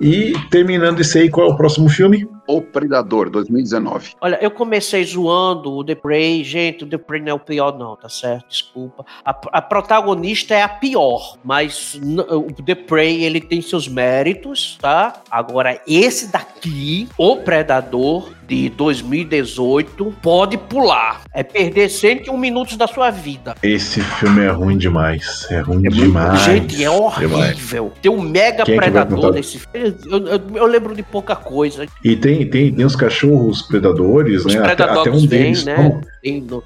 E terminando isso aí, qual é o próximo filme? O Predador, 2019. Olha, eu comecei zoando o The Prey. Gente, o The Prey não é o pior, não, tá certo? Desculpa. A, a protagonista é a pior, mas o The Prey, ele tem seus méritos, tá? Agora, esse daqui, o Predador, de 2018, pode pular. É perder 101 minutos da sua vida. Esse filme é ruim demais. É ruim é demais. Gente, é horrível. Tem um mega Quem é predador é nesse filme. Eu, eu, eu, lembro de pouca coisa. E tem, tem, tem os cachorros predadores, os né? Até, até, um deles. Vem, né?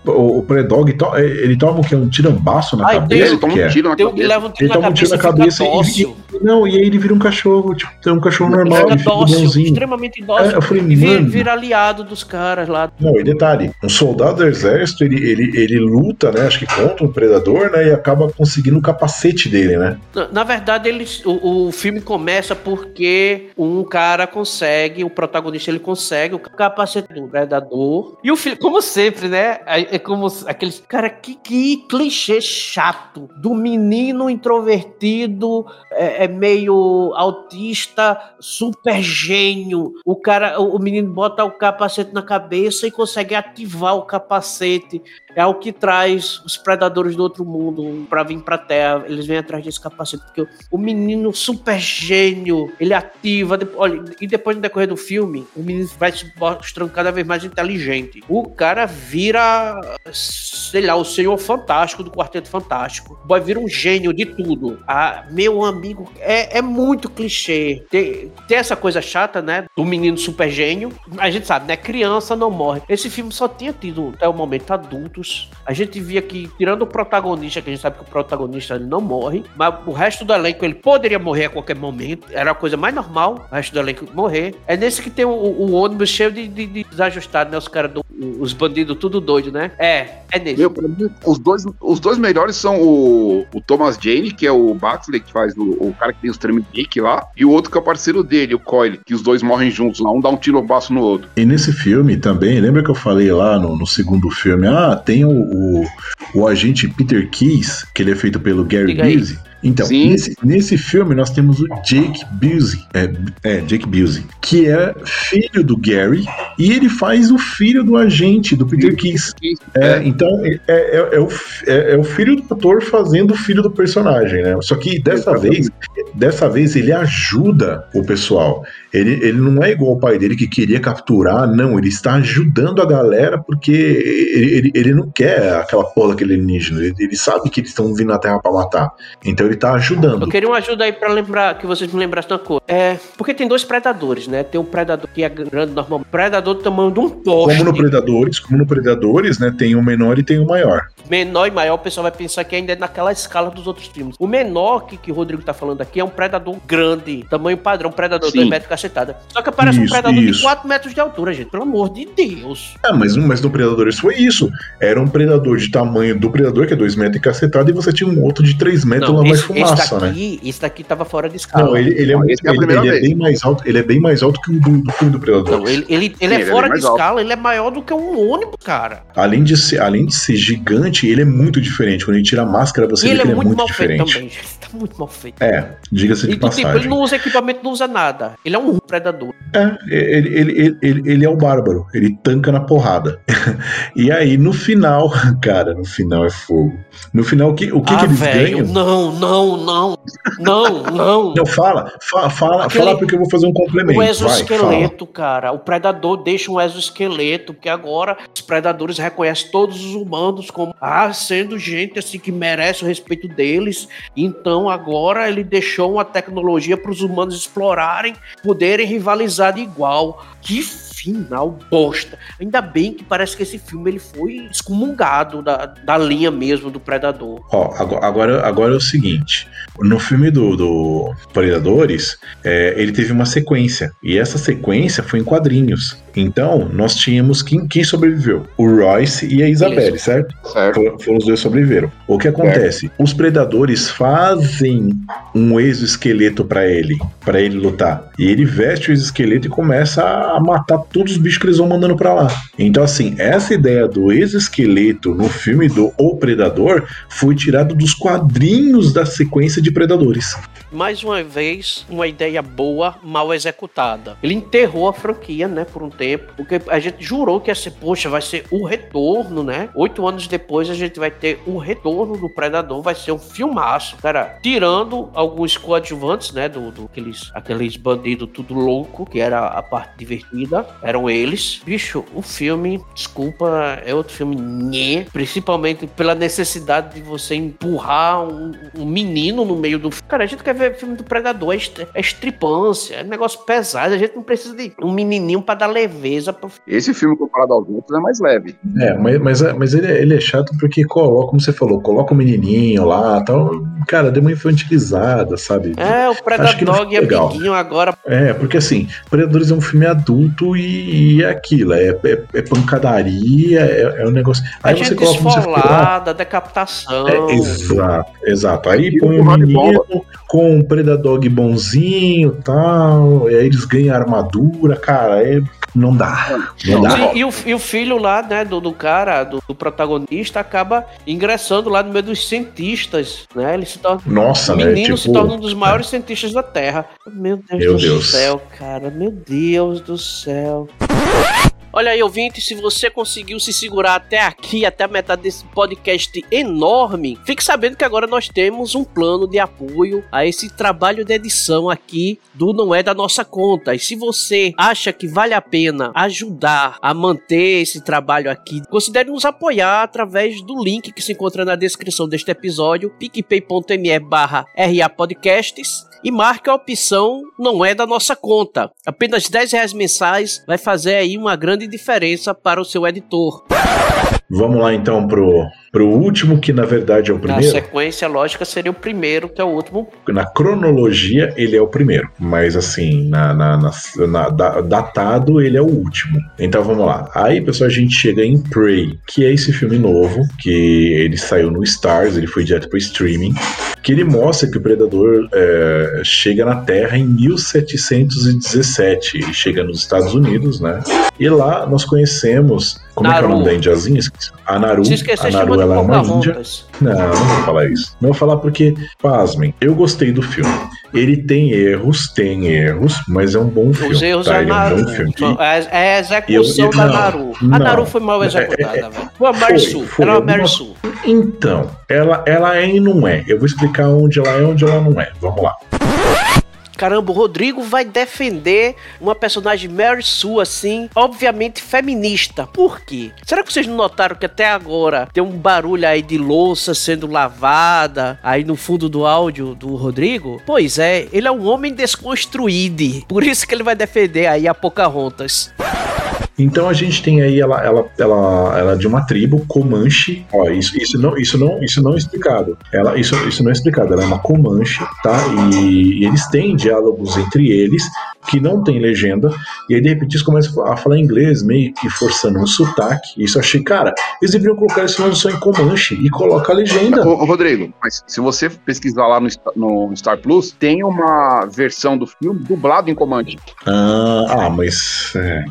O, o Predog, ele toma o que? Um tirambaço na Ai, cabeça? Ele toma um tiro na tem, cabeça. Leva um tiro ele toma um tiro na cabeça e, e, Não, e aí ele vira um cachorro, tipo, tem um cachorro normal. Ele fica dócil, extremamente dócil. É, eu falei, vira, vira, aliado dos caras lá. Não, e detalhe, um soldado do exército, ele, ele, ele luta, né, acho que contra um predador, né, e acaba conseguindo o capacete dele, né? Na, na verdade, ele, o, o filme começa porque um cara consegue, o protagonista, ele consegue o capacete do predador. E o filme, como sempre, né, é, como aqueles. Cara, que, que clichê chato do menino introvertido, é, é, meio autista, super gênio. O cara, o menino bota o capacete na cabeça e consegue ativar o capacete é o que traz os predadores do outro mundo para vir pra Terra. Eles vêm atrás desse capacete, porque o menino super gênio, ele ativa. Olha, e depois no decorrer do filme, o menino vai se mostrando cada vez mais inteligente. O cara vira, sei lá, o senhor fantástico do Quarteto Fantástico. O boy vira um gênio de tudo. Ah, meu amigo, é, é muito clichê. Tem, tem essa coisa chata, né? Do menino super gênio. A gente sabe, né? Criança não morre. Esse filme só tinha tido até o momento adulto a gente via que, tirando o protagonista, que a gente sabe que o protagonista ele não morre, mas o resto do elenco ele poderia morrer a qualquer momento. Era a coisa mais normal, o resto do elenco morrer. É nesse que tem o, o ônibus cheio de, de, de desajustado, né? Os caras, os bandidos tudo doido, né? É, é nesse. Meu, mim, os dois, os dois melhores são o, o Thomas Jane, que é o Baxley, que faz o, o cara que tem os Tremendake lá, e o outro que é o parceiro dele, o Coyle, que os dois morrem juntos lá, um dá um tiro baço no outro. E nesse filme também, lembra que eu falei lá no, no segundo filme, ah, tem o, o, o, agente Peter Keys, que ele é feito pelo Gary Busey. Então, nesse, nesse, filme nós temos o Jake Busey, é, é, Jake Busey, que é filho do Gary e ele faz o filho do agente do Peter Keys. É, é. então é, é, é, o, é, o filho do ator fazendo o filho do personagem, né? Só que dessa vez, dessa vez ele ajuda o pessoal. Ele, ele não é igual o pai dele que queria capturar, não. Ele está ajudando a galera porque ele, ele, ele não quer aquela porra daquele alienígena. Ele, ele sabe que eles estão vindo na Terra para matar. Então ele tá ajudando. Eu queria uma ajuda aí para lembrar, que vocês me lembrassem uma coisa. É, porque tem dois predadores, né? Tem um predador que é grande normal, predador do tamanho de um poste. Como no Predadores, como no Predadores, né? Tem o menor e tem o maior. Menor e maior, o pessoal vai pensar que ainda é naquela escala dos outros filmes. O menor que, que o Rodrigo tá falando aqui é um predador grande, tamanho padrão, predador 2 metros cacetada. Só que aparece isso, um predador isso. de 4 metros de altura, gente, pelo amor de Deus. É, mas, mas no Predadores foi isso. Era um predador de tamanho do predador, que é 2 metros e cacetada, e você tinha um outro de 3 metros lá mais fumaça, esse daqui, né? Esse daqui tava fora de escala. Não, ele, ele é, é ele, ele é bem mais alto, ele é bem mais alto que o do, do filme do Predador. Não, ele, ele, ele Sim, é fora de escala, alto. ele é maior do que um ônibus, cara. Além de ser, além de ser gigante, ele é muito diferente. Quando ele tira a máscara, você vê que ele é, é muito, diferente. Também, tá muito mal feito. É, diga-se de passagem. Tipo, ele não usa equipamento, não usa nada. Ele é um predador. É, ele, ele, ele, ele é o bárbaro. Ele tanca na porrada. [laughs] e aí, no final, [laughs] cara, no final é fogo. No final, o que, o que, ah, que eles véio, ganham? Não, não, não. Não, [laughs] não. Não, fala, fala, fala, Aquele, fala porque eu vou fazer um complemento. O exoesqueleto, Vai, cara. O predador deixa um exoesqueleto, porque agora os predadores reconhecem todos os humanos como ah, sendo gente assim que merece o respeito deles. Então agora ele deixou uma tecnologia para os humanos explorarem, poderem rivalizar de igual. Que final bosta. Ainda bem que parece que esse filme ele foi excomungado da, da linha mesmo do Predador. Ó, agora, agora é o seguinte: no filme do, do Predadores, é, ele teve uma sequência. E essa sequência foi em quadrinhos. Então, nós tínhamos quem, quem sobreviveu? O Royce e a Isabelle, Isso. certo? Certo. Foram os dois sobreviveram. O que acontece? Certo. Os predadores fazem um exoesqueleto para ele, para ele lutar. E ele veste o exoesqueleto e começa a matar todos os bichos que eles vão mandando para lá. Então, assim, essa ideia do exoesqueleto no filme do O Predador foi tirado dos quadrinhos da sequência de Predadores. Mais uma vez, uma ideia boa, mal executada. Ele enterrou a franquia, né, por um tempo, porque a gente jurou que ia ser, poxa, vai ser o retorno, né? Oito anos depois a gente vai ter o retorno do Predador, vai ser um filmaço, cara. Tirando alguns coadjuvantes, né, do, do aqueles, aqueles bandidos tudo louco, que era a parte divertida, eram eles. Bicho, o filme, desculpa, é outro filme nhê, principalmente pela necessidade de você empurrar um, um menino no meio do. Cara, a gente quer ver filme do Predador, é, é estripância, é negócio pesado, a gente não precisa de um menininho para dar leveza. Pro... Esse filme comparado aos outros é mais leve. É, mas, mas, mas ele, ele é chato porque coloca, como você falou, coloca o menininho lá tal. Cara, deu uma infantilizada, sabe? É, o Predador é amiguinho agora. É, porque assim, Predadores é um filme adulto e, e é aquilo, é, é, é pancadaria, é, é, um negócio. Aí a você coloca esfolada, decapitação. É, exato, exato. Aí põe o menino com um Predador bonzinho tal, e aí eles ganham armadura, cara, é não dá. Não dá. E, e, o, e o filho lá, né, do, do cara, do, do, protagonista, acaba ingressando lá no meio dos cientistas, né? Ele se torna. Nossa, o menino né? tipo, se torna um dos maiores é. cientistas da Terra. Meu Deus Meu do Deus. céu, cara. Meu Deus do céu. Olha aí, ouvinte, se você conseguiu se segurar até aqui, até a metade desse podcast enorme, fique sabendo que agora nós temos um plano de apoio a esse trabalho de edição aqui do Não É da Nossa Conta. E se você acha que vale a pena ajudar a manter esse trabalho aqui, considere nos apoiar através do link que se encontra na descrição deste episódio, picpay.me barra Podcasts e marque a opção não é da nossa conta. Apenas 10 reais mensais vai fazer aí uma grande diferença para o seu editor. Vamos lá então pro, pro último, que na verdade é o primeiro. Na sequência lógica seria o primeiro, que é o último. Na cronologia, ele é o primeiro. Mas assim, na, na, na, na datado, ele é o último. Então vamos lá. Aí, pessoal, a gente chega em Prey, que é esse filme novo, que ele saiu no Stars, ele foi direto pro streaming. Que ele mostra que o Predador é, chega na Terra em 1717. Ele chega nos Estados Unidos, né? E lá nós conhecemos como Naru. é que é o nome da indiazinha? A Naru. A Naru ela é uma índia. Não, não vou falar isso. Não vou falar porque, pasmem, eu gostei do filme. Ele tem erros, tem erros, mas é um bom filme. Os erros tá? é, Naru. É, um filme. é, é a execução eu, eu, da não, Naru. A Naru foi mal executada, é, velho. Foi a Marisu. Era uma Marisu. Então, ela, ela é e não é. Eu vou explicar onde ela é e onde ela não é. Vamos lá. Caramba, o Rodrigo vai defender uma personagem Mary Sue, assim, obviamente feminista. Por quê? Será que vocês não notaram que até agora tem um barulho aí de louça sendo lavada aí no fundo do áudio do Rodrigo? Pois é, ele é um homem desconstruído. Por isso que ele vai defender aí a Pocahontas. Então a gente tem aí ela, ela, ela, ela é de uma tribo Comanche. Ó, isso, isso não, isso não, isso não é explicado. Ela, isso, isso não é explicado. Ela é uma Comanche, tá? E, e eles têm diálogos entre eles que não tem legenda, e aí de repente eles começam a falar inglês, meio que forçando um sotaque. Isso eu achei, cara, eles deveriam colocar isso só em Comanche e coloca a legenda. Ô, Rodrigo, mas se você pesquisar lá no, no Star Plus, tem uma versão do filme dublado em Comanche. Ah, ah mas. É.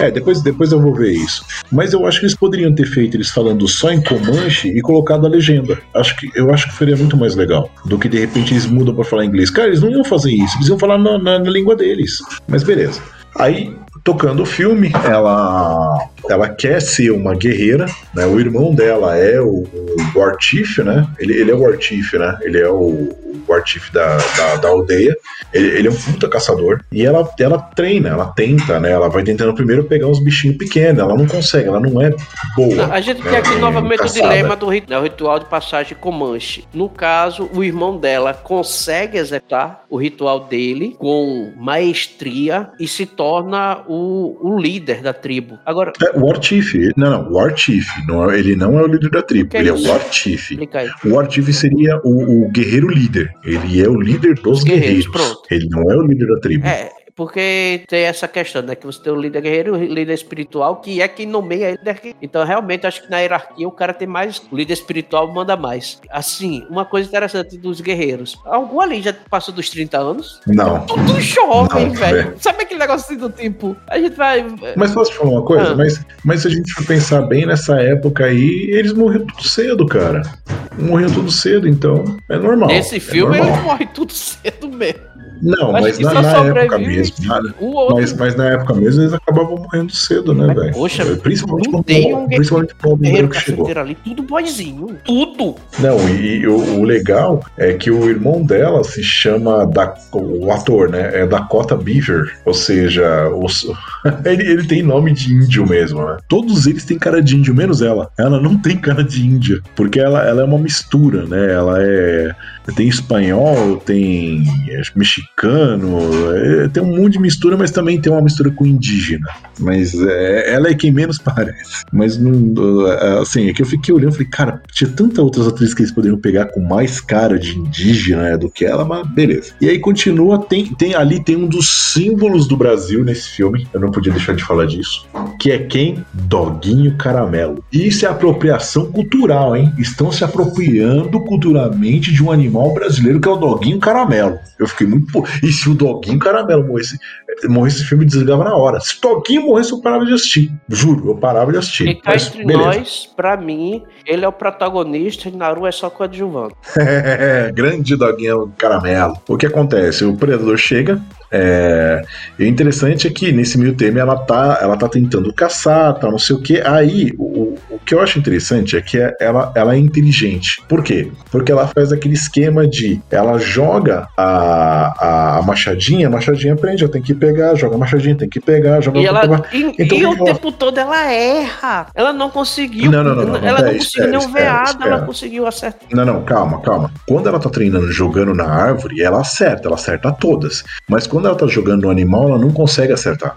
É, depois, depois eu vou ver isso. Mas eu acho que eles poderiam ter feito eles falando só em Comanche e colocado a legenda. Acho que, eu acho que seria muito mais legal do que de repente eles mudam para falar inglês. Cara, eles não iam fazer isso, eles iam falar na, na, na língua deles. Mas beleza. Aí tocando o filme, ela ela quer ser uma guerreira, né? O irmão dela é o, o War Chief, né? Ele, ele é o War Chief, né? Ele é o, o War Chief da, da, da aldeia. Ele, ele, é um puta caçador. E ela, ela treina, ela tenta, né? Ela vai tentando primeiro pegar uns bichinhos pequenos. Ela não consegue, ela não é boa. A gente né? tem aqui novamente caçada. o dilema do ritual, né? ritual de passagem Comanche. No caso, o irmão dela consegue executar o ritual dele com maestria e se torna o, o líder da tribo. Agora. É, War Chief. Não, não, War Chief. Não, é, ele não é o líder da tribo, que ele é, é o War Chief. O War Chief seria o, o, guerreiro líder. Ele é o líder dos guerreiros. guerreiros. Ele não é o líder da tribo. É, porque tem essa questão, né? Que você tem o líder guerreiro e o líder espiritual, que é quem nomeia ele. Então, realmente, acho que na hierarquia o cara tem mais. O líder espiritual manda mais. Assim, uma coisa interessante dos guerreiros. Algum ali já passou dos 30 anos? Não. Tudo jovem, não, velho. É. Sabe aquele negócio assim do tipo? A gente vai. Mas posso te falar uma coisa? Ah. Mas, mas se a gente for pensar bem nessa época aí, eles morreram tudo cedo, cara. Morreram tudo cedo, então é normal. Nesse é filme, é eles morrem tudo [laughs] cedo mesmo. Não, mas na, na época mesmo. Um mas, mas na época mesmo eles acabavam morrendo cedo, né, velho? Poxa, principalmente quando, tem um principalmente o que chegou. ali, tudo boizinho, tudo. Não, e, e o, o, legal é que o irmão dela se chama da, o ator, né? É Dakota Beaver, ou seja, os, [laughs] ele, ele tem nome de índio mesmo, né? Todos eles têm cara de índio, menos ela. Ela não tem cara de índia, porque ela, ela é uma mistura, né? Ela é tem espanhol, tem mexicano, é, tem um monte de mistura, mas também tem uma mistura com indígena. Mas é, ela é quem menos parece. Mas não, é, assim, é que eu fiquei olhando e falei, cara, tinha tantas outras atrizes que eles poderiam pegar com mais cara de indígena né, do que ela, mas beleza. E aí continua, tem, tem ali tem um dos símbolos do Brasil nesse filme, eu não podia deixar de falar disso, que é quem? Doguinho Caramelo. Isso é apropriação cultural, hein? Estão se apropriando culturalmente de um animal brasileiro que é o Doguinho Caramelo. Eu fiquei muito. E se o Doguinho Caramelo morresse, morresse esse filme, desligava na hora. Se o Doguinho morresse, eu parava de assistir. Juro, eu parava de assistir. E cá entre beleza. nós, pra mim, ele é o protagonista e Naru é só coadjuvante. [laughs] grande Doguinho Caramelo. O que acontece? O predador chega, é, e o interessante é que nesse meio termo ela tá, ela tá tentando caçar, tá não sei o que. Aí, o, o que eu acho interessante é que ela, ela é inteligente. Por quê? Porque ela faz aquele esquema de ela joga a, a machadinha, a machadinha prende, ela tem que pegar, joga a machadinha, tem que pegar, joga e, ela, e, então, e o ela... tempo todo ela erra. Ela não conseguiu. Não, não, não, não, ela não, não conseguiu nenhum veado, ela conseguiu acertar. Não, não, calma, calma. Quando ela tá treinando jogando na árvore, ela acerta, ela acerta todas. Mas quando quando ela tá jogando no animal, ela não consegue acertar.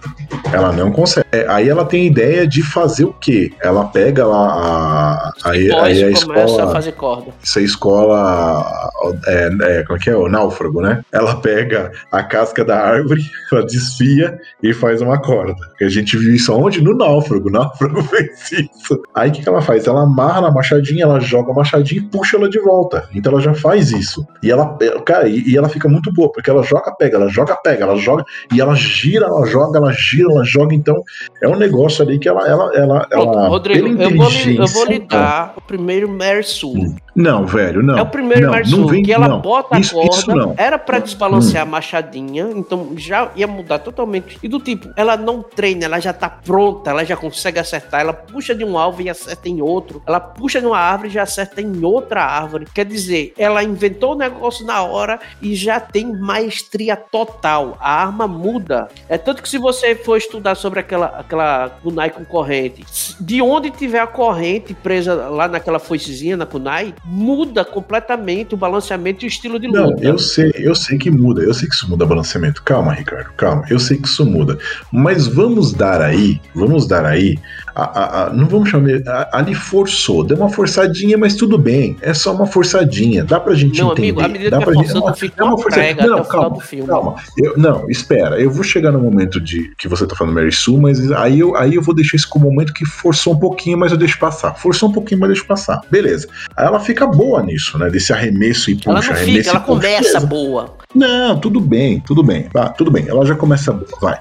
Ela não consegue. É, aí ela tem a ideia de fazer o quê? Ela pega lá a. Aí, aí a escola. A fazer corda. Essa escola. É, é, como é que é? O náufrago, né? Ela pega a casca da árvore, [laughs] ela desfia e faz uma corda. A gente viu isso onde? No náufrago. O náufrago [laughs] fez isso. Aí o que, que ela faz? Ela amarra na machadinha, ela joga a machadinha e puxa ela de volta. Então ela já faz isso. E ela, cara, e, e ela fica muito boa, porque ela joga, pega, ela joga, pega ela joga e ela gira, ela joga, ela gira, ela joga. Então é um negócio ali que ela. ela, ela, ela Rodrigo, eu vou, lhe, eu vou lhe dar o primeiro Mary Sue. Não, velho, não. É o primeiro não, não vem, que ela não. bota a isso, corda, isso não. era para desbalancear hum. a machadinha, então já ia mudar totalmente. E do tipo, ela não treina, ela já tá pronta, ela já consegue acertar, ela puxa de um alvo e acerta em outro, ela puxa de uma árvore e já acerta em outra árvore. Quer dizer, ela inventou o negócio na hora e já tem maestria total. A arma muda. É tanto que se você for estudar sobre aquela, aquela kunai com corrente, de onde tiver a corrente presa lá naquela foicezinha na kunai, muda completamente o balanceamento e o estilo de luta. Não, eu sei, eu sei que muda, eu sei que isso muda o balanceamento. Calma, Ricardo, calma, eu sei que isso muda. Mas vamos dar aí, vamos dar aí a, a, a, não vamos chamar. ali forçou, deu uma forçadinha, mas tudo bem. É só uma forçadinha. Dá pra gente não, entender. Amigo, a medida dá que pra gente, uma, fica uma forçadinha. Não, calma, calma. Eu, não, espera. Eu vou chegar no momento de que você tá falando Mary Sue, mas aí eu, aí eu vou deixar isso como um momento que forçou um pouquinho, mas eu deixo passar. Forçou um pouquinho, mas deixo passar. Beleza. Aí ela fica boa nisso, né? Desse arremesso e puxa, ela não arremesso fica, ela começa boa. Não, tudo bem, tudo bem. Tá, tudo bem. Ela já começa boa, vai.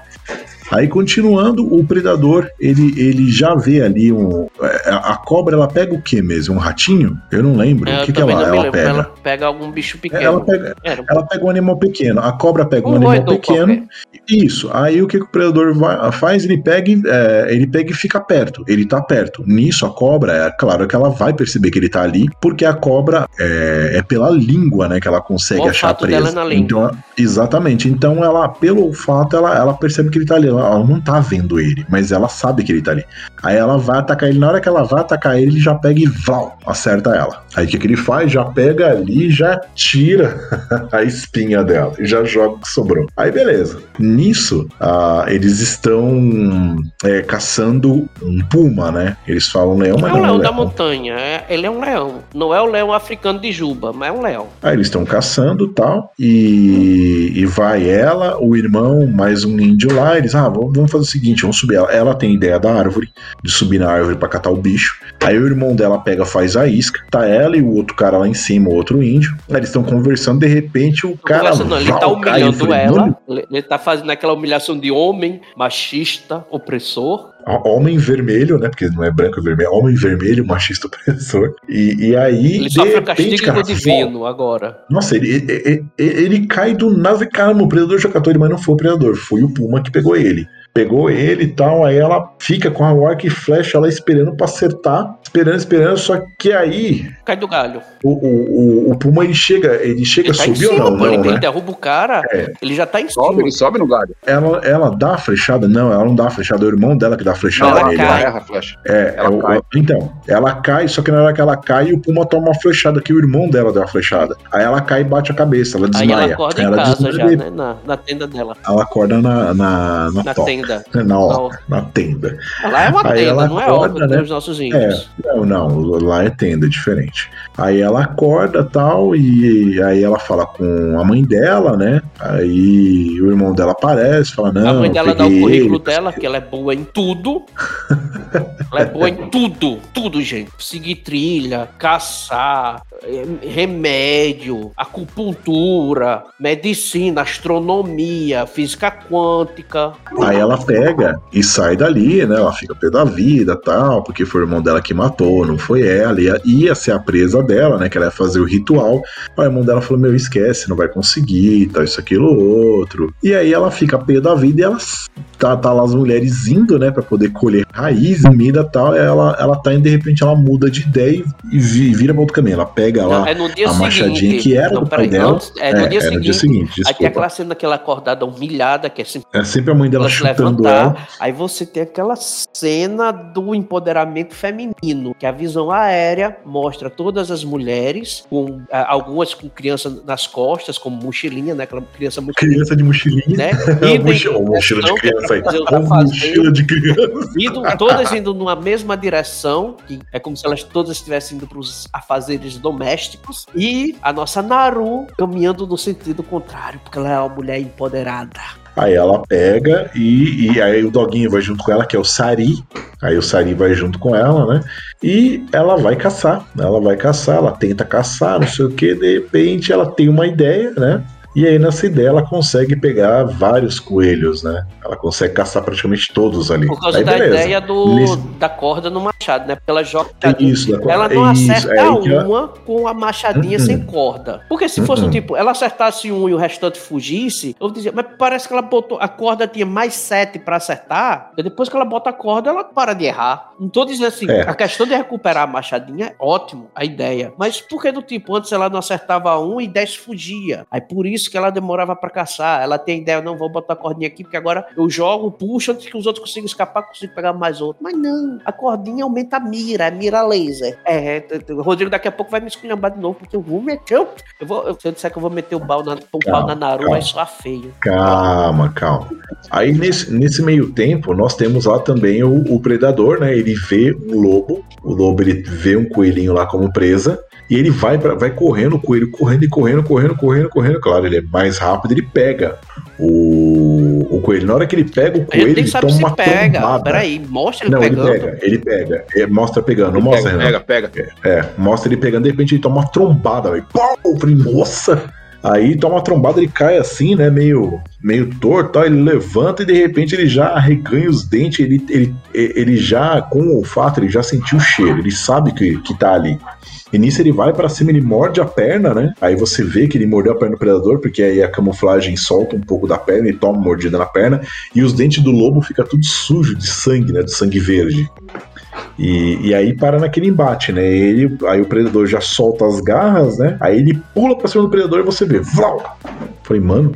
Aí continuando, o predador ele, ele já vê ali um. É, a cobra ela pega o que mesmo? Um ratinho? Eu não lembro. É, o que, que ela, ela pega? Ela pega algum bicho pequeno. Ela pega, é, ela pega um animal pequeno. A cobra pega um, um animal pequeno. Qualquer. Isso. Aí o que, que o predador vai, faz? Ele pega, é, ele pega e fica perto. Ele tá perto. Nisso, a cobra, é claro que ela vai perceber que ele tá ali, porque a cobra é, é pela língua, né? Que ela consegue o achar a presa. Dela é. Então, exatamente. Então ela, pelo olfato, ela, ela percebe que ele tá ali ela, ela, não tá vendo ele, mas ela sabe que ele tá ali. Aí ela vai atacar ele, na hora que ela vai atacar ele, ele já pega e vlau, acerta ela. Aí o que, que ele faz? Já pega ali já tira [laughs] a espinha dela e já joga o que sobrou. Aí beleza. Nisso, uh, eles estão é, caçando um puma, né? Eles falam leão, mas não é um leão, é um leão da montanha. É, ele é um leão. Não é o leão africano de Juba, mas é um leão. Aí eles estão caçando tal, e, e vai ela, o irmão, mais um índio lá eles, ah, vamos fazer o seguinte, vamos subir. Ela, ela tem ideia da árvore, de subir na árvore para catar o bicho. Aí o irmão dela pega, faz a isca, tá ela e o outro cara lá em cima, o outro índio. Aí eles estão conversando, de repente o cara. Não, ele tá humilhando ela, ele tá fazendo aquela humilhação de homem machista, opressor homem vermelho, né? Porque não é branco e vermelho, é homem vermelho, machista [laughs] opressor. E, e aí. Ele sofre o castigo cara, divino agora. Nossa, ele, ele, ele, ele cai do nave, caramba, o predador ele, mas não foi o predador, foi o Puma que pegou ele pegou ele e tal, aí ela fica com a arco e flecha lá esperando pra acertar, esperando, esperando, só que aí... Cai do galho. O, o, o, o Puma, ele chega, ele chega ele tá subir ou não? Pô, não ele, né? derruba o cara, é. ele já tá em sobe, cima. Ele sobe no galho. Ela, ela dá a flechada? Não, ela não dá a flechada, é o irmão dela que dá a flechada não, ela nele. Cai. Ela, flecha. É, ela é, cai. então, ela cai, só que na hora que ela cai, o Puma toma uma flechada, que o irmão dela deu a flechada. Aí ela cai e bate a cabeça, ela desmaia. Aí ela acorda ela em casa já, né? Na, na, tenda dela. Ela acorda na, na, na, na tenda. [laughs] Na, na tenda. Lá é uma Aí tenda, não é óbvio né? dos nossos índios. É, não, não, lá é tenda, é diferente. Aí ela acorda tal, e aí ela fala com a mãe dela, né? Aí o irmão dela aparece, fala, não. A mãe dela dá o currículo ele, dela, que ela é boa em tudo. [laughs] ela é boa em tudo, tudo, gente. Seguir trilha, caçar, é, remédio, acupuntura, medicina, astronomia, física quântica. Aí ela pega e sai dali, né? Ela fica pé da vida tal, porque foi o irmão dela que matou, não foi ela. Ia, ia ser a presa dela, né? Que ela ia fazer o ritual. Aí o irmão dela falou: Meu, esquece, não vai conseguir, tal, isso, aquilo, outro. E aí ela fica pé da vida e ela tá, tá lá as mulheres indo, né? Pra poder colher raiz, comida e tal. Ela, ela tá indo, de repente, ela muda de ideia e, vira pra outro caminho. Ela pega não, lá é a seguinte, machadinha que era não, do pai dela. é, no, é, dia, é seguinte, no dia seguinte. Aí tem aquela cena daquela acordada humilhada, que é sempre. É sempre a mãe dela chutando levantar, ela. Aí você tem aquela cena do empoderamento feminino, que a visão aérea mostra todas as mulheres, com algumas com criança nas costas, como mochilinha, né? Aquela criança mochilinha. Criança de mochilinha. Né? E mochila, mochila de criança aí. Mochila de criança. Indo, todas indo numa mesma direção, que é como se elas todas estivessem indo para os afazeres domésticos. E a nossa Naru caminhando no sentido contrário, porque ela é uma mulher empoderada. Aí ela pega e, e aí o doguinho vai junto com ela, que é o Sari. Aí o Sari vai junto com ela, né? E ela vai caçar. Ela vai caçar, ela tenta caçar, não sei o que. De repente ela tem uma ideia, né? E aí nessa ideia ela consegue pegar vários coelhos, né? Ela consegue caçar praticamente todos ali. Por causa aí, da beleza. ideia do, da corda no machado, né? Porque ela joga. É isso, da corda. Ela não é acerta é uma com a machadinha sem uhum. corda. Porque se fosse uhum. tipo, ela acertasse um e o restante fugisse, eu dizia, mas parece que ela botou. A corda tinha mais sete para acertar. E depois que ela bota a corda, ela para de errar. Não tô dizendo assim, é. a questão de recuperar a machadinha é ótimo, a ideia. Mas por que do tipo, antes ela não acertava um e dez fugia? Aí por isso disse que ela demorava para caçar. Ela tem ideia, não vou botar a cordinha aqui, porque agora eu jogo, puxo antes que os outros consigam escapar, consigo pegar mais outro. Mas não, a cordinha aumenta a mira, a mira laser. É, é o Rodrigo daqui a pouco vai me esculhambar de novo, porque eu vou meter. Eu, eu vou, se eu disser que eu vou meter o pau na, um pau na Naru, vai soar feio. Calma, calma. Aí nesse, nesse meio tempo, nós temos lá também o, o predador, né? Ele vê um lobo, o lobo ele vê um coelhinho lá como presa. E ele vai, pra, vai correndo, o coelho correndo e correndo, correndo, correndo, correndo. Claro, ele é mais rápido, ele pega o, o coelho. Na hora que ele pega o coelho, ele toma uma pega. trombada. Peraí, mostra ele não, pegando. Ele pega, ele pega. Ele mostra pegando, não mostra, pega, Pega, pega. É, mostra ele pegando, de repente ele toma uma trombada, velho. Pau! Eu falei, nossa! Aí toma uma trombada, ele cai assim, né? Meio, meio torto, ele levanta e de repente ele já reganha os dentes, ele, ele, ele já, com o olfato, ele já sentiu o cheiro, ele sabe que, que tá ali. E nisso ele vai para cima, ele morde a perna, né? Aí você vê que ele mordeu a perna do predador, porque aí a camuflagem solta um pouco da perna, ele toma mordida na perna, e os dentes do lobo fica tudo sujo de sangue, né? De sangue verde. E, e aí para naquele embate, né? Ele, aí o predador já solta as garras, né? Aí ele pula pra cima do predador e você vê. Vlau! Falei, mano,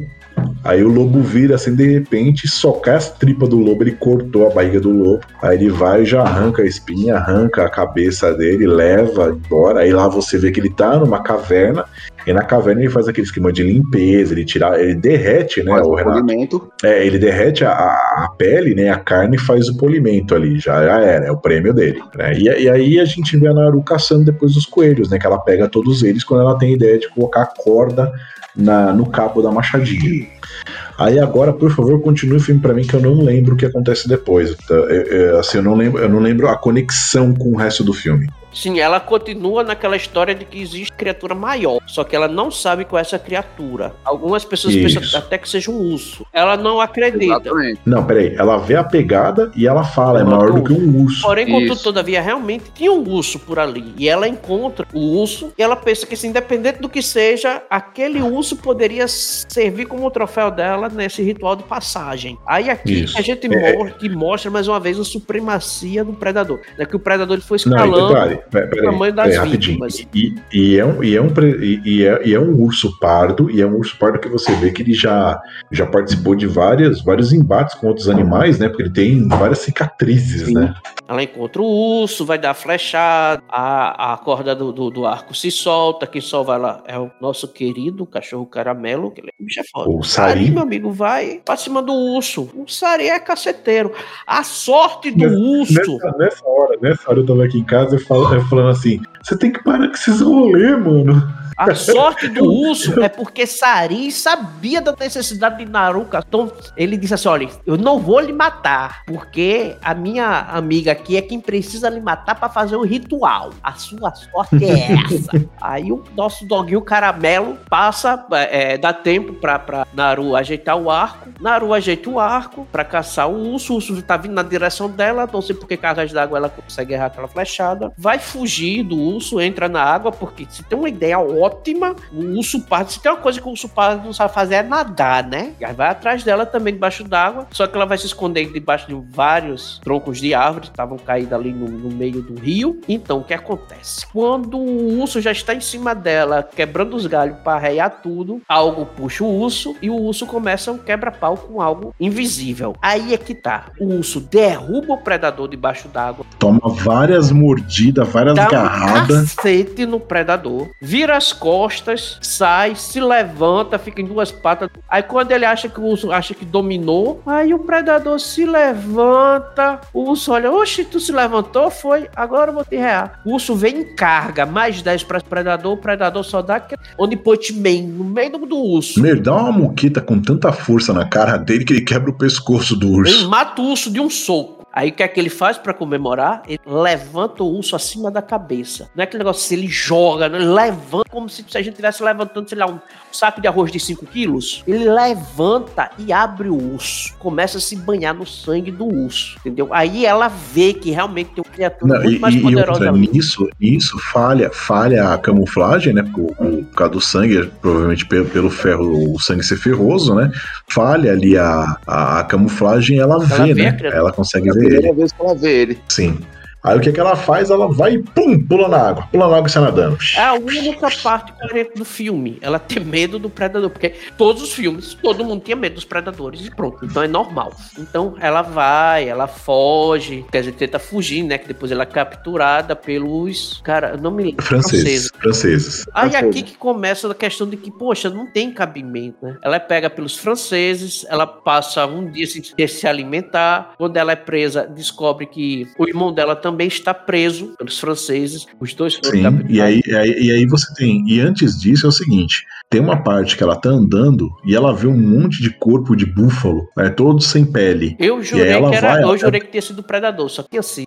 Aí o lobo vira assim, de repente, socar as tripas do lobo, ele cortou a barriga do lobo. Aí ele vai e já arranca a espinha, arranca a cabeça dele, leva embora. Aí lá você vê que ele tá numa caverna. E na caverna ele faz aquele esquema de limpeza, ele tira, ele derrete, né? Faz o, o polimento. É, ele derrete a, a, pele, né? A carne faz o polimento ali, já, já era, é o prêmio dele. Né? E, e, aí a gente vê a Naru caçando depois os coelhos, né? Que ela pega todos eles quando ela tem a ideia de colocar a corda na, no cabo da machadinha. Aí agora, por favor, continue o filme para mim que eu não lembro o que acontece depois. Tá? Eu, eu, assim, eu não lembro, eu não lembro a conexão com o resto do filme. Sim, ela continua naquela história de que existe criatura maior, só que ela não sabe qual é essa criatura. Algumas pessoas Isso. pensam até que seja um urso. Ela não acredita. Exatamente. Não, peraí, ela vê a pegada e ela fala, é maior do que um urso. Porém, contudo, todavia, realmente tinha um urso por ali. E ela encontra o urso e ela pensa que, assim, independente do que seja, aquele urso poderia servir como troféu dela nesse ritual de passagem. Aí aqui Isso. a gente é. mostra, mostra mais uma vez a supremacia do predador. É que o predador ele foi escalando. Não, peraí, tamanho das vítimas. E, e, é um, e, é um, e, é, e é um urso pardo, e é um urso pardo que você vê que ele já, já participou de várias, vários embates com outros animais, né? Porque ele tem várias cicatrizes, Sim. né? Ela encontra o urso, vai dar flechada, a, a corda do, do, do arco se solta, quem solta ela é o nosso querido cachorro caramelo, que ele é bicho é foda. O Sari, meu amigo, vai pra cima do urso. O Sari é caceteiro. A sorte do nessa, urso. Nessa, nessa, hora, nessa hora eu tava aqui em casa, eu falo, eu falando assim: você tem que parar com esses rolês, mano. A sorte do urso é porque Sari sabia da necessidade de Naruka. Então ele disse assim: olha, eu não vou lhe matar, porque a minha amiga aqui é quem precisa lhe matar para fazer o ritual. A sua sorte é essa. [laughs] Aí o nosso doguinho caramelo passa, é, dá tempo pra, pra Naru ajeitar o arco. Naru ajeita o arco para caçar o urso. O urso tá vindo na direção dela. Não sei porque cargas d'água ela consegue errar aquela flechada. Vai fugir do urso, entra na água, porque se tem uma ideia ótima ótima. O urso pardo, se tem uma coisa que o urso pardo não sabe fazer é nadar, né? E aí vai atrás dela também debaixo d'água, só que ela vai se esconder debaixo de vários troncos de árvore que estavam caídos ali no, no, meio do rio. Então, o que acontece? Quando o urso já está em cima dela, quebrando os galhos para arrear tudo, algo puxa o urso e o urso começa um quebra-pau com algo invisível. Aí é que tá. O urso derruba o predador debaixo d'água. Toma várias mordidas, várias dá garradas. Um cacete no predador. Vira as costas, sai, se levanta, fica em duas patas. Aí quando ele acha que o urso acha que dominou, aí o predador se levanta. O urso olha, oxe, tu se levantou? Foi, agora eu vou te rear. O urso vem em carga, mais 10 para o predador, o predador só dá onde put man, no meio do, do urso. Meu, dá uma muqueta com tanta força na cara dele que ele quebra o pescoço do urso. Ele mata o urso de um soco. Aí o que é que ele faz para comemorar? Ele levanta o urso acima da cabeça. Não é aquele negócio, se ele joga, né? ele levanta como se a gente estivesse levantando, sei lá, um saco de arroz de 5 quilos. Ele levanta e abre o urso. Começa a se banhar no sangue do urso. Entendeu? Aí ela vê que realmente tem uma criatura Não, muito e, mais poderosa. E outra, nisso, nisso falha, falha a camuflagem, né? Por, por causa do sangue, provavelmente pelo, pelo ferro, o sangue ser ferroso, né? Falha ali a, a, a camuflagem ela, ela vê, né? Ela consegue ver primeira vez que ela vê ele. Sim. Aí o que, que ela faz? Ela vai e pum, pula na água. Pula na água e sai nadando. É a única parte do filme. Ela tem medo do predador. Porque todos os filmes, todo mundo tinha medo dos predadores e pronto. Então é normal. Então ela vai, ela foge. Quer dizer, tenta fugir, né? Que depois ela é capturada pelos. Cara, não me lembro. Franceses. Franceses. Aí aqui que começa a questão de que, poxa, não tem cabimento, né? Ela é pega pelos franceses, ela passa um dia sem se alimentar. Quando ela é presa, descobre que o irmão dela também está preso pelos franceses. Os dois foram Sim, capturados. e aí, e aí, e aí você tem. E antes disso é o seguinte: tem uma parte que ela tá andando e ela vê um monte de corpo de búfalo, né, todos sem pele. Eu jurei que era. vai, eu jurei que tinha sido predador, só que assim.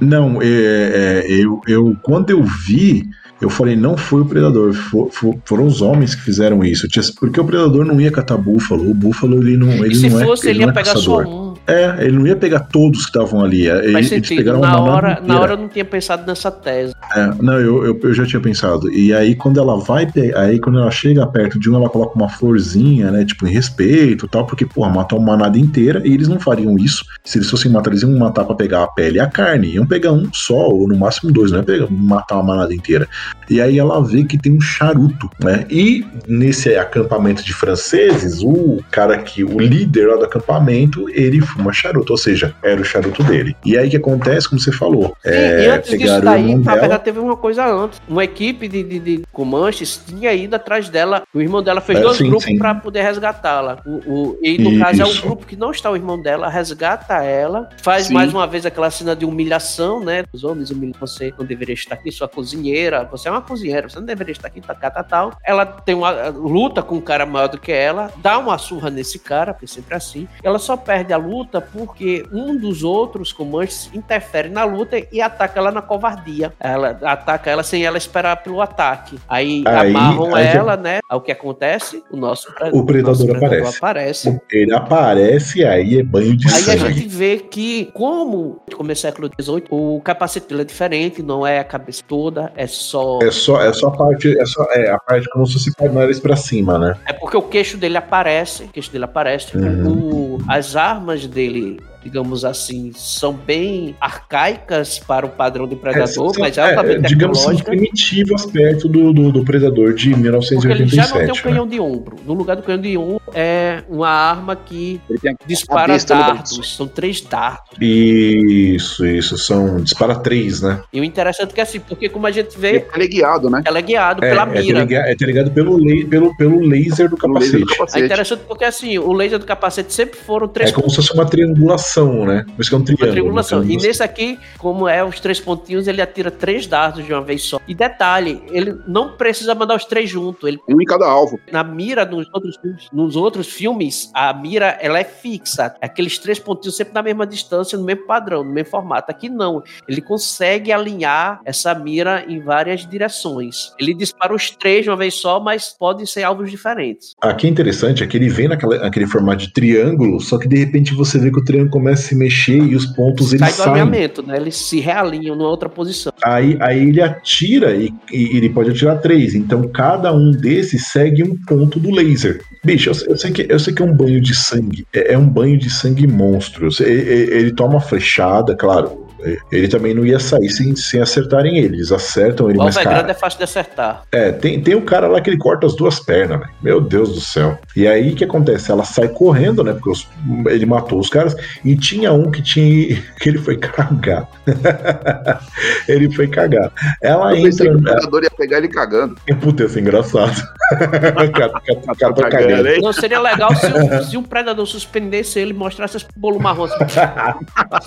Não, é, é, eu, eu quando eu vi, eu falei, não foi o predador, fo- fo- foram os homens que fizeram isso. Porque o predador não ia catar búfalo, o búfalo ele não, ele e se não fosse, é, ele não ia é pegar caçador. só um. É, ele não ia pegar todos que estavam ali. é, Faz Eles, eles sentido. pegaram Na hora, na hora eu não tinha pensado nessa tese. É, não, eu, eu, eu já tinha pensado. E aí, quando ela vai, aí quando ela chega perto de um, ela coloca uma florzinha, né? Tipo, em respeito e tal, porque, porra, matou uma manada inteira e eles não fariam isso. Se eles fossem matar, eles iam matar pra pegar a pele e a carne. Iam pegar um só, ou no máximo dois, não é pegar, matar uma manada inteira. E aí ela vê que tem um charuto, né? E nesse acampamento de franceses, o cara que, o líder lá do acampamento, ele fuma charuto, ou seja, era o charuto dele. E aí que acontece, como você falou, Sim, é, e antes disso daí, na dela- verdade, teve uma coisa antes. Uma equipe de, de, de Comanches tinha ido atrás dela. O irmão dela fez É, dois sim, grupos para poder resgatá-la. O, o- e no caso é o grupo que não está o irmão dela, resgata ela, faz Sim. mais uma vez aquela cena de humilhação, né? Os homens humilham você não deveria estar aqui, sua cozinheira. Você é uma cozinheira, você não deveria estar aqui, tá, tá, tá, tal. Ela tem uma luta com um cara maior do que ela, dá uma surra nesse cara, porque sempre é assim. Ela só perde a luta porque um dos outros comandantes interfere na luta e ataca ela na covardia. Ela ataca ela sem ela esperar pelo ataque. Aí, Aí- amarram aí ela, né? Aí o que acontece? O nosso O predador nosso aparece. aparece. Ele aparece e aí é banho de Aí a sangue. gente vê que, como é século XVIII, o capacete dele é diferente, não é a cabeça toda, é só. É só, é só a parte, é só é, a parte como se fosse o nariz pra cima, né? É porque o queixo dele aparece, o queixo dele aparece. Uhum. O- as armas dele, digamos assim, são bem arcaicas para o padrão de predador, É, mas é, altamente digamos assim, tecnológica. primitivas perto do, do, do Predador de Porque ele já não tem 1987. um né? canhão de ombro. No lugar do canhão de ombro é uma arma que Ele dispara dardos. São três dardos. Isso, isso. São. Dispara três, né? E o interessante é que assim, porque como a gente ele vê, é guiado, né? ela é guiado É, pela é, mira. é ligado pelo, pelo, pelo laser do No laser capacete. do É capacete. interessante porque assim, o laser do capacete sempre foram três É como se fosse uma triangulação, né? Por isso que é um Uma triângulo. triangulação. né? E nesse aqui, como é os três pontinhos, ele atira três dardos de uma vez só. E detalhe, ele não precisa mandar os três juntos. Ele Um em cada alvo. na mira nos outros filmes, nos outros filmes, a mira ela é fixa. Aqueles três pontinhos sempre na mesma distância, no mesmo padrão, no mesmo formato. Aqui não. Ele consegue alinhar essa mira em várias direções. Ele dispara os três de uma vez só, mas podem ser alvos diferentes. Aqui é interessante é que ele vem naquele formato de triângulo, só que de repente você vê que o triângulo começa a se mexer e os pontos eles Sai do saem. alinhamento, né? Eles se realinham numa outra posição. Aí, aí ele atira e, e ele pode atirar três. Então cada um desses segue um ponto do laser. Bicho, eu, sei- eu sei que, eu sei que é um banho de sangue. É, é um banho de sangue monstro. Ele- ele toma flechada, claro. Ele também não ia sair sem, sem acertarem ele. Eles acertam ele, O mas é cara, grande é fácil de acertar. é, tem, tem um cara lá que ele corta as duas pernas, velho. Meu Deus do céu. E aí o que acontece? Ela sai correndo, né? Porque os- ele matou os caras. E tinha um que tinha. [laughs] que ele foi cagar. [laughs] ele foi cagar. Ela Eu entra. o predador ia pegar ele cagando. Puta, ia ser engraçado. o [laughs] cara, o cara tá cagando. Não, seria legal se um, se um predador suspendesse ele e mostrasse esse bolo marrom assim.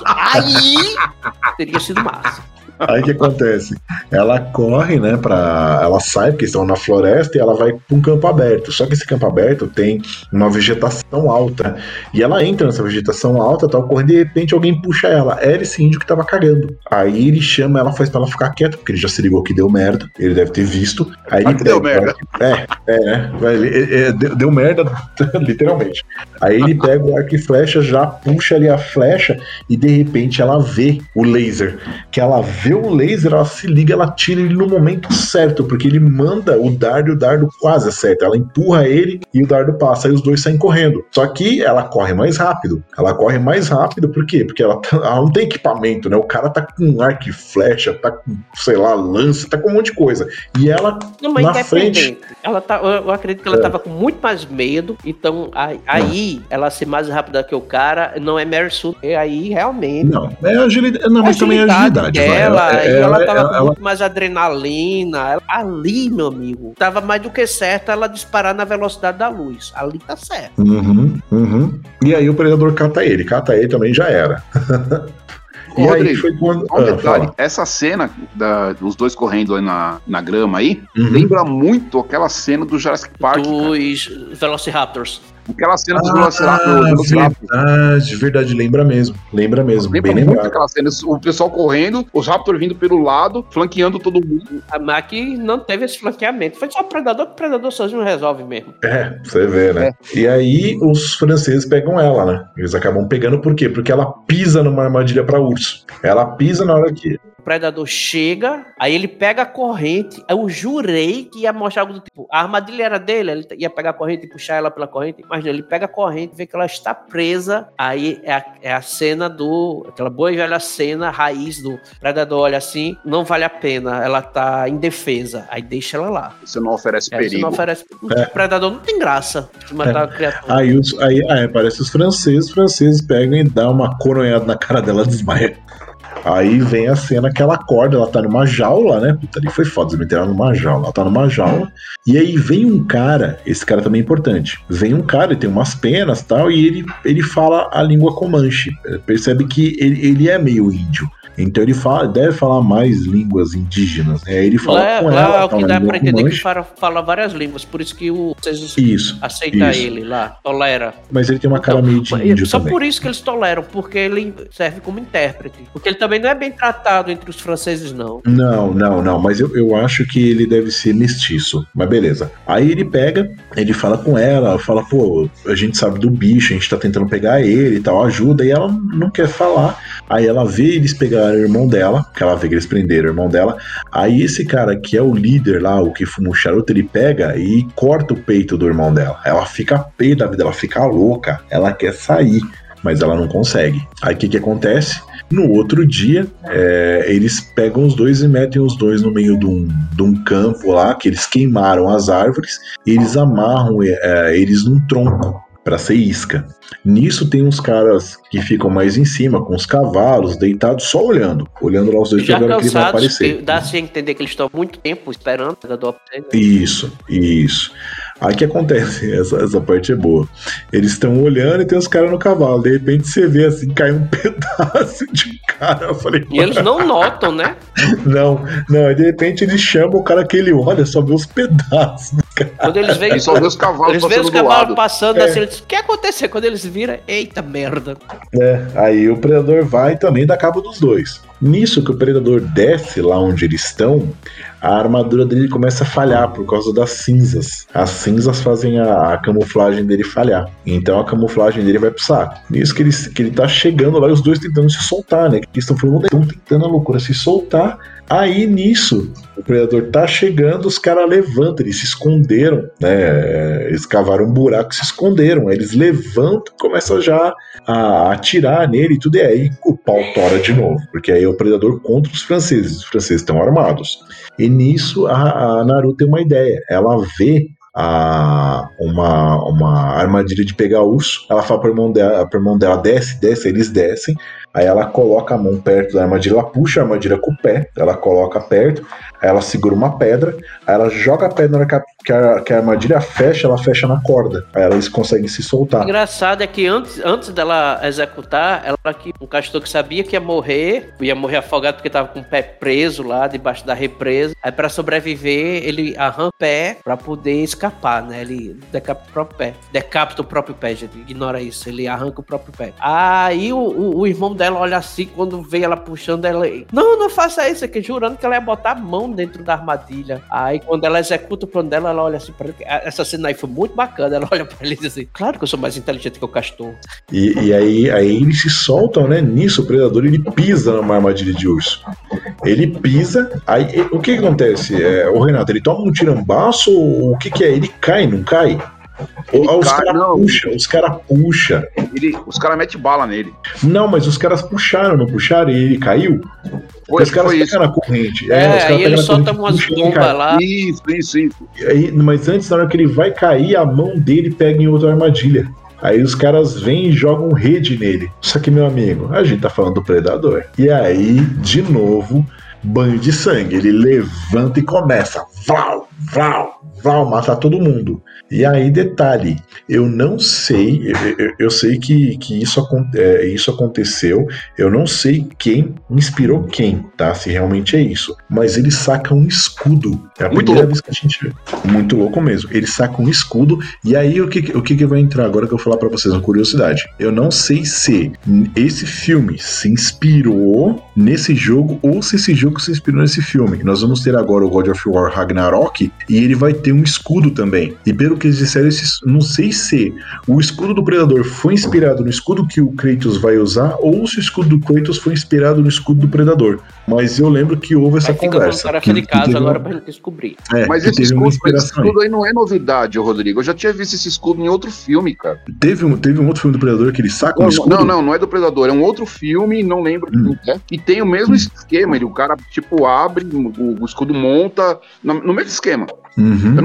Aí teria sido massa. Aí o que acontece? Ela corre, né, pra. Ela sai, porque estão na floresta, e ela vai pra um campo aberto. Só que esse campo aberto tem uma vegetação alta. E ela entra nessa vegetação alta, tal, correndo, e de repente alguém puxa ela. Era esse índio que tava cagando. Aí ele chama ela, faz pra ela ficar quieta, porque ele já se ligou que deu merda. Ele deve ter visto. Aí ele Ah, que deu merda. É, é, né? Ele- ele- deu, deu merda, [laughs] literalmente. Aí ele pega o arco e flecha, já puxa ali a flecha, e de repente ela vê o laser. Que ela vê vê o laser, ela se liga, ela tira ele no momento certo, porque ele manda o dardo e o dardo quase acerta. Ela empurra ele e o dardo passa, e os dois saem correndo. Só que ela corre mais rápido. Ela corre mais rápido, por quê? Porque ela, tá, [laughs] ela não tem equipamento, né? O cara tá com arco e flecha, tá com, sei lá, lança, tá com um monte de coisa. E ela não, na frente. Ela tá, eu acredito que ela é. tava com muito mais medo, então aí ela ser mais rápida que o cara não é Mary Sue, é aí realmente. Não, é agilidade, não, mas também é agilidade. Ela, ela, ela tava ela, com muito mais adrenalina. Ela, ali, meu amigo, tava mais do que certo ela disparar na velocidade da luz. Ali tá certo. Uhum, uhum. E aí o predador cata ele, cata ele também já era. [laughs] E Rodrigo, aí foi quando. Um ah, detalhe, essa cena da, dos dois correndo aí na, na grama aí, uhum. lembra muito aquela cena do Jurassic Park. Dos Velociraptors. Aquela cena dos ah, Velociraptors. Verdade, verdade, lembra mesmo. Lembra mesmo. Lembra bem muito lembrado. aquela cena. O pessoal correndo, os Raptors vindo pelo lado, flanqueando todo mundo. A aqui não teve esse flanqueamento. Foi só o Predador que o Predador sozinho resolve mesmo. É, você vê, né? É. E aí os franceses pegam ela, né? Eles acabam pegando por quê? Porque ela pisa numa armadilha para urso. Ela pisa na hora que o predador chega, aí ele pega a corrente. Eu jurei que ia mostrar algo do tipo. A armadilha era dele, ele ia pegar a corrente e puxar ela pela corrente. Mas não, ele pega a corrente, vê que ela está presa. Aí é a, é a cena do. aquela boa e velha cena, raiz do predador. Olha assim, não vale a pena, ela tá indefesa. Aí deixa ela lá. Você não oferece é, perigo. Você não oferece. É. O predador não tem graça de matar é. a criatura. Aí, os, aí, aí aparece os franceses, os franceses pegam e dão uma coronhada na cara dela, desmaia. Aí vem a cena que ela acorda, ela tá numa jaula, né? Puta, ali foi foda, eles meteram numa jaula. Ela tá numa jaula. E aí vem um cara, esse cara também é importante. Vem um cara, ele tem umas penas tal, e ele, ele fala a língua comanche. Percebe que ele, ele é meio índio. Então ele fala, deve falar mais línguas indígenas. Né? Ele fala lá, com lá ela. É o que dá pra entender que fala, fala, várias línguas, por isso que o vocês isso, aceita isso. ele lá, tolera. Mas ele tem uma cara então, meio de índio Só também. por isso que eles toleram, porque ele serve como intérprete. Porque ele também não é bem tratado entre os franceses, não. Não, não, não. Mas eu, eu acho que ele deve ser mestiço. Mas beleza. Aí ele pega, ele fala com ela, fala, pô, a gente sabe do bicho, a gente tá tentando pegar ele e tal, ajuda, e ela não quer falar. Aí ela vê eles pegar o irmão dela, que ela vê que eles prenderam o irmão dela. Aí esse cara que é o líder lá, o que fuma o charuto, ele pega e corta o peito do irmão dela. Ela fica pé da vida, ela fica louca, ela quer sair, mas ela não consegue. Aí o que, que acontece? No outro dia, é, eles pegam os dois e metem os dois no meio de um, de um campo lá, que eles queimaram as árvores, e eles amarram é, eles num tronco para ser isca. Nisso tem uns caras que ficam mais em cima, com os cavalos, deitados, só olhando. Olhando lá os dois Já cansados, que ele vai aparecer. Dá-se a entender que eles estão muito tempo esperando a Isso, isso. Aí que acontece, [laughs] essa, essa parte é boa. Eles estão olhando e tem os caras no cavalo. De repente você vê assim, cai um [laughs] pedaço de cara. Eu falei, e eles não notam, né? [laughs] Não, não. Aí de repente eles chamam o cara que ele olha, só vê os pedaços. Quando eles veem. só vê os cavalos eles passando. Eles veem os cavalos passando é. assim, eles, o que aconteceu? Quando eles viram, eita merda. É, aí o predador vai também dá cabo dos dois. Nisso que o predador desce lá onde eles estão, a armadura dele começa a falhar por causa das cinzas. As cinzas fazem a, a camuflagem dele falhar. Então a camuflagem dele vai pro saco. Nisso que ele, que ele tá chegando lá os dois tentando se soltar, né? Que estão tentando a loucura se soltar Aí nisso, o predador tá chegando, os caras levantam, eles se esconderam, né? Eles cavaram um buraco, se esconderam. Aí eles levantam, começam já a atirar nele e tudo. E aí o pau tora de novo, porque aí é o predador contra os franceses. Os franceses estão armados. E nisso a, a Naru tem uma ideia. Ela vê a, uma, uma armadilha de pegar urso. Ela fala pro irmão dela, irmão dela desce, desce, eles descem. Aí ela coloca a mão perto da armadilha, ela puxa a armadilha com o pé, ela coloca perto, aí ela segura uma pedra, aí ela joga a pedra que a, que a, que a armadilha fecha, ela fecha na corda. Aí eles conseguem se soltar. O engraçado é que antes, antes dela executar, ela que um castor que sabia que ia morrer, ia morrer afogado porque tava com o pé preso lá debaixo da represa. Aí para sobreviver, ele arranca o pé para poder escapar, né? Ele decapita o próprio pé. Decapita o próprio pé, gente. Ignora isso. Ele arranca o próprio pé. Aí o, o, o irmão dela olha assim, quando vê ela puxando, ela. Não, não faça isso aqui, jurando que ela ia botar a mão dentro da armadilha. Aí quando ela executa o plano dela, ela olha assim pra ele. Essa cena aí foi muito bacana. Ela olha pra ele e diz assim: Claro que eu sou mais inteligente que o castor. E, e aí, aí eles se soltam, né? Nisso, o predador ele pisa numa armadilha de urso. Ele pisa, aí o que, que acontece? É, o Renato, ele toma um tirambaço ou o que, que é? Ele cai, não cai? Os caras puxam, os caras puxam. os caras metem bala nele. Não, mas os caras puxaram, não puxaram e ele caiu? Foi, os caras pegam na corrente. É, é aí ele solta umas bombas lá. Isso, isso, isso. Aí, mas antes, na hora que ele vai cair, a mão dele pega em outra armadilha. Aí os caras vêm e jogam rede nele. Só que, meu amigo, a gente tá falando do predador. E aí, de novo, banho de sangue. Ele levanta e começa. Vlau, vlau, vlau, matar todo mundo. E aí, detalhe, eu não sei, eu, eu sei que, que isso, é, isso aconteceu, eu não sei quem inspirou quem, tá? Se realmente é isso. Mas ele saca um escudo. É a muito primeira louco. vez que a gente vê. Muito louco mesmo. Ele saca um escudo, e aí o que, o que, que vai entrar agora que eu vou falar para vocês, uma curiosidade. Eu não sei se esse filme se inspirou nesse jogo ou se esse jogo se inspirou nesse filme. Nós vamos ter agora o God of War Ragnarok e ele vai ter um escudo também. E pelo que eles disseram, não sei se o escudo do Predador foi inspirado no escudo que o Kratos vai usar ou se o escudo do Kratos foi inspirado no escudo do Predador. Mas eu lembro que houve essa conversa. Que, de casa agora uma... pra descobrir. É, Mas esse escudo, esse escudo, aí não é novidade, Rodrigo. Eu já tinha visto esse escudo em outro filme, cara. Teve um, teve um outro filme do Predador que ele saca não, um escudo? Não, não, não é do Predador. É um outro filme, não lembro hum. é. E tem o mesmo hum. esquema. Ele, o cara, tipo, abre, o, o escudo monta, no, no mesmo esquema. Uhum.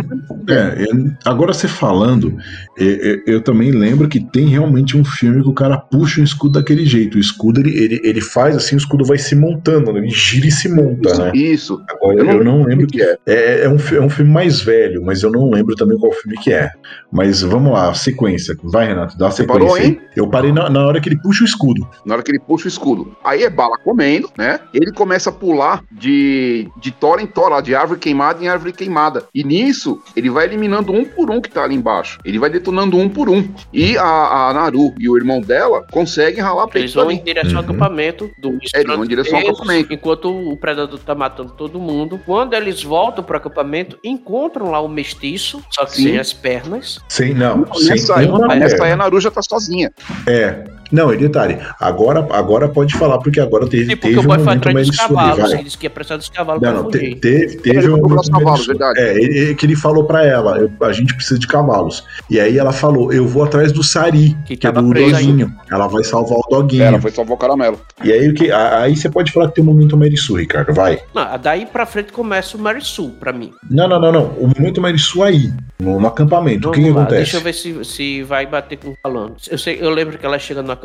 É, agora você falando, eu, eu, também lembro que tem realmente um filme que o cara puxa um escudo daquele jeito. O escudo ele, ele, ele faz assim, o escudo vai se montando, né? ele gira e se monta, isso, né? Isso. Agora eu não, eu não lembro que é. é. É, um, é um filme mais velho, mas eu não lembro também qual filme que é. Mas vamos lá, sequência. Vai, Renato, dá a sequência. Parou, hein? Eu parei na, na hora que ele puxa o escudo. Na hora que ele puxa o escudo. Aí é bala comendo, né? Ele começa a pular de, de tora em tora, de árvore queimada em árvore queimada. E nisso, ele vai eliminando um por um que tá ali embaixo. Ele vai detonando um por um. E a, a Naru e o irmão dela conseguem ralar peito Eles vão em direção uhum. ao acampamento do é, Eles vão em direção ao acampamento. Enquanto o predador tá matando todo mundo. Quando eles voltam pro acampamento, encontram lá o mestiço, só que Sim. sem as pernas. Sim, não. não sem nessa, aí, nessa aí a Naru já tá sozinha. É. Não, e detalhe, agora, agora pode falar, porque agora teve, Sim, teve um momento mais dos cavalos, ele disse que ia precisar dos cavalos não, não, te, teve, teve um momento cavalos, verdade. É, ele, que ele falou pra ela, eu, a gente precisa de cavalos. E aí ela falou, eu vou atrás do Sari, que, que é do Doguinho. Ela vai salvar o Doguinho. Ela foi salvar o caramelo. E aí, que, aí você pode falar que tem um momento Merisu, Ricardo, vai. Não, daí pra frente começa o Merisu, pra mim. Não, não, não, não. O momento Merisu aí, no, no acampamento, o que, que acontece? Deixa eu ver se, se vai bater com o falando. Eu, sei, eu lembro que ela chega no acampamento,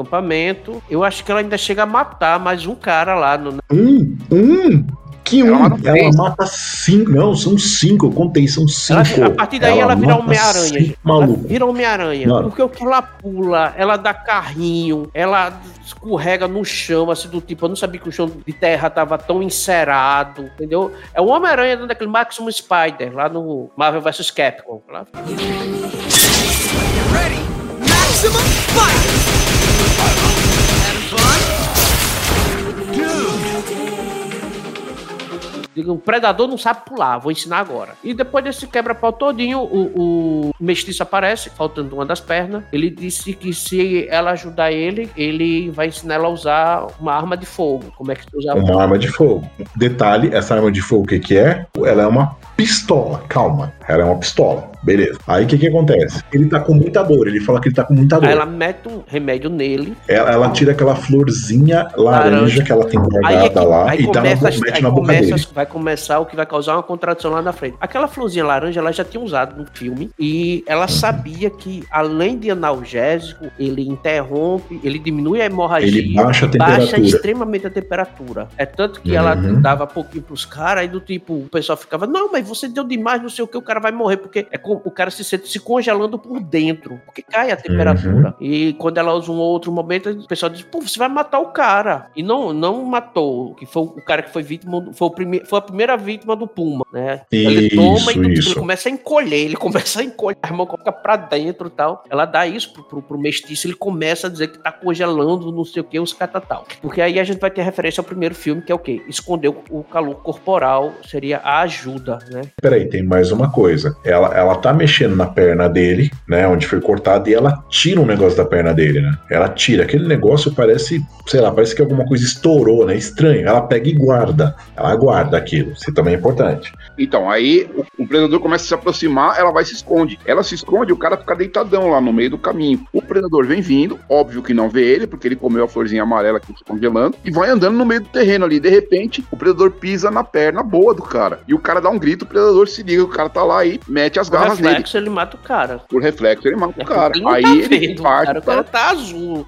eu acho que ela ainda chega a matar mais um cara lá no. Um, um, que um, ela, ela mata cinco. Não, são cinco, eu contei, são cinco. Ela, a partir daí ela, ela vira Homem-Aranha. Ela vira Homem-Aranha. Porque o que ela pula, ela dá carrinho, ela escorrega no chão, assim, do tipo, eu não sabia que o chão de terra tava tão encerado, entendeu? É o Homem-Aranha dentro daquele Maximum Spider, lá no Marvel vs Capcom. Lá. Ready? Maximum Spider! O predador não sabe pular, vou ensinar agora. E depois desse quebra-pau todinho, o, o mestiço aparece, faltando uma das pernas. Ele disse que se ela ajudar ele, ele vai ensinar ela a usar uma arma de fogo. Como é que você usa Uma arma de fogo. Detalhe, essa arma de fogo, o que, que é? Ela é uma pistola, calma. Ela é uma pistola. Beleza. Aí o que que acontece? Ele tá com muita dor, ele fala que ele tá com muita dor. Aí ela mete um remédio nele. Ela, ela tira aquela florzinha laranja, laranja. que ela tem guardada é que, lá e dá uma, mete na boca começa, dele. Vai começar o que vai causar uma contradição lá na frente. Aquela florzinha laranja ela já tinha usado no filme e ela sabia que além de analgésico, ele interrompe, ele diminui a hemorragia, ele baixa a temperatura. Baixa extremamente a temperatura. É tanto que uhum. ela dava pouquinho pros caras e do tipo, o pessoal ficava, não, mas você deu demais, não sei o que, o cara vai morrer, porque é o cara se sente se congelando por dentro, porque cai a temperatura. Uhum. E quando ela usa um outro momento, o pessoal diz, pô, você vai matar o cara. E não, não matou, que foi o cara que foi vítima, foi, o prime, foi a primeira vítima do Puma, né? Isso, ele toma e ele começa a encolher, ele [laughs] começa a encolher, a irmã coloca pra dentro e tal. Ela dá isso pro, pro, pro mestiço, ele começa a dizer que tá congelando, não sei o que, os catatal. Porque aí a gente vai ter referência ao primeiro filme, que é o quê? Esconder o calor corporal seria a ajuda, né? Peraí, tem mais uma coisa. Ela, ela tá mexendo na perna dele, né? Onde foi cortado, e ela tira um negócio da perna dele, né? Ela tira. Aquele negócio parece, sei lá, parece que alguma coisa estourou, né? Estranho. Ela pega e guarda. Ela guarda aquilo. Isso também é importante. Então, aí o, o predador começa a se aproximar, ela vai se esconde. Ela se esconde, o cara fica deitadão lá no meio do caminho. O predador vem vindo, óbvio que não vê ele, porque ele comeu a florzinha amarela que está congelando, e vai andando no meio do terreno ali. De repente, o predador pisa na perna boa do cara. E o cara dá um grito, predador se liga, o cara tá lá e mete as garras Por reflexo, nele. ele mata o cara. Por reflexo, ele mata é o cara. Ele aí tá ele vendo, parte. Cara, o cara tá azul.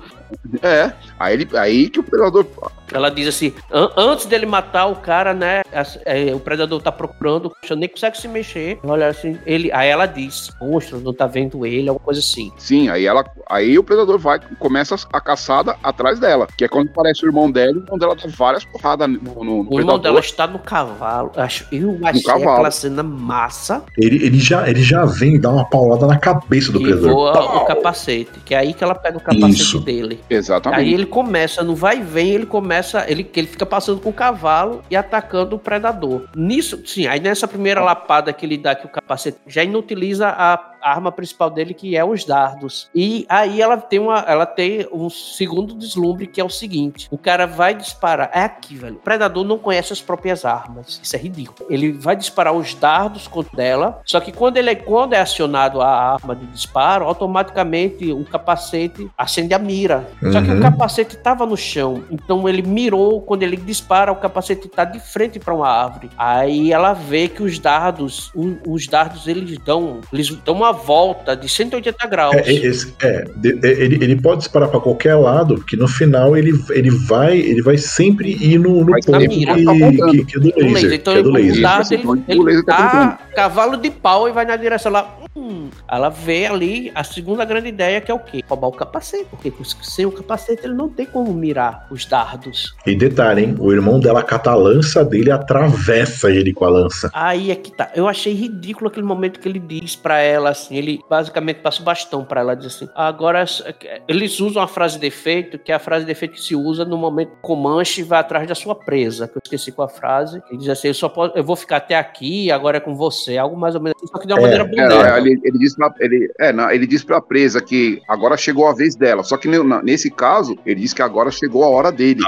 É, aí, ele, aí que o predador ela diz assim: an antes dele matar o cara, né? É, o predador tá procurando, o monstro nem consegue se mexer. Olha assim, ele, aí ela diz: monstro não tá vendo ele, alguma coisa assim. Sim, aí ela, aí o predador vai, começa a caçada atrás dela, que é quando aparece o irmão dela, o irmão dela dá várias porradas no, no, no O predador. irmão dela está no cavalo. Acho, eu achei cavalo. aquela cena massa. Ele, ele, já, ele já vem dar uma paulada na cabeça do e predador. Voa o capacete, que é aí que ela pega o capacete Isso. dele. Exatamente. Aí ele começa, não vai e vem, ele começa começa, ele, ele fica passando com o cavalo e atacando o predador. Nisso, sim, aí nessa primeira lapada que ele dá que o capacete já inutiliza a a arma principal dele, que é os dardos. E aí ela tem uma, ela tem um segundo deslumbre que é o seguinte: o cara vai disparar, é aqui, velho. O predador não conhece as próprias armas. Isso é ridículo. Ele vai disparar os dardos contra ela, só que quando ele é, quando é acionado a arma de disparo, automaticamente o capacete acende a mira. Uhum. Só que o uhum. capacete estava no chão, então ele mirou, quando ele dispara, o capacete está de frente para uma árvore. Aí ela vê que os dardos, os dardos eles dão, eles dão uma volta de 180 graus. É, esse, é, é ele, ele pode disparar para qualquer lado, que no final ele, ele vai ele vai sempre ir no, no ponto que, tá que, que, é do laser. Então, é do laser. Dá, ele, ele, ele tá cavalo de pau e vai na direção lá. Hum, ela vê ali a segunda grande ideia que é o quê? Roubar o capacete. Porque sem o capacete ele não tem como mirar os dardos. E detalhe, hein? O irmão dela cata a lança dele atravessa ele com a lança. Aí é que tá. Eu achei ridículo aquele momento que ele diz para ela assim, ele basicamente passa o bastão para ela, diz assim, agora eles usam a frase de efeito, que é a frase de efeito que se usa no momento que o Comanche vai atrás da sua presa, que eu esqueci qual a frase, ele diz assim, eu só posso, eu vou ficar até aqui, agora é com você, algo mais ou menos assim, só que de uma é, maneira bonita. É, ele, ele, diz pra, ele, é, não, ele diz pra presa que agora chegou a vez dela, só que nesse caso, ele diz que agora chegou a hora dele.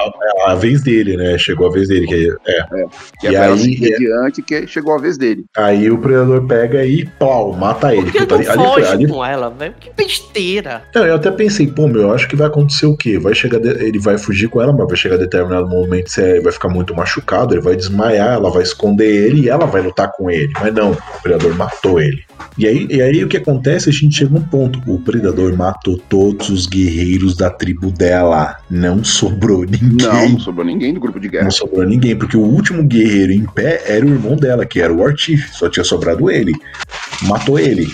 A, a vez dele, né, chegou a vez dele, que é. é que é e aí, é, adiante que chegou a vez dele. Aí o predador pega e pau, mata ele. Puta, ali, ali, foi, ali... com ela, velho. Que besteira. Não, eu até pensei, pô, meu, eu acho que vai acontecer o quê? Vai chegar, de... ele vai fugir com ela, mas vai chegar a determinado momento, vai ficar muito machucado, ele vai desmaiar, ela vai esconder ele e ela vai lutar com ele. Mas não, o predador matou ele. E aí, e aí o que acontece? A gente chega a um ponto. O predador matou todos os guerreiros da tribo dela. Não sobrou ninguém. Não, não sobrou ninguém do grupo de guerra. Não sobrou ninguém, porque o último guerreiro em pé era o irmão dela, que era o Artif. Só tinha sobrado ele. Matou ele.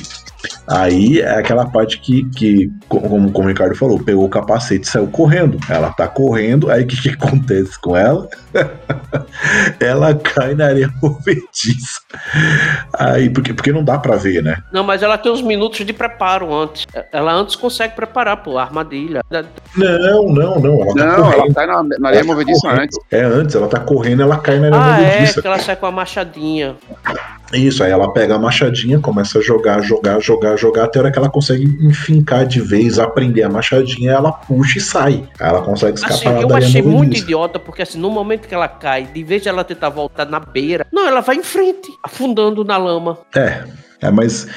Aí é aquela parte que, que como, como o Ricardo falou, pegou o capacete e saiu correndo. Ela tá correndo, aí o que, que acontece com ela? [laughs] ela cai na areia movediça. Aí, porque, porque não dá para ver, né? Não, mas ela tem uns minutos de preparo antes. Ela antes consegue preparar, pô, a armadilha. Não, não, não. Ela tá não, correndo. ela cai na, na areia tá movediça correndo. antes. É, antes, ela tá correndo, ela cai na areia ah, é, movediça. É, que ela sai com a machadinha. Isso, aí ela pega a machadinha, começa a jogar, jogar, jogar, jogar, até a hora que ela consegue enfincar de vez, aprender a machadinha, ela puxa e sai. Aí ela consegue escapar assim, Eu achei muito idiota, porque assim, no momento que ela cai, de vez de ela tentar voltar na beira, não, ela vai em frente, afundando na lama. É, é mas.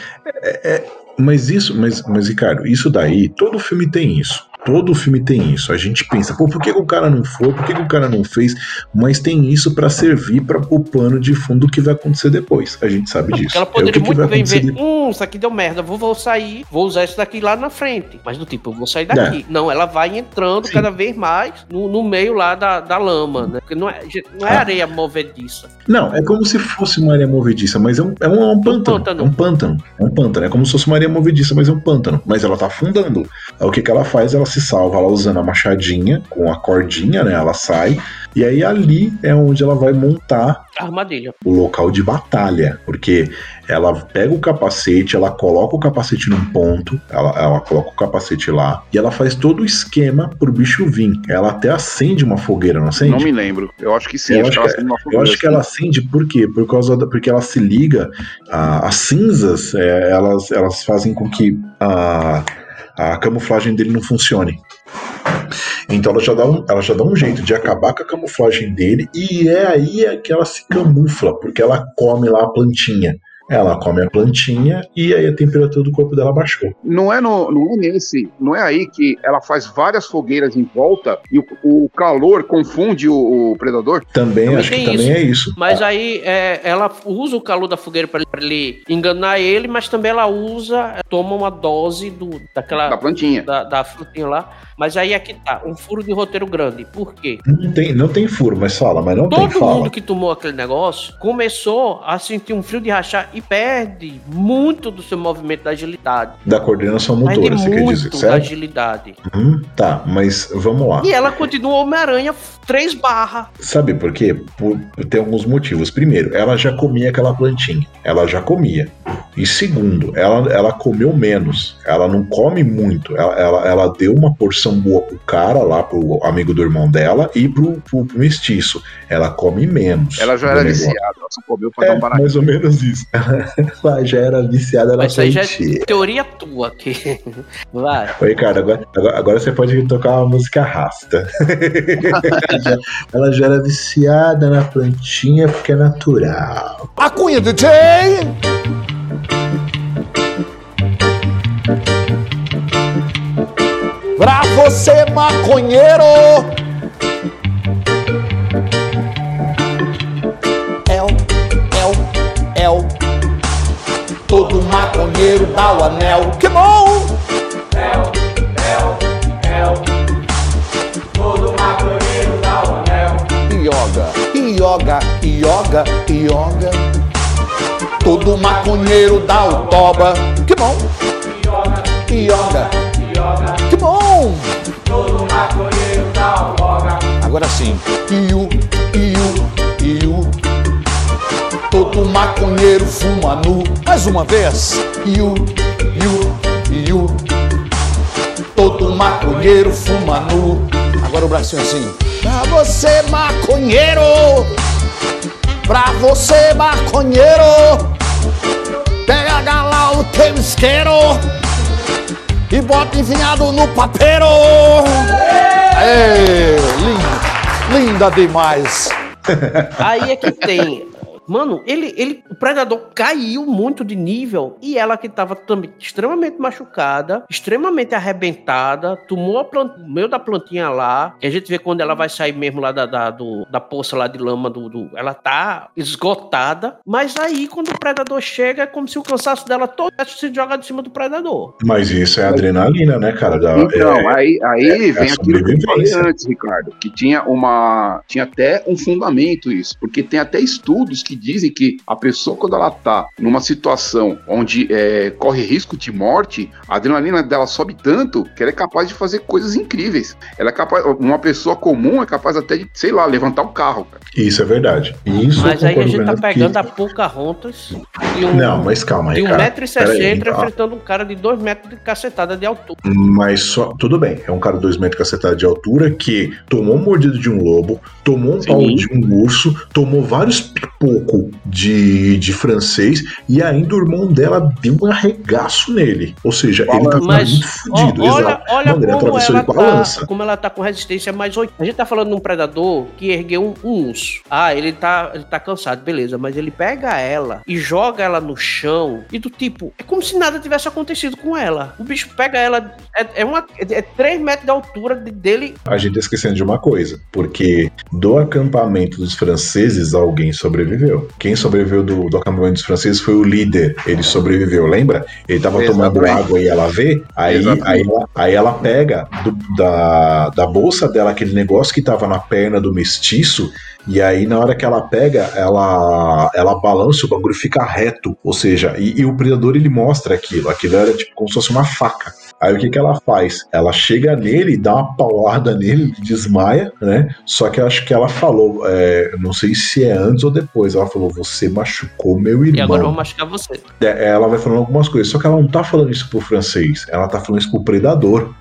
É, é, mas isso, mas, mas, Ricardo, isso daí, todo filme tem isso. Todo filme tem isso. A gente pensa, pô, por que, que o cara não foi? Por que, que o cara não fez? Mas tem isso para servir para o plano de fundo que vai acontecer depois. A gente sabe disso. Ela poderia é muito bem ver, de... hum, isso aqui deu merda, vou, vou sair, vou usar isso daqui lá na frente. Mas do tipo, eu vou sair daqui. É. Não, ela vai entrando Sim. cada vez mais no, no meio lá da, da lama, né? Porque não é, não é ah. areia movediça. Não, é como se fosse uma areia movediça, mas é um, é um, é um pântano. Um pântano. É um pântano. É um pântano. É como se fosse uma areia movediça, mas é um pântano. Mas ela tá afundando. Aí o que, que ela faz? Ela se salva lá usando a machadinha, com a cordinha, né? Ela sai. E aí ali é onde ela vai montar armadilha. O local de batalha, porque ela pega o capacete, ela coloca o capacete num ponto, ela, ela coloca o capacete lá e ela faz todo o esquema pro bicho vir. Ela até acende uma fogueira, não acende? Não me lembro. Eu acho que sim. Eu, acho que, que, eu acho que, ela acende por quê? Por causa da, porque ela se liga a, as cinzas, é, elas, elas fazem com que a, a camuflagem dele não funcione. Então ela já, dá um, ela já dá um jeito de acabar com a camuflagem dele, e é aí é que ela se camufla, porque ela come lá a plantinha. Ela come a plantinha e aí a temperatura do corpo dela baixou. Não é, no, não é nesse, não é aí que ela faz várias fogueiras em volta e o, o calor confunde o, o predador? Também, também acho que isso. também é isso. Mas ah. aí é, ela usa o calor da fogueira para ele enganar ele, mas também ela usa, toma uma dose do, daquela. Da plantinha. Da, da frutinha lá mas aí aqui tá, um furo de roteiro grande. Por quê? Não tem, não tem furo, mas fala, mas não Todo tem Todo mundo que tomou aquele negócio começou a sentir um frio de rachar e perde muito do seu movimento da agilidade. Da coordenação motora, você quer dizer, certo? da agilidade. Uhum, tá, mas vamos lá. E ela continua Homem-Aranha 3 barra. Sabe por quê? Por, tem alguns motivos. Primeiro, ela já comia aquela plantinha. Ela já comia. E segundo, ela, ela comeu menos. Ela não come muito. Ela, ela, ela deu uma porção boa pro cara lá, pro amigo do irmão dela e pro, pro, pro mestiço. Ela come menos. Ela já era viciada, ela só comeu pra é, dar um barato. Mais ou menos isso. [laughs] ela já era viciada na Mas isso aí já é teoria tua aqui. [laughs] Vai. Oi, cara, agora, agora, agora, você pode tocar uma música rasta. [laughs] ela já era viciada na plantinha porque é natural. A cunha do Jay! Pra você, maconheiro! El, El, El. Todo maconheiro dá o anel. Que bom! El, El, El. Todo maconheiro dá o anel. Yoga, yoga, yoga, yoga. Todo maconheiro dá o toba. Que bom! Yoga, yoga. Que bom! Todo maconheiro dá um Agora sim. Iu, iu, iu. Todo maconheiro fuma nu. Mais uma vez. Iu, iu, iu. Todo maconheiro fuma nu. Agora o bracinho assim. Pra você, maconheiro! Pra você, maconheiro! Pega lá o teu isqueiro! e bota envinhado no papeiro. Ei, linda, linda demais. Aí é que tem Mano, ele, ele, o Predador caiu muito de nível e ela que tava também extremamente machucada, extremamente arrebentada, tomou a plant, o meio da plantinha lá, que a gente vê quando ela vai sair mesmo lá da, da, do, da poça lá de lama, do, do, ela tá esgotada, mas aí quando o Predador chega é como se o cansaço dela todo se joga de cima do Predador. Mas isso é adrenalina, né, cara? Da, então, é, aí, aí é, vem é aquilo que eu falei antes, Ricardo, que tinha uma, tinha até um fundamento isso, porque tem até estudos que que dizem que a pessoa, quando ela tá numa situação onde é, corre risco de morte, a adrenalina dela sobe tanto que ela é capaz de fazer coisas incríveis. Ela é capaz, uma pessoa comum é capaz até de, sei lá, levantar um carro. Cara. Isso é verdade. Isso mas aí a gente tá pegando que... a Pocahontas e um, Não, mas calma aí, de 1,60m enfrentando um cara de 2 metros de cacetada de altura. Mas só, tudo bem, é um cara de 2 metros de cacetada de altura que tomou um mordido de um lobo, tomou um Sim. pau de um urso, tomou vários pipocos pouco de, de francês e ainda o irmão dela deu um arregaço nele. Ou seja, ele tá Mas, muito fudido. Olha, exato. olha Mano, como, ela tá, como ela tá com resistência mais 8. A gente tá falando de um predador que ergueu um, um urso. Ah, ele tá, ele tá cansado, beleza. Mas ele pega ela e joga ela no chão e do tipo, é como se nada tivesse acontecido com ela. O bicho pega ela, é, é, uma, é 3 metros de altura dele. A gente tá esquecendo de uma coisa, porque do acampamento dos franceses alguém sobreviveu sobreviveu. Quem sobreviveu do, do acampamento dos franceses foi o líder. Ele sobreviveu, lembra? Ele tava Exatamente. tomando água e ela vê. Aí, aí, ela, aí ela pega do, da, da bolsa dela aquele negócio que tava na perna do mestiço. E aí, na hora que ela pega, ela, ela balança, o bagulho fica reto. Ou seja, e, e o predador ele mostra aquilo. Aquilo era tipo como se fosse uma faca Aí o que, que ela faz? Ela chega nele, dá uma paulada nele, desmaia, né? Só que eu acho que ela falou, é, não sei se é antes ou depois, ela falou: Você machucou meu irmão. E agora eu vou machucar você. É, ela vai falando algumas coisas, só que ela não tá falando isso pro francês, ela tá falando isso pro predador.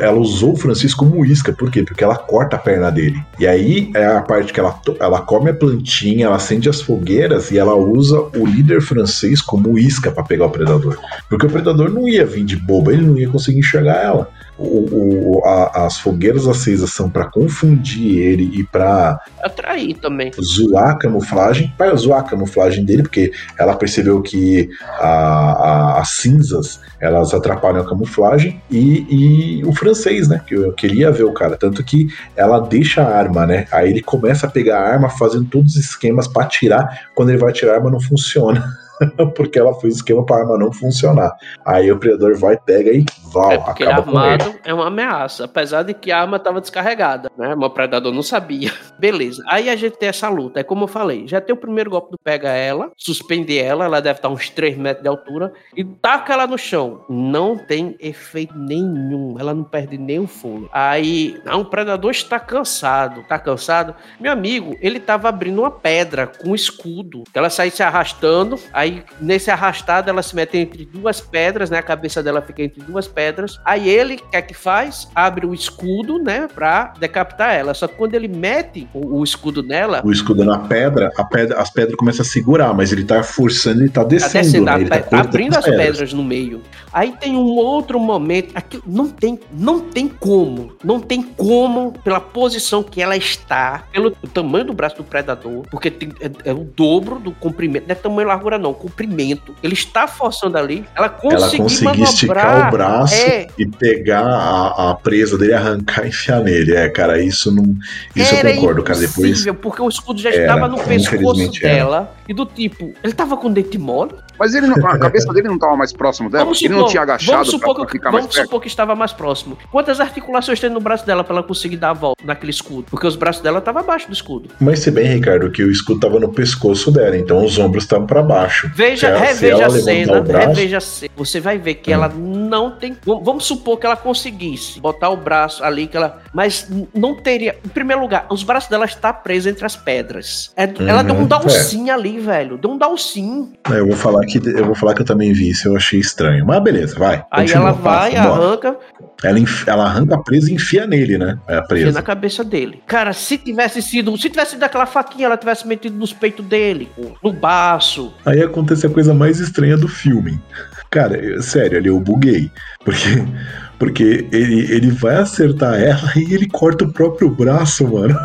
Ela usou o Francisco como isca, por quê? Porque ela corta a perna dele. E aí é a parte que ela, ela come a plantinha, ela acende as fogueiras e ela usa o líder francês como isca para pegar o predador. Porque o predador não ia vir de boba, ele não ia conseguir enxergar ela o, o a, as fogueiras acesas são para confundir ele e para atrair também. Zoar a camuflagem, para zoar a camuflagem dele, porque ela percebeu que a, a, as cinzas elas atrapalham a camuflagem e, e o francês, né? Que eu queria ver o cara, tanto que ela deixa a arma, né? Aí ele começa a pegar a arma, fazendo todos os esquemas para atirar. Quando ele vai atirar, a arma não funciona. [laughs] [laughs] porque ela fez esquema para arma não funcionar. Aí o predador vai, pega e val, é porque acaba ele armado é uma ameaça, apesar de que a arma estava descarregada, né? Mas o predador não sabia. [laughs] Beleza. Aí a gente tem essa luta. É como eu falei, já tem o primeiro golpe do pega ela, suspende ela, ela deve estar uns 3 metros de altura e taca ela no chão. Não tem efeito nenhum. Ela não perde nem o fôlego. Aí, não, o predador está cansado. Tá cansado? Meu amigo, ele estava abrindo uma pedra com um escudo. Ela sai se arrastando, aí Aí, nesse arrastado, ela se mete entre duas pedras, né? A cabeça dela fica entre duas pedras. Aí ele, o que é que faz? Abre o escudo, né? Pra decapitar ela. Só que quando ele mete o, o escudo nela. O escudo na pedra, pedra, as pedras começam a segurar, mas ele tá forçando, ele tá descendo. Tá descendo né? ele tá abrindo as pedras. pedras no meio. Aí tem um outro momento. Aqui não tem, não tem como. Não tem como, pela posição que ela está, pelo tamanho do braço do predador, porque tem, é, é o dobro do comprimento. Não é tamanho e largura, não comprimento. Ele está forçando ali. Ela conseguir esticar o braço é... e pegar a, a, presa dele, arrancar e enfiar nele. É, cara, isso não. Isso Era eu concordo, cara. Depois. Porque o escudo já estava no pescoço dela. E do tipo, ele tava com dente mole. Mas ele não, a cabeça dele não estava mais próximo dela? Supor, ele não tinha agachado vamos supor pra, que, ficar vamos mais Vamos supor que estava mais próximo. Quantas articulações tem no braço dela para ela conseguir dar a volta naquele escudo? Porque os braços dela estavam abaixo do escudo. Mas se bem, Ricardo, que o escudo estava no pescoço dela, então os ombros estavam para baixo. Veja, ela, reveja a cena, reveja a cena. Você vai ver que hum. ela não tem. Vamos supor que ela conseguisse botar o braço ali, que ela. Mas não teria. Em primeiro lugar, os braços dela estão presos entre as pedras. É, uhum, ela deu um dalcinho é. ali, velho. Deu um dalcinho. É, eu vou falar que eu vou falar que eu também vi isso, eu achei estranho. Mas beleza, vai. Aí continua, ela vai, passa, arranca. Ela, ela arranca a presa e enfia nele, né? É a presa. Enfia na cabeça dele. Cara, se tivesse sido. Se tivesse sido aquela faquinha, ela tivesse metido nos peitos dele, no baço. Aí acontece a coisa mais estranha do filme. Cara, sério, ali eu buguei. Porque, porque ele, ele vai acertar ela e ele corta o próprio braço, mano.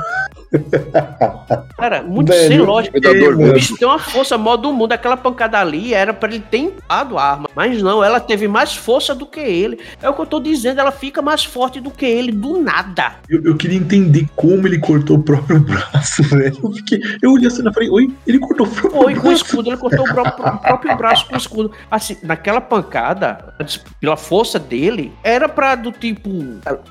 [laughs] Cara, muito Velho, sem lógica. O bicho tem uma força maior do mundo. Aquela pancada ali era para ele ter empado a arma. Mas não, ela teve mais força do que ele. É o que eu tô dizendo, ela fica mais forte do que ele, do nada. Eu, eu queria entender como ele cortou o próprio [laughs] braço, velho. Eu, fiquei, eu olhei assim na frente, oi, ele cortou o próprio Foi, braço. com o escudo, ele cortou o próprio, o próprio braço com o escudo. Assim, naquela pancada, pela força dele, era pra do tipo.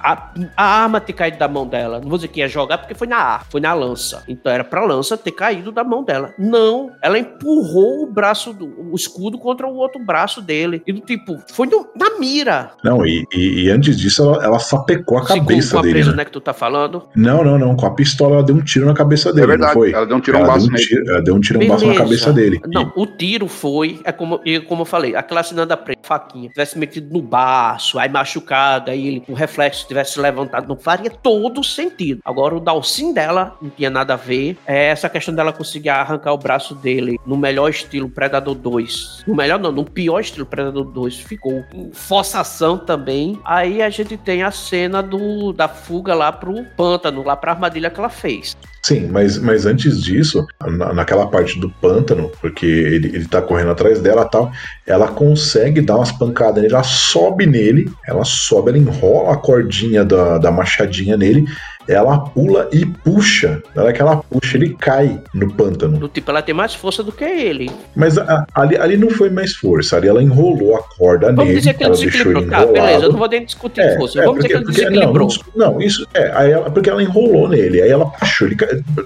A, a arma ter caído da mão dela. Não vou dizer que ia jogar porque foi na arma foi na lança. Então era pra lança ter caído da mão dela. Não, ela empurrou o braço, do, o escudo contra o outro braço dele. E do tipo, foi no, na mira. Não, e, e, e, antes disso ela, ela sapecou a cabeça com a dele. Presa, né? né, que tu tá falando? Não, não, não. Com a pistola ela deu um tiro na cabeça dele. É verdade, foi? ela deu um tiro ela baço deu um tiro, Ela deu um tiro baço na cabeça dele. Não, e... o tiro foi, é como, como eu falei, aquela cena da preta, faquinha, tivesse metido no baço, aí machucado, aí ele, o reflexo tivesse levantado, não faria todo sentido. Agora o dalcin dela não tinha nada a ver. É essa questão dela conseguir arrancar o braço dele no melhor estilo Predador 2. No melhor não, no pior estilo Predador 2. Ficou forçação também. Aí a gente tem a cena do, da fuga lá pro pântano, lá pra armadilha que ela fez. Sim, mas, mas antes disso, na, naquela parte do pântano, porque ele, ele tá correndo atrás dela tal, ela consegue dar umas pancadas nele, ela sobe nele, ela sobe, ela enrola a cordinha da, da machadinha nele ela pula e puxa. Na hora que ela puxa, ele cai no pântano. Do tipo, ela tem mais força do que ele. Mas a, ali, ali não foi mais força. Ali ela enrolou a corda Vamos nele. dizer que ele desequilibrou. Tá, beleza, eu não vou nem discutir é, força. É, Vamos porque, dizer que ele desequilibrou. Não, não, isso é. Aí ela, porque ela enrolou nele. Aí ela puxou. Ele,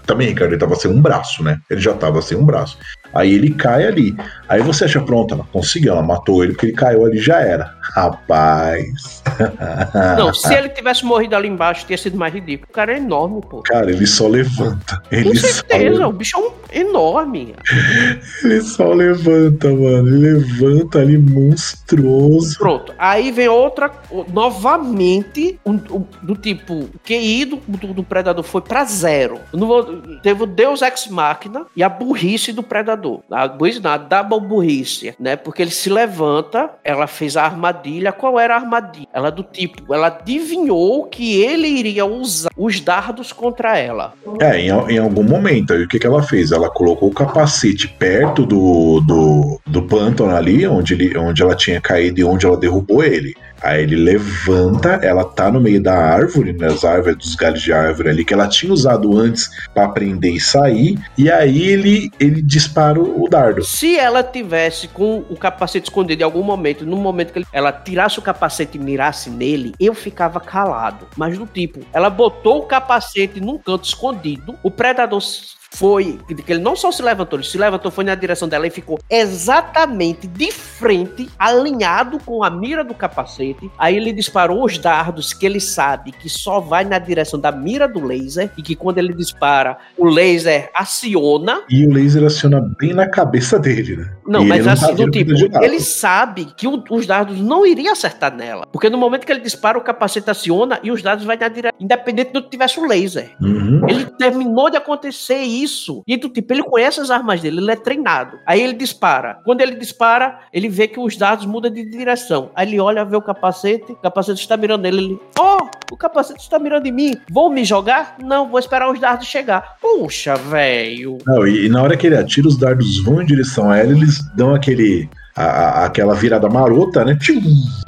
também, Ricardo, ele tava sem um braço, né? Ele já tava sem um braço. Aí ele cai ali. Aí você acha, pronto, ela conseguiu, ela matou ele porque ele caiu ali já era. Rapaz. [laughs] Não, se ele tivesse morrido ali embaixo, teria sido mais ridículo. O cara é enorme, pô. Cara, ele só levanta. Ele Com certeza, só... o bicho é um enorme. Ele só levanta, mano. Ele levanta ali monstruoso. Pronto. Aí vem outra, novamente, um, um, do tipo, o QI do, do, do, Predador foi pra zero. Vou, teve o Deus Ex Machina e a burrice do Predador. A burrice nada, double burrice, né? Porque ele se levanta, ela fez a armadilha. Qual era a armadilha? Ela do tipo, ela adivinhou que ele iria usar os dardos contra ela. É, em, em algum momento. Aí o que, que ela fez? Ela colocou o capacete perto do, do, do pântano ali, onde, ele, onde ela tinha caído e onde ela derrubou ele. Aí ele levanta, ela tá no meio da árvore, nas árvores dos galhos de árvore ali, que ela tinha usado antes para prender e sair, e aí ele, ele dispara o dardo. Se ela tivesse com o capacete escondido em algum momento, no momento que ela tirasse o capacete e mirasse nele, eu ficava calado. Mas do tipo, ela botou o capacete num canto escondido, o predador foi que ele não só se levantou, ele se levantou, foi na direção dela e ficou exatamente de frente, alinhado com a mira do capacete. Aí ele disparou os dardos que ele sabe que só vai na direção da mira do laser e que quando ele dispara, o laser aciona. E o laser aciona bem na cabeça dele, né? Não, e mas não assim, tá do tipo, ele sabe que o, os dardos não iriam acertar nela. Porque no momento que ele dispara, o capacete aciona e os dardos vai na direção, independente do que tivesse o laser. Uhum. Ele terminou de acontecer isso isso. E do tipo, ele conhece as armas dele, ele é treinado. Aí ele dispara. Quando ele dispara, ele vê que os dados mudam de direção. Aí ele olha, vê o capacete, o capacete está mirando nele. Ele, oh, o capacete está mirando em mim. Vou me jogar? Não, vou esperar os dardos chegar. Puxa, velho. E, e na hora que ele atira, os dardos vão em direção a ela, eles dão aquele a, aquela virada marota, né?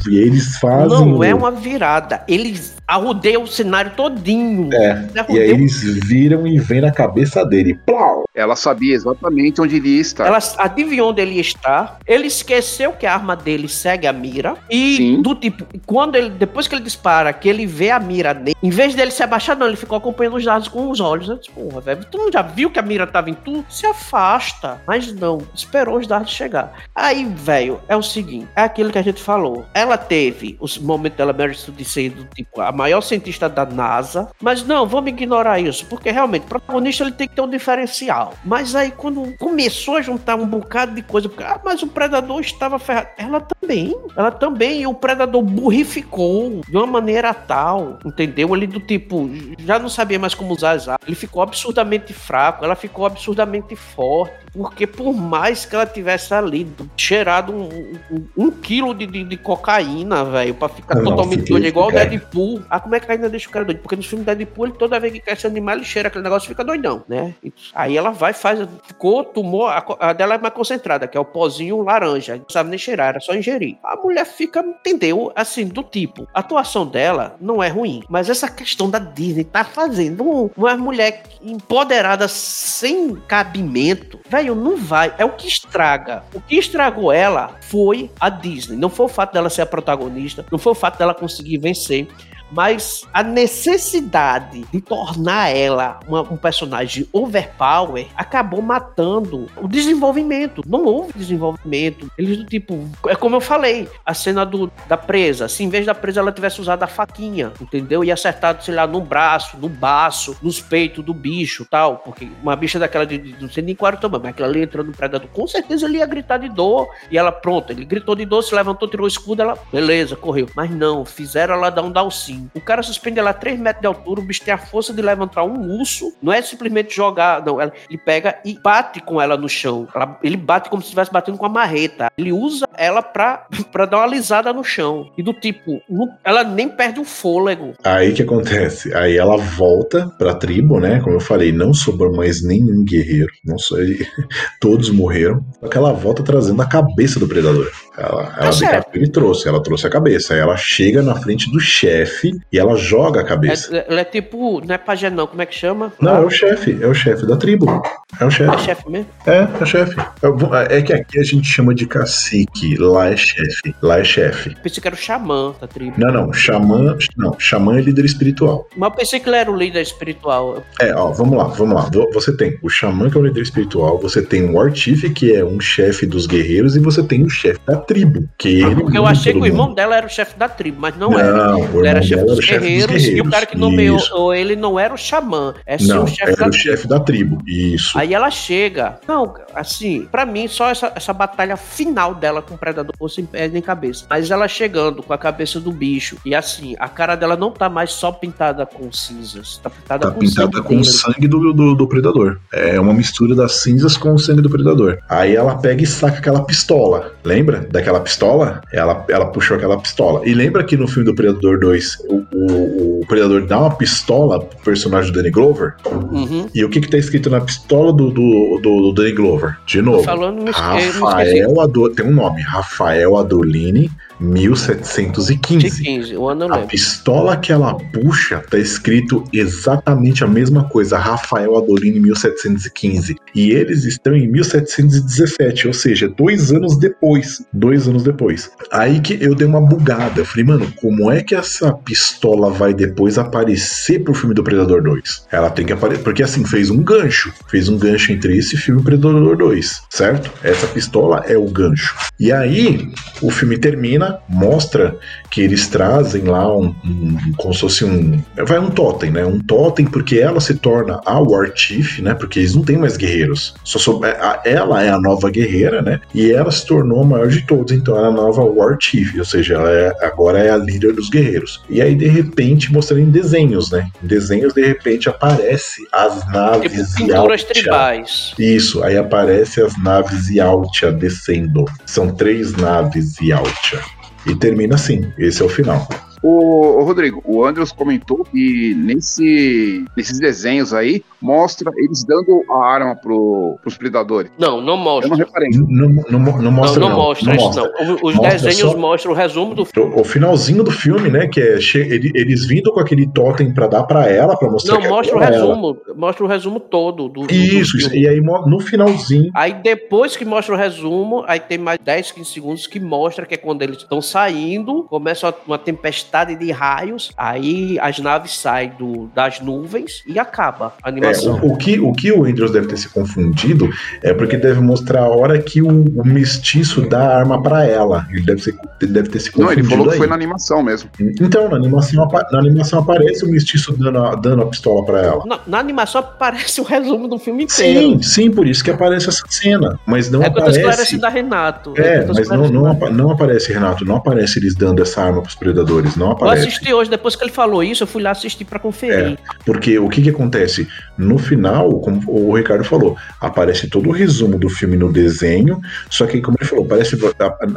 E eles fazem. Não é uma virada. Eles arrudeiam o cenário todinho. É. E aí eles viram e vem na cabeça dele. Plau! Ela sabia exatamente onde ele ia estar. Ela adivinhou onde ele ia estar. Ele esqueceu que a arma dele segue a mira. E Sim. do tipo, quando ele. Depois que ele dispara, que ele vê a mira dele, em vez dele se abaixar, não, ele ficou acompanhando os dados com os olhos. Eu disse, porra, velho, tu não já viu que a mira tava em tu? Se afasta. Mas não, esperou os dados chegar. Aí velho, é o seguinte: é aquilo que a gente falou. Ela teve os momentos dela mérito de ser tipo a maior cientista da NASA, mas não, vamos ignorar isso, porque realmente o protagonista ele tem que ter um diferencial. Mas aí quando começou a juntar um bocado de coisa, porque, ah, mas o predador estava ferrado. Ela também, ela também, e o predador burrificou de uma maneira tal, entendeu? Ele do tipo, já não sabia mais como usar as armas, ele ficou absurdamente fraco, ela ficou absurdamente forte. Porque por mais que ela tivesse ali cheirado um, um, um quilo de, de, de cocaína, velho, pra ficar não, totalmente doido, igual o Deadpool. Ah, como é que ainda deixa o cara doido? Porque no filme Deadpool, ele, toda vez que quer esse animal, ele cheira aquele negócio fica doidão, né? Aí ela vai, faz, ficou, tomou, a, a dela é mais concentrada, que é o pozinho laranja. Não sabe nem cheirar, era só ingerir. A mulher fica, entendeu? Assim, do tipo, a atuação dela não é ruim, mas essa questão da Disney tá fazendo uma mulher empoderada sem cabimento, velho, não vai. É o que estraga. O que estragou ela foi a Disney. Não foi o fato dela ser a protagonista, não foi o fato dela conseguir vencer mas a necessidade de tornar ela uma, um personagem overpower acabou matando o desenvolvimento. Não houve desenvolvimento. Eles do tipo, é como eu falei, a cena do, da presa, se em vez da presa ela tivesse usado a faquinha, entendeu? E acertado, sei lá, no braço, no baço, nos peitos do bicho tal, porque uma bicha daquela de, de não sei nem qual era o tamanho, mas aquela ali entrando no predador, com certeza ele ia gritar de dor, e ela, pronto, ele gritou de dor, se levantou, tirou o escudo, ela, beleza, correu. Mas não, fizeram ela dar um dalcinho o cara suspende ela a 3 metros de altura, o bicho tem a força de levantar um urso. Não é simplesmente jogar, não. Ele pega e bate com ela no chão. Ele bate como se estivesse batendo com a marreta. Ele usa ela pra, [laughs] pra dar uma alisada no chão. E do tipo, ela nem perde o fôlego. Aí que acontece? Aí ela volta pra tribo, né? Como eu falei, não sobrou mais nenhum guerreiro. Não sei. [laughs] Todos morreram. Só que ela volta trazendo a cabeça do predador. Ela, ela tá e trouxe, ela trouxe a cabeça. Aí ela chega na frente do chefe e ela joga a cabeça. É, ela é tipo, não é pajé não, como é que chama? Não, é o chefe, é o chefe da tribo. É o chefe. É chefe mesmo? É, é o chefe. É, é que aqui a gente chama de cacique, lá é chefe. Lá é chefe. Pensei que era o xamã da tribo. Não, não, xamã, não, xamã é líder espiritual. Mas eu pensei que ele era o líder espiritual. É, ó, vamos lá, vamos lá. Você tem o xamã, que é o líder espiritual, você tem o Chief, que é um chefe dos guerreiros, e você tem o chefe da tribo, que ah, Porque eu achei que o irmão dela era o chefe da tribo, mas não, não era. Ele era chefe dos, chefe guerreiros, dos guerreiros, e o cara que nomeou ele não era o xamã, é sim não, o chefe da, o chefe da tribo. Isso. Aí ela chega. Não, assim, para mim, só essa, essa batalha final dela com o predador sem pé nem cabeça. Mas ela chegando com a cabeça do bicho, e assim, a cara dela não tá mais só pintada com cinzas, tá pintada tá com pintada sangue com o sangue do, do, do predador. É uma mistura das cinzas com o sangue do predador. Aí ela pega e saca aquela pistola. Lembra daquela pistola? Ela, ela puxou aquela pistola. E lembra que no filme do Predador 2, o, o, o Predador dá uma pistola pro personagem do Danny Glover? Uhum. E o que que tá escrito na pistola do, do, do, do Danny Glover? De novo. Falando Rafael Adolini. Tem um nome. Rafael Adolini 1715. 15, o ano a pistola que ela puxa tá escrito exatamente a mesma coisa, Rafael Adolini 1715. E eles estão em 1717, ou seja, dois anos depois. Dois anos depois. Aí que eu dei uma bugada. Eu falei, mano, como é que essa pistola vai depois aparecer pro filme do Predador 2? Ela tem que aparecer. Porque assim, fez um gancho. Fez um gancho entre esse filme e o Predador 2, certo? Essa pistola é o gancho. E aí, o filme termina mostra que eles trazem lá um, um, como se fosse um. Vai um totem, né? Um totem, porque ela se torna a War Chief, né? Porque eles não têm mais guerreiros. Só sou, é, ela é a nova guerreira, né? E ela se tornou a maior de todos, então ela é a nova War Chief, ou seja, ela é, agora é a líder dos guerreiros. E aí, de repente, mostrando em desenhos, né? Em desenhos, de repente, aparece as naves tipo, pinturas tribais. Isso, aí aparece as naves Yaltia descendo. São três naves Yaltia. E termina assim. Esse é o final. O, o, Rodrigo, o Andrews comentou que nesse, nesses desenhos aí mostra eles dando a arma pro, pros predadores. Não, não mostra. Eu não reparei. Não, não, não mostra. Não, não, não mostra não isso, não. Os mostra desenhos só... mostram o resumo do filme. O, o, finalzinho do filme, né? Que é che... eles vindo com aquele totem pra dar pra ela, pra mostrar Não, que mostra o resumo. Ela. Mostra o resumo todo do, Isso, do e aí no finalzinho. Aí depois que mostra o resumo, aí tem mais 10, 15 segundos que mostra que é quando eles estão saindo, começa uma tempestade de raios, aí as naves saem do, das nuvens e acaba a animação. É, o, o, que, o que o Andrews deve ter se confundido é porque deve mostrar a hora que o, o mestiço dá a arma para ela. Ele deve, ser, deve ter se confundido. Não, ele falou aí. que foi na animação mesmo. Então, na animação, na animação aparece o mestiço dando a, dando a pistola para ela. Na, na, animação aparece o resumo do filme inteiro. Sim, sim, por isso que aparece essa cena. Mas não é aparece. É da Renato. É, é mas não, não, não, aparece, Renato. Não aparece eles dando essa arma pros predadores. Não aparece. Eu assisti hoje, depois que ele falou isso, eu fui lá assistir para conferir. É, porque o que que acontece? No final, como o Ricardo falou, aparece todo o resumo do filme no desenho, só que, como ele falou, aparece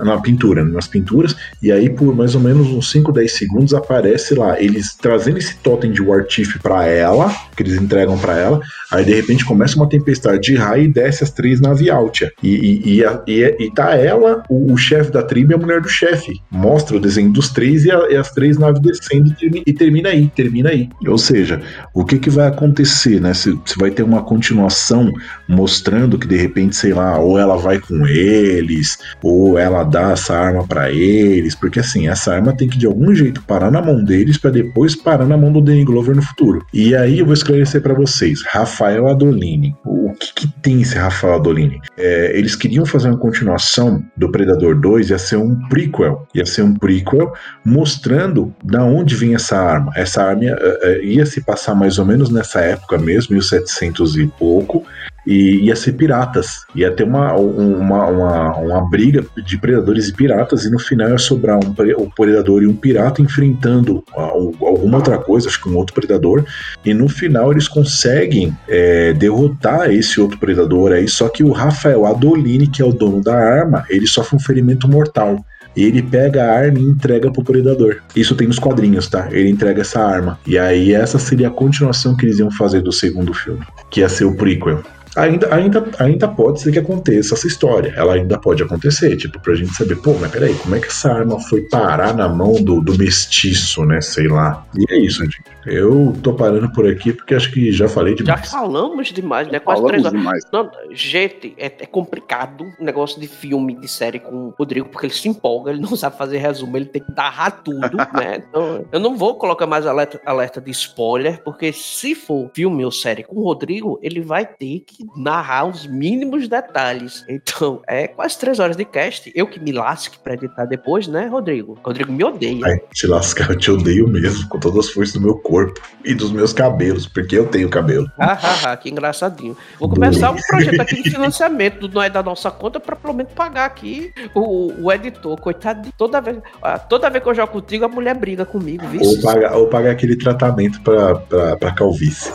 na pintura, nas pinturas, e aí por mais ou menos uns 5, 10 segundos aparece lá, eles trazendo esse totem de War Chief pra ela, que eles entregam para ela, aí de repente começa uma tempestade de raio e desce as três naves Altia. E, e, e, e, e tá ela, o, o chefe da tribo e a mulher do chefe. Mostra o desenho dos três e, a, e as três naves descendo e termina aí, termina aí. Ou seja, o que, que vai acontecer, né? Se, se vai ter uma continuação mostrando que de repente, sei lá, ou ela vai com eles, ou ela dá essa arma para eles, porque assim, essa arma tem que de algum jeito parar na mão deles para depois parar na mão do Danny Glover no futuro. E aí eu vou esclarecer para vocês, Rafael Adolini. O que, que tem esse Rafael Adolini? É, eles queriam fazer uma continuação do Predador 2, ia ser um prequel, ia ser um prequel mostrando da onde vinha essa arma. Essa arma ia, ia se passar mais ou menos nessa época mesmo, 1700 e pouco, e ia ser piratas. Ia ter uma, uma, uma, uma, briga de predadores e piratas, e no final ia sobrar um, um predador e um pirata enfrentando alguma outra coisa, acho que um outro predador, e no final eles conseguem é, derrotar esse outro predador aí, só que o Rafael Adolini, que é o dono da arma, ele sofre um ferimento mortal ele pega a arma e entrega pro predador. Isso tem nos quadrinhos, tá? Ele entrega essa arma. E aí essa seria a continuação que eles iam fazer do segundo filme, que ia ser o prequel. Ainda, ainda, ainda pode ser que aconteça essa história. Ela ainda pode acontecer, tipo, pra gente saber, pô, mas peraí, como é que essa arma foi parar na mão do, do mestiço, né? Sei lá. E é isso, gente. Eu tô parando por aqui porque acho que já falei demais. Já falamos demais, né? Quase Falamos três horas. demais. Não, gente, é, é complicado o negócio de filme, de série com o Rodrigo, porque ele se empolga, ele não sabe fazer resumo, ele tem que narrar tudo, [laughs] né? Então, eu não vou colocar mais alerta, alerta de spoiler, porque se for filme ou série com o Rodrigo, ele vai ter que narrar os mínimos detalhes. Então, é quase três horas de cast. Eu que me lasque pra editar depois, né, Rodrigo? Rodrigo me odeia. Ai, te lascar, eu te odeio mesmo, com todas as forças do meu corpo e dos meus cabelos, porque eu tenho cabelo. Ah, ah, ah, que engraçadinho. Vou começar um projeto aqui de financiamento do Não é da nossa conta pra pelo menos pagar aqui o, o editor. Coitado de toda vez. ah, Toda vez que eu jogo contigo, a mulher briga comigo, viu? Ou pagar, ou pagar aquele tratamento pra, pra, pra calvície.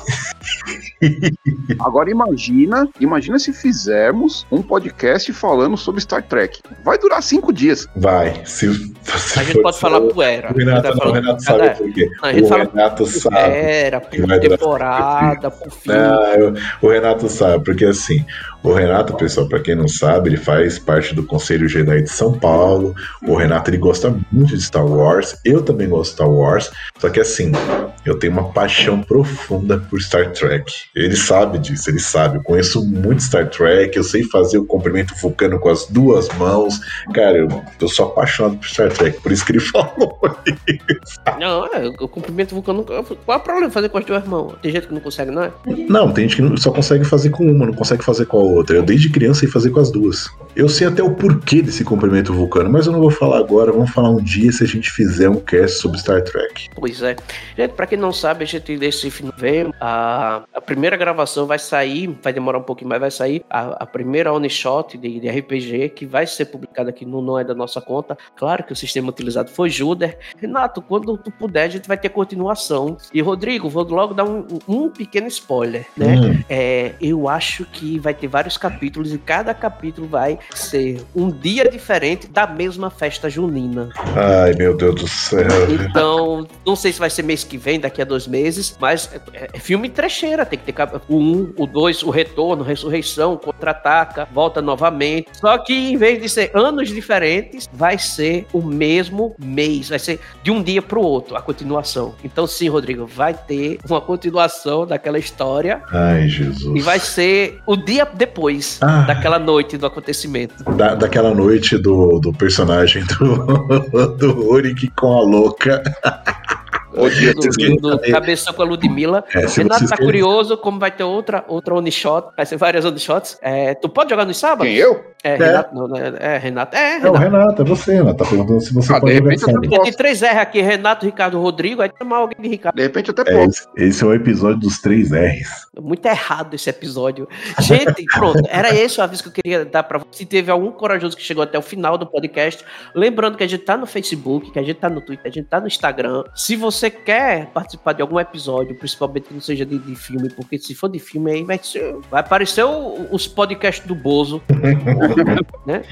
Agora imagina, imagina se fizermos um podcast falando sobre Star Trek. Vai durar cinco dias. Vai. Se, se A gente pode falar poeira. O Renato, não, o vai Renato sabe por quê. Não, O Renato sabe. Era, por temporada, por fim. Ah, eu- o Renato sabe, porque assim, o Renato, pessoal, pra quem não sabe, ele faz parte do Conselho Jedi de São Paulo. O Renato, ele gosta muito de Star Wars. Eu também gosto de Star Wars. Só que assim, eu tenho uma paixão profunda por Star Trek. Ele sabe disso, ele sabe. Eu conheço muito Star Trek, eu sei fazer o comprimento vulcano com as duas mãos. Cara, eu, eu sou apaixonado por Star Trek, por isso que ele [laughs] falou. Não, é, o cumprimento vulcano. Qual é o problema de fazer com as duas mãos? Tem gente que não consegue, não é? Não, tem gente que não- só consegue fazer com uma, não consegue fazer com a outra. Eu desde criança sei fazer com as duas. Eu sei até o porquê desse comprimento vulcano, mas eu não vou falar agora. Vamos falar um dia se a gente fizer um cast sobre Star Trek. Pois é. Gente, pra quem não sabe, a gente desse novembro, a, a primeira gravação vai sair, vai demorar um pouquinho, mas vai sair a, a primeira one shot de, de RPG que vai ser publicada aqui no Não é da nossa conta. Claro que o sistema utilizado foi Juder. Renato, quando tu puder, a gente vai ter continuação. E Rodrigo, vou logo dar um, um pequeno spoiler, né? Hum, É, eu acho que vai ter vários capítulos e cada capítulo vai ser um dia diferente da mesma festa junina. Ai, meu Deus do céu. Então, não sei se vai ser mês que vem, daqui a dois meses, mas é, é filme trecheira. Tem que ter o um, o dois, o retorno, ressurreição, contra-ataca, volta novamente. Só que em vez de ser anos diferentes, vai ser o mesmo mês. Vai ser de um dia pro outro a continuação. Então, sim, Rodrigo, vai ter uma continuação daquela história Ai, Jesus. e vai ser o dia depois Ah. daquela noite do acontecimento. Da, daquela noite do, do personagem do, [laughs] do Uric com a louca. Dia, Do, do, do com a Ludmilla. É, Renato tá querem- curioso como vai ter outra, outra one shot. Vai ser várias one shots. É, tu pode jogar nos sábados? Quem, eu? É, Renato. Não, não, é, é, Renato. É, É o Renato. Renato, é você, Renato. Tá perguntando se você Ah, de pode jogar sábado. Tem três R aqui: Renato, Ricardo, Rodrigo. Aí chamar alguém de Ricardo. De repente até É, posso. esse, esse é o episódio dos três R's. Muito errado esse episódio. Gente, pronto. Era esse o aviso que eu queria dar pra você. Se teve algum corajoso que chegou até o final do podcast, lembrando que a gente tá no Facebook, que a gente tá no Twitter, a gente tá no Instagram. Se você quer participar de algum episódio, principalmente que não seja de, de filme, porque se for de filme aí vai, ser- vai aparecer o- os podcasts do Bozo. [laughs] né?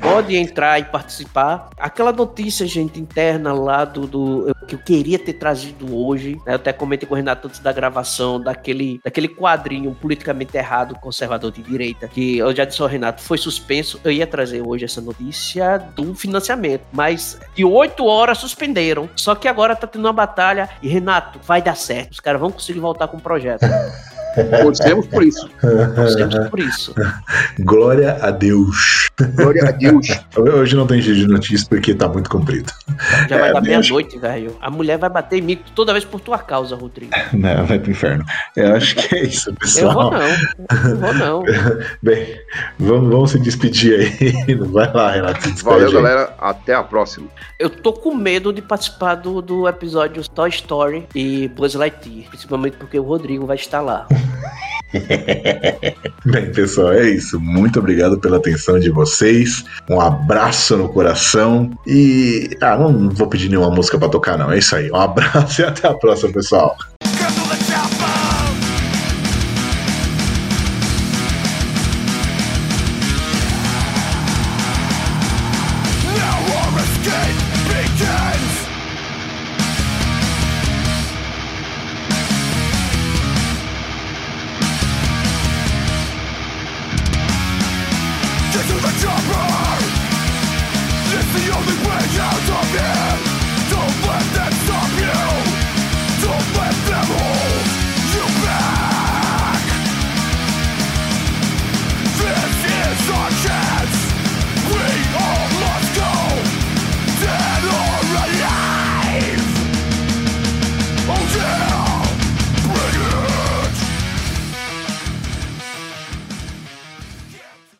Pode entrar e participar. Aquela notícia, gente, interna lá do, do- que eu queria ter trazido hoje, né? Eu até comentei com o Renato antes da gravação, daquele, daquele quadrinho politicamente errado, conservador de direita, que eu já disse ao Renato, foi suspenso. Eu ia trazer hoje essa notícia do financiamento, mas de oito horas suspenderam. Só que agora tá tendo uma batalha e, Renato, vai dar certo. Os caras vão conseguir voltar com o projeto. [laughs] Torcemos por isso. Torcemos por isso. [laughs] Glória a Deus. Glória a Deus. [laughs] Hoje não tem jeito de notícia porque tá muito comprido. Já vai É, dar meia-noite, velho. A mulher vai bater em mim toda vez por tua causa, Rodrigo. [laughs] Não, vai pro inferno. Eu acho que é isso, Eu vou pessoal. não. Eu vou não. Bem, vamos, vamos se despedir aí. Vai lá, Renato. Se despede Valeu, aí. galera. Até a próxima. Eu tô com medo de participar do, do episódio Toy Story e Buzz Lightyear. Principalmente porque o Rodrigo vai estar lá. [laughs] Bem, pessoal, é isso. Muito obrigado pela atenção de vocês. Um abraço no coração. E. Ah, não, vou pedir nenhuma música pra tocar, não. É isso aí. Um [laughs] abraço e até a próxima, pessoal.